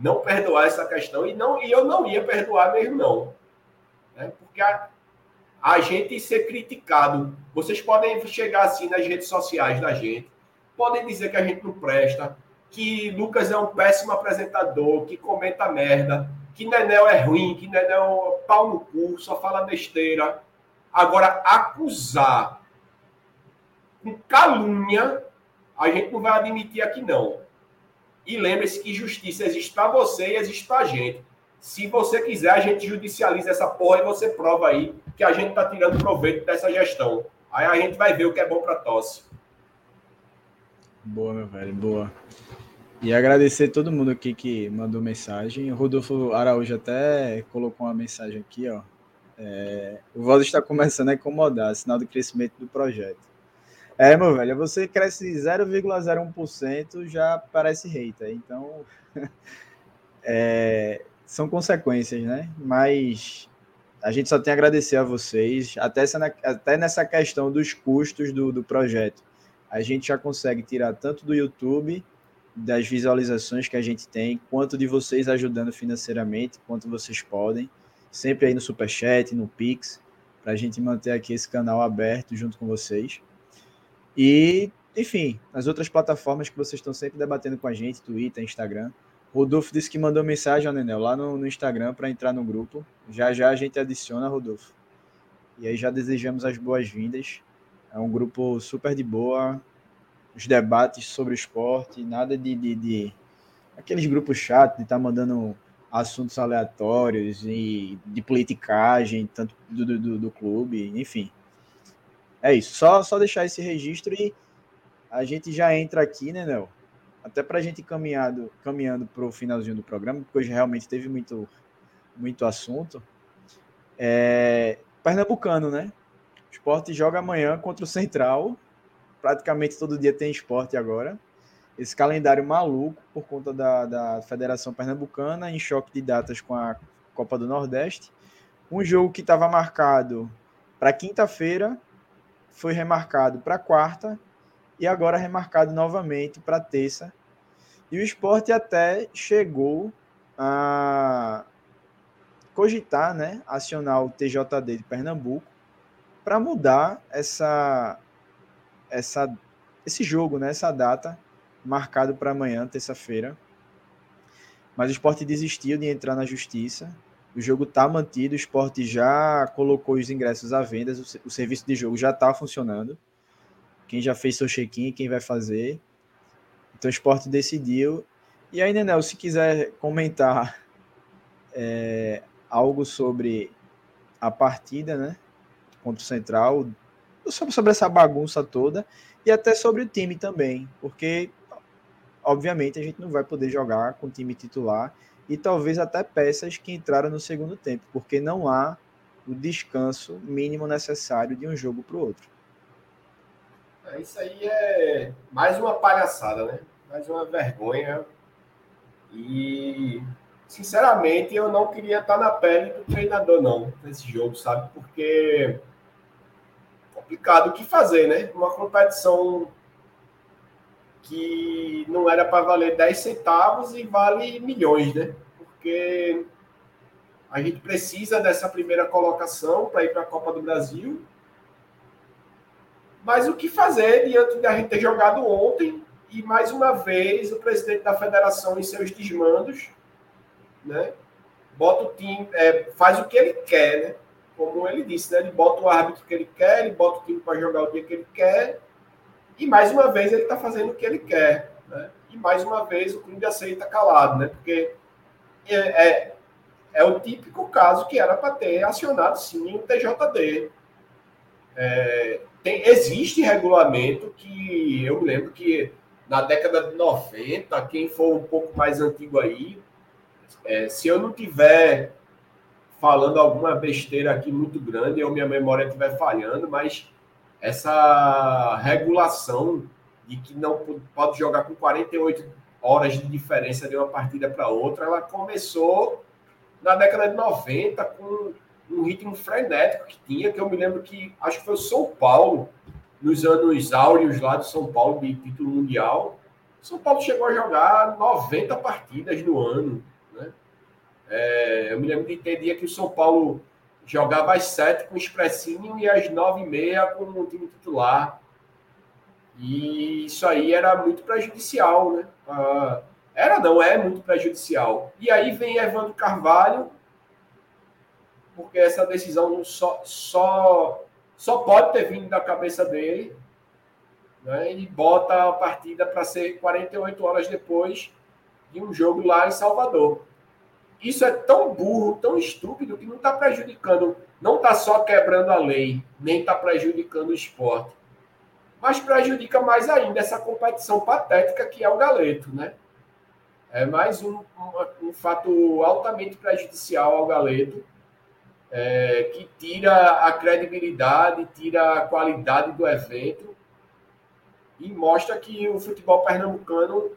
não perdoar essa questão e não e eu não ia perdoar mesmo não. Né? Porque a, a gente ser criticado, vocês podem chegar assim nas redes sociais da gente, podem dizer que a gente não presta, que Lucas é um péssimo apresentador, que comenta merda, que Nenel é ruim, que Nenel é pau no cu, só fala besteira. Agora, acusar com calúnia, a gente não vai admitir aqui não. E lembre-se que justiça existe para você e existe para a gente. Se você quiser, a gente judicializa essa porra e você prova aí que a gente está tirando proveito dessa gestão. Aí a gente vai ver o que é bom para tosse. Boa, meu velho, boa. E agradecer todo mundo aqui que mandou mensagem. O Rodolfo Araújo até colocou uma mensagem aqui, ó. É, o Voz está começando a incomodar, sinal do crescimento do projeto. É, meu velho, você cresce 0,01%, já parece hater. Então, *laughs* é, são consequências, né? Mas a gente só tem a agradecer a vocês, até, essa, até nessa questão dos custos do, do projeto. A gente já consegue tirar tanto do YouTube, das visualizações que a gente tem, quanto de vocês ajudando financeiramente, quanto vocês podem, sempre aí no Superchat, no Pix, para a gente manter aqui esse canal aberto junto com vocês. E, enfim, nas outras plataformas que vocês estão sempre debatendo com a gente, Twitter, Instagram, Rodolfo disse que mandou mensagem, ao Nenel, lá no, no Instagram para entrar no grupo. Já já a gente adiciona, Rodolfo. E aí já desejamos as boas-vindas. É um grupo super de boa. Os debates sobre o esporte, nada de, de, de aqueles grupos chatos de estar tá mandando assuntos aleatórios e de politicagem, tanto do, do, do clube, enfim. É isso. Só, só deixar esse registro e a gente já entra aqui, né, Nel? até para a gente caminhado, caminhando para o finalzinho do programa, porque hoje realmente teve muito, muito assunto. É, Pernambucano, né? O esporte joga amanhã contra o Central. Praticamente todo dia tem esporte agora. Esse calendário maluco por conta da, da Federação Pernambucana, em choque de datas com a Copa do Nordeste. Um jogo que estava marcado para quinta-feira foi remarcado para quarta e agora remarcado novamente para terça. E o esporte até chegou a cogitar, né, acionar o TJD de Pernambuco para mudar essa, essa, esse jogo, né, essa data marcado para amanhã, terça-feira. Mas o esporte desistiu de entrar na justiça. O jogo está mantido, o esporte já colocou os ingressos à venda, o, serviço de jogo já está funcionando quem já fez seu check-in, quem vai fazer. Então o esporte decidiu. E aí, Nenel, se quiser comentar é, algo sobre a partida, né? Contra o Central, sobre essa bagunça toda e até sobre o time também, porque obviamente a gente não vai poder jogar com o time titular e talvez até peças que entraram no segundo tempo, porque não há o descanso mínimo necessário de um jogo para o outro. É, isso aí é mais uma palhaçada, né? Mais uma vergonha. E, sinceramente, eu não queria estar na pele do treinador, não, nesse jogo, sabe? Porque complicado o que fazer, né? Uma competição que não era para valer 10 centavos e vale milhões, né? Porque a gente precisa dessa primeira colocação para ir para a Copa do Brasil. Mas o que fazer diante de a gente ter jogado ontem e mais uma vez o presidente da federação em seus desmandos, né? Bota o time, é, faz o que ele quer, né? Como ele disse, né? Ele bota o árbitro que ele quer, ele bota o time para jogar o dia que ele quer e mais uma vez ele está fazendo o que ele quer. Né? E mais uma vez o clube aceita calado, né? Porque é, é, é o típico caso que era para ter acionado sim o TJD. É, tem, existe regulamento que eu lembro que na década de 90, quem for um pouco mais antigo aí, é, se eu não tiver falando alguma besteira aqui muito grande, ou minha memória estiver falhando, mas essa regulação de que não pode jogar com 48 horas de diferença de uma partida para outra, ela começou na década de 90 com um ritmo frenético que tinha, que eu me lembro que acho que foi o São Paulo, nos anos áureos lá do São Paulo de título mundial. São Paulo chegou a jogar 90 partidas no ano. Né? É, eu me lembro de ter dia que o São Paulo jogava às sete com o expressinho e às nove e meia com o time titular. E isso aí era muito prejudicial, né? Ah, era não, é muito prejudicial. E aí vem Evandro Carvalho, porque essa decisão só, só, só pode ter vindo da cabeça dele, né? e bota a partida para ser 48 horas depois de um jogo lá em Salvador isso é tão burro, tão estúpido, que não está prejudicando, não está só quebrando a lei, nem está prejudicando o esporte, mas prejudica mais ainda essa competição patética que é o galeto, né? É mais um, um, um fato altamente prejudicial ao galeto, é, que tira a credibilidade, tira a qualidade do evento e mostra que o futebol pernambucano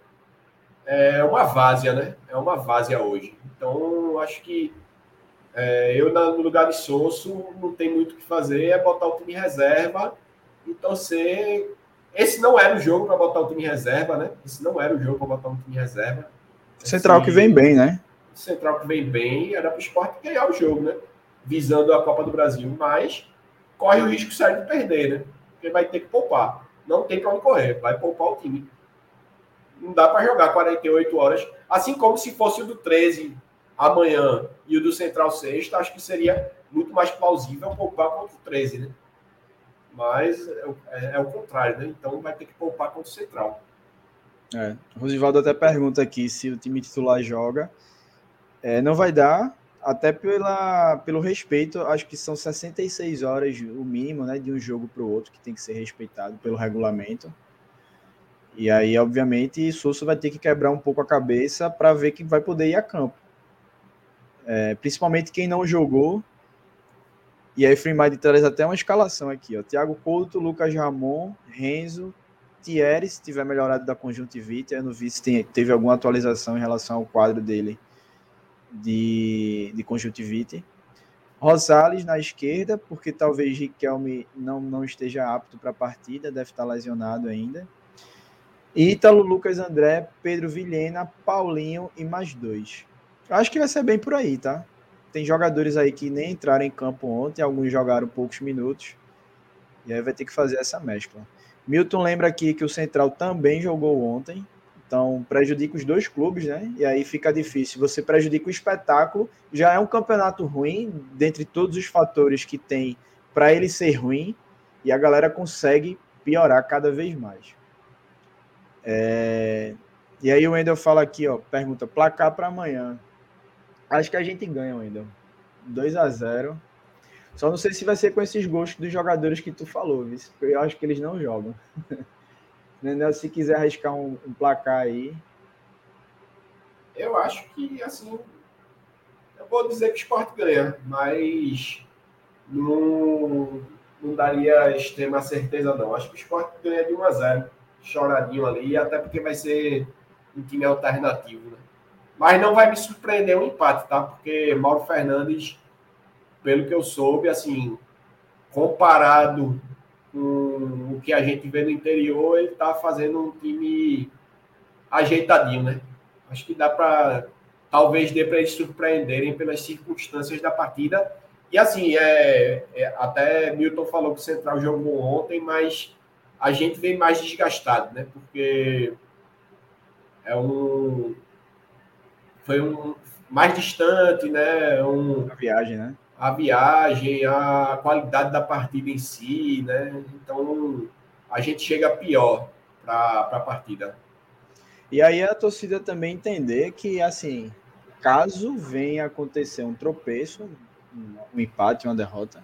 é uma várzea, né? É uma várzea hoje. Então, acho que é, eu, no lugar de Sosso, não tem muito o que fazer, é botar o time reserva e torcer. Esse não era o jogo para botar o time reserva, né? Esse não era o jogo para botar um time reserva. Central Esse, que vem bem, né? Central que vem bem, era para o esporte ganhar o jogo, né? Visando a Copa do Brasil, mas corre o risco sério de perder, né? Porque vai ter que poupar. Não tem para onde correr, vai poupar o time não dá para jogar 48 horas. Assim como se fosse o do 13 amanhã e o do Central sexta, acho que seria muito mais plausível poupar contra o 13, né? Mas é, é, é o contrário, né? Então vai ter que poupar contra o Central. É. O Rosivaldo até pergunta aqui se o time titular joga. É, não vai dar, até pela, pelo respeito, acho que são 66 horas o mínimo, né, de um jogo para o outro que tem que ser respeitado pelo regulamento. E aí, obviamente, Souza vai ter que quebrar um pouco a cabeça para ver que vai poder ir a campo. É, principalmente quem não jogou. E aí, Freemind traz até uma escalação aqui: ó. Thiago Couto, Lucas Ramon, Renzo, Thierry, se tiver melhorado da conjuntivite. Eu não vi se tem, teve alguma atualização em relação ao quadro dele de, de conjuntivite. Rosales na esquerda, porque talvez Riquelme não, não esteja apto para a partida, deve estar lesionado ainda. Ítalo, Lucas André, Pedro Vilhena, Paulinho e mais dois. Acho que vai ser bem por aí, tá? Tem jogadores aí que nem entraram em campo ontem, alguns jogaram poucos minutos. E aí vai ter que fazer essa mescla. Milton lembra aqui que o Central também jogou ontem. Então prejudica os dois clubes, né? E aí fica difícil. Você prejudica o espetáculo. Já é um campeonato ruim, dentre todos os fatores que tem para ele ser ruim. E a galera consegue piorar cada vez mais. É... E aí o Wendel fala aqui, ó, pergunta, placar para amanhã. Acho que a gente ganha, Wendel. 2 a 0 Só não sei se vai ser com esses gols dos jogadores que tu falou, viu? eu acho que eles não jogam. *laughs* Se quiser arriscar um, um, placar aí. Eu acho que, assim, eu vou dizer que o esporte ganha, mas não, não daria extrema certeza, não. Acho que o esporte ganha de 1 a 0 choradinho ali, até porque vai ser um time alternativo, né? Mas não vai me surpreender um empate, tá? Porque Mauro Fernandes, pelo que eu soube, assim, comparado com o que a gente vê no interior, ele está fazendo um time ajeitadinho, né? Acho que dá para talvez dê para eles surpreenderem pelas circunstâncias da partida. E assim, é, é, até Milton falou que o Central jogou ontem, mas a gente vem mais desgastado, né? Porque é um foi um mais distante, né? Um, a viagem, né? A viagem, a qualidade da partida em si, né? Então a gente chega pior para a partida. E aí a torcida também entender que, assim, caso venha acontecer um tropeço, um empate, uma derrota,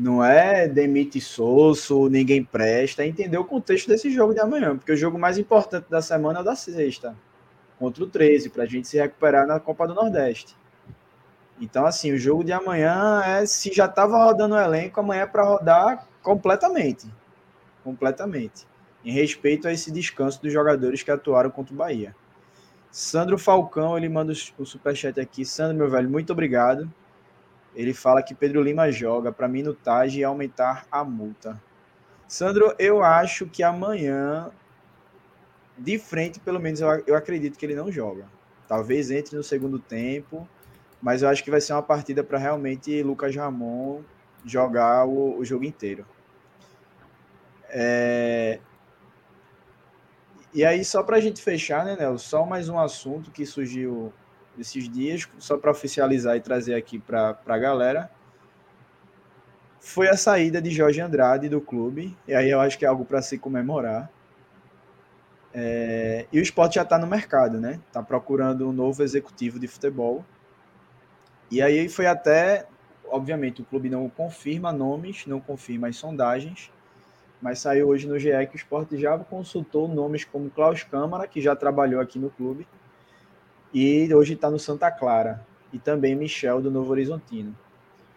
não é demite Sosso, ninguém presta, é entender o contexto desse jogo de amanhã, porque o jogo mais importante da semana é o da sexta, contra o 13, para a gente se recuperar na Copa do Nordeste. Então, assim, o jogo de amanhã é se já estava rodando o elenco, amanhã é para rodar completamente. Completamente. Em respeito a esse descanso dos jogadores que atuaram contra o Bahia. Sandro Falcão, ele manda o superchat aqui. Sandro, meu velho, muito obrigado. Ele fala que Pedro Lima joga para minutagem e aumentar a multa. Sandro, eu acho que amanhã, de frente, pelo menos, eu, eu acredito que ele não joga. Talvez entre no segundo tempo, mas eu acho que vai ser uma partida para realmente Lucas Ramon jogar o, o jogo inteiro. É, e aí, só para a gente fechar, né, Nel? Só mais um assunto que surgiu esses dias, só para oficializar e trazer aqui para a galera. Foi a saída de Jorge Andrade do clube, e aí eu acho que é algo para se comemorar. É, e o esporte já está no mercado, né? Está procurando um novo executivo de futebol. E aí foi até, obviamente, o clube não confirma nomes, não confirma as sondagens, mas saiu hoje no GE que o Sport já consultou nomes como Klaus Câmara, que já trabalhou aqui no clube, e hoje está no Santa Clara, e também Michel, do Novo Horizontino.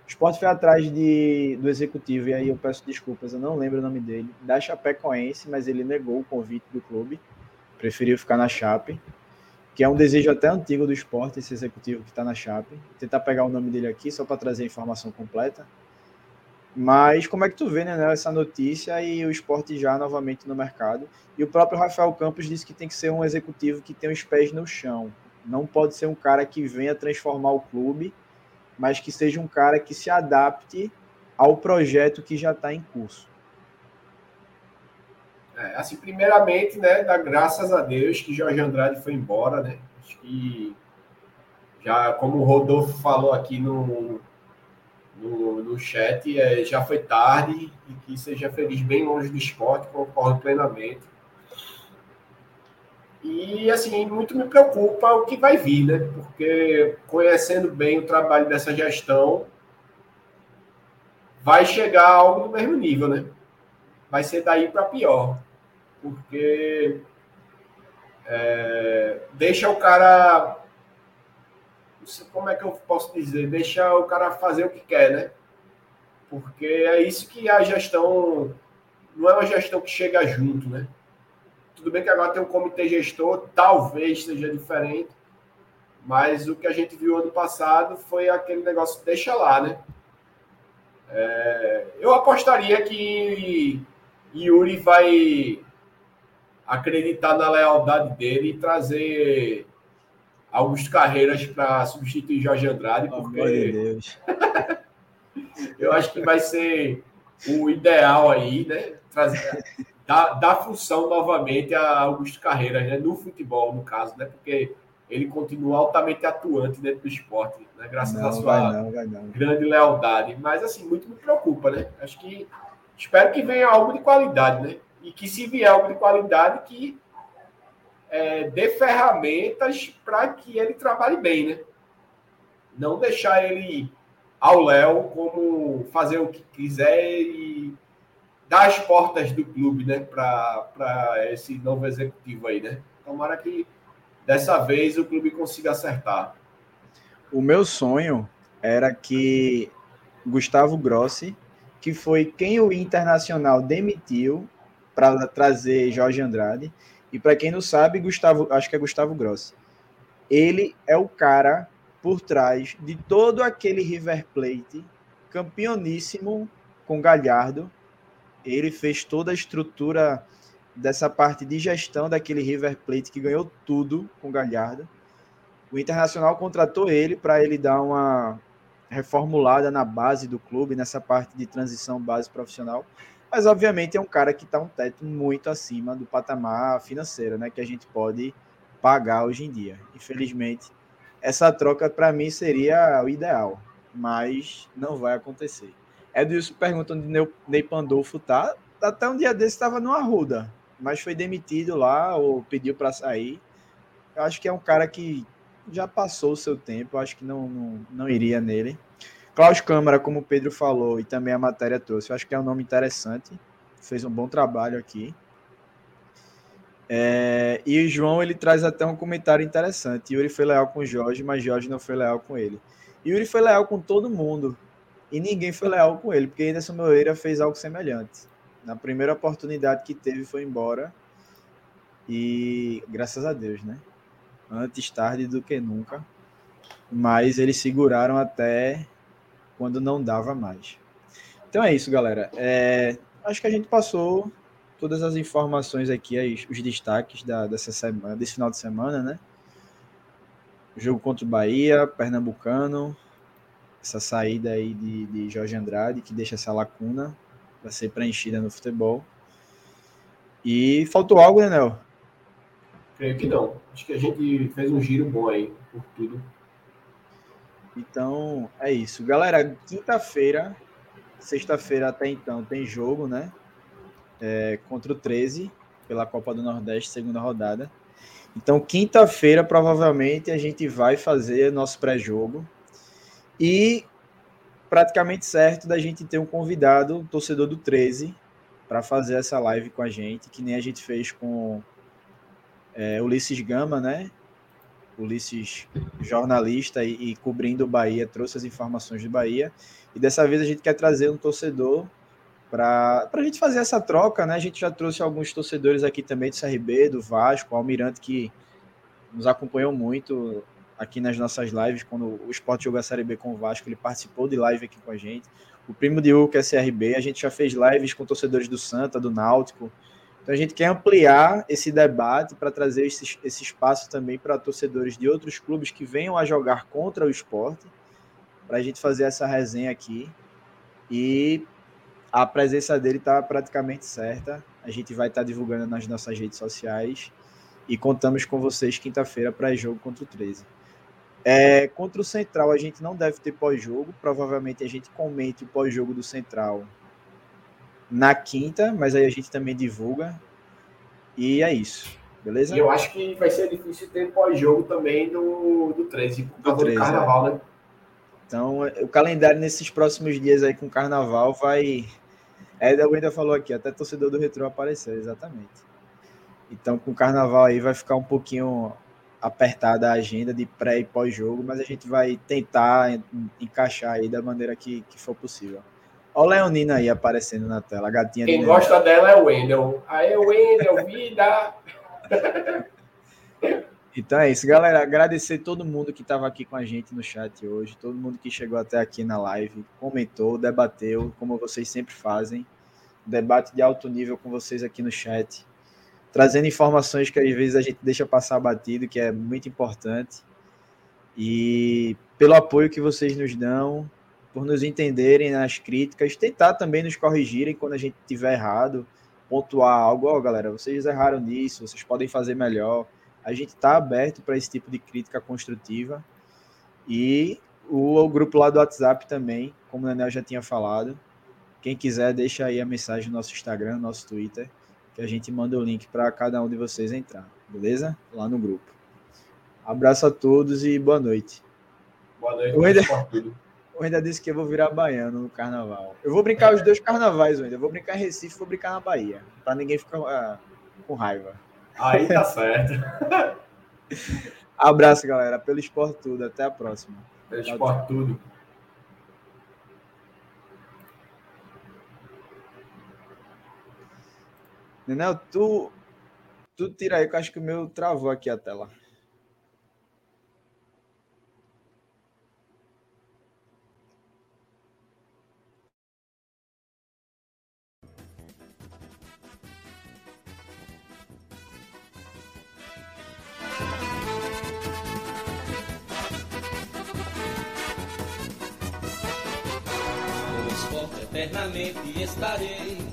O Sport foi atrás de, do executivo, e aí eu peço desculpas, eu não lembro o nome dele, da Chapecoense, mas ele negou o convite do clube, preferiu ficar na Chape, que é um desejo até antigo do esporte, esse executivo que está na Chape. Vou tentar pegar o nome dele aqui, só para trazer a informação completa. Mas como é que tu vê né, essa notícia e o esporte já novamente no mercado? E o próprio Rafael Campos disse que tem que ser um executivo que tem os pés no chão. Não pode ser um cara que venha transformar o clube, mas que seja um cara que se adapte ao projeto que já está em curso. É, assim, primeiramente, né, dá graças a Deus que Jorge Andrade foi embora, né? Acho que já, como o Rodolfo falou aqui no, no, no chat, é, já foi tarde e que seja feliz bem longe do esporte, concordo plenamente. E, assim, muito me preocupa o que vai vir, né? Porque conhecendo bem o trabalho dessa gestão, vai chegar algo do mesmo nível, né? Vai ser daí para pior. Porque é, deixa o cara como é que eu posso dizer? Deixa o cara fazer o que quer, né? Porque é isso que a gestão não é uma gestão que chega junto, né? Tudo bem que agora tem um comitê gestor, talvez seja diferente, mas o que a gente viu ano passado foi aquele negócio deixa lá, né? É, eu apostaria que Yuri vai acreditar na lealdade dele e trazer Augusto Carreiras para substituir Jorge Andrade, porque *laughs* eu acho que vai ser o ideal aí, né? Trazer, dar, dar função novamente a Augusto Carreiras, né? No futebol, no caso, né? Porque ele continua altamente atuante dentro do esporte, né? Graças não, à sua não, não. grande lealdade. Mas, assim, muito me preocupa, né? Acho que espero que venha algo de qualidade, né? E que se vier algo de qualidade, que é, dê ferramentas para que ele trabalhe bem, né? Não deixar ele ao Léo como fazer o que quiser e dar as portas do clube, né? Para esse novo executivo aí, né? Tomara que dessa vez o clube consiga acertar. O meu sonho era que Gustavo Grossi, que foi quem o Internacional demitiu para trazer Jorge Andrade, e para quem não sabe, Gustavo, acho que é Gustavo Grossi. Ele é o cara por trás de todo aquele River Plate campeoníssimo com Galhardo ele fez toda a estrutura dessa parte de gestão daquele River Plate que ganhou tudo com Galhardo. O Internacional contratou ele para ele dar uma reformulada na base do clube, nessa parte de transição base profissional. Mas, obviamente, é um cara que está um teto muito acima do patamar financeiro né, que a gente pode pagar hoje em dia. Infelizmente, essa troca para mim seria o ideal, mas não vai acontecer. Edilson pergunta onde Ney Pandolfo tá. Até um dia desse estava no Arruda, mas foi demitido lá ou pediu para sair. Eu acho que é um cara que já passou o seu tempo, eu acho que não, não, não iria nele. Klaus Câmara, como o Pedro falou, e também a matéria trouxe, eu acho que é um nome interessante. Fez um bom trabalho aqui. É, e o João ele traz até um comentário interessante. Yuri foi leal com o Jorge, mas Jorge não foi leal com ele. Yuri foi leal com todo mundo e ninguém foi leal com ele, porque Anderson Moreira fez algo semelhante. Na primeira oportunidade que teve, foi embora. E graças a Deus, né? Antes tarde do que nunca. Mas eles seguraram até quando não dava mais. Então é isso, galera. É, acho que a gente passou todas as informações aqui, os destaques da, dessa semana, desse final de semana, né? Jogo contra o Bahia, Pernambucano, essa saída aí de, de Jorge Andrade, que deixa essa lacuna para ser preenchida no futebol. E faltou algo, né, Nel? Creio que não. Acho que a gente fez um giro bom aí por tudo. Então, é isso. Galera, quinta-feira, sexta-feira até então, tem jogo, né? é, contra o 13 pela Copa do Nordeste, segunda rodada. Então, quinta-feira, provavelmente, a gente vai fazer nosso pré-jogo. E praticamente certo da gente ter um convidado, um torcedor do 13, para fazer essa live com a gente, que nem a gente fez com é, Ulisses Gama, né? Ulisses, jornalista e, e cobrindo o Bahia, trouxe as informações do Bahia. E dessa vez a gente quer trazer um torcedor para a gente fazer essa troca, né? A gente já trouxe alguns torcedores aqui também do CRB, do Vasco, Almirante, que nos acompanhou muito aqui nas nossas lives, quando o Sport jogou a Série B com o Vasco, ele participou de live aqui com a gente. O primo de que é CRB, a gente já fez lives com torcedores do Santa, do Náutico. Então a gente quer ampliar esse debate para trazer esse, esse espaço também para torcedores de outros clubes que venham a jogar contra o esporte, para a gente fazer essa resenha aqui. E a presença dele está praticamente certa. A gente vai estar tá divulgando nas nossas redes sociais e contamos com vocês quinta-feira para jogo contra o 13. É, contra o Central a gente não deve ter pós-jogo, provavelmente a gente comente o pós-jogo do Central na quinta, mas aí a gente também divulga. E é isso, beleza? E eu acho que vai ser difícil ter pós-jogo também do, do 13, por causa do, 13, do carnaval, é. né? Então, o calendário nesses próximos dias aí com o carnaval vai é, o ainda falou aqui, até torcedor do Retro apareceu, exatamente. Então, com o carnaval aí vai ficar um pouquinho apertada a agenda de pré e pós-jogo, mas a gente vai tentar encaixar aí da maneira que, que for possível. Olha a Leonina aí aparecendo na tela, a gatinha Quem gosta dela é o Wendel. Aê, Wendel, vida! *laughs* Então é isso, galera. Agradecer todo mundo que estava aqui com a gente no chat hoje, todo mundo que chegou até aqui na live, comentou, debateu, como vocês sempre fazem. Debate de alto nível com vocês aqui no chat, trazendo informações que às vezes a gente deixa passar batido, que é muito importante. E pelo apoio que vocês nos dão, por nos entenderem nas críticas, tentar também nos corrigirem quando a gente tiver errado, pontuar algo, ó, oh, galera, vocês erraram nisso, vocês podem fazer melhor a gente está aberto para esse tipo de crítica construtiva. E o, o, grupo lá do WhatsApp também, como o Daniel já tinha falado. Quem quiser, deixa aí a mensagem no nosso Instagram, no nosso Twitter, que a gente manda o link para cada um de vocês entrar, beleza? Lá no grupo. Abraço a todos e boa noite. Boa noite. Eu ainda, eu ainda disse que eu vou virar baiano no carnaval. Eu vou brincar os dois carnavais ainda. Eu vou brincar em Recife, vou brincar na Bahia, para ninguém ficar uh, com raiva. Aí tá *laughs* certo. Abraço, galera. Pelo esporte tudo. Até a próxima. Pelo esporte tudo. Nenel, tu, tu tira aí, que eu acho que o meu travou aqui a tela. eternamente estarei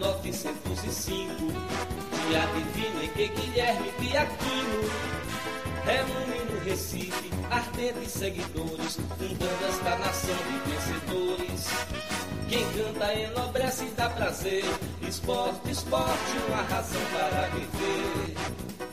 1905, dia divino em que Guilherme Piaquino reúne no Recife ardentes seguidores, fundando esta nação de vencedores. Quem canta enobrece e dá prazer, esporte, esporte, uma razão para viver.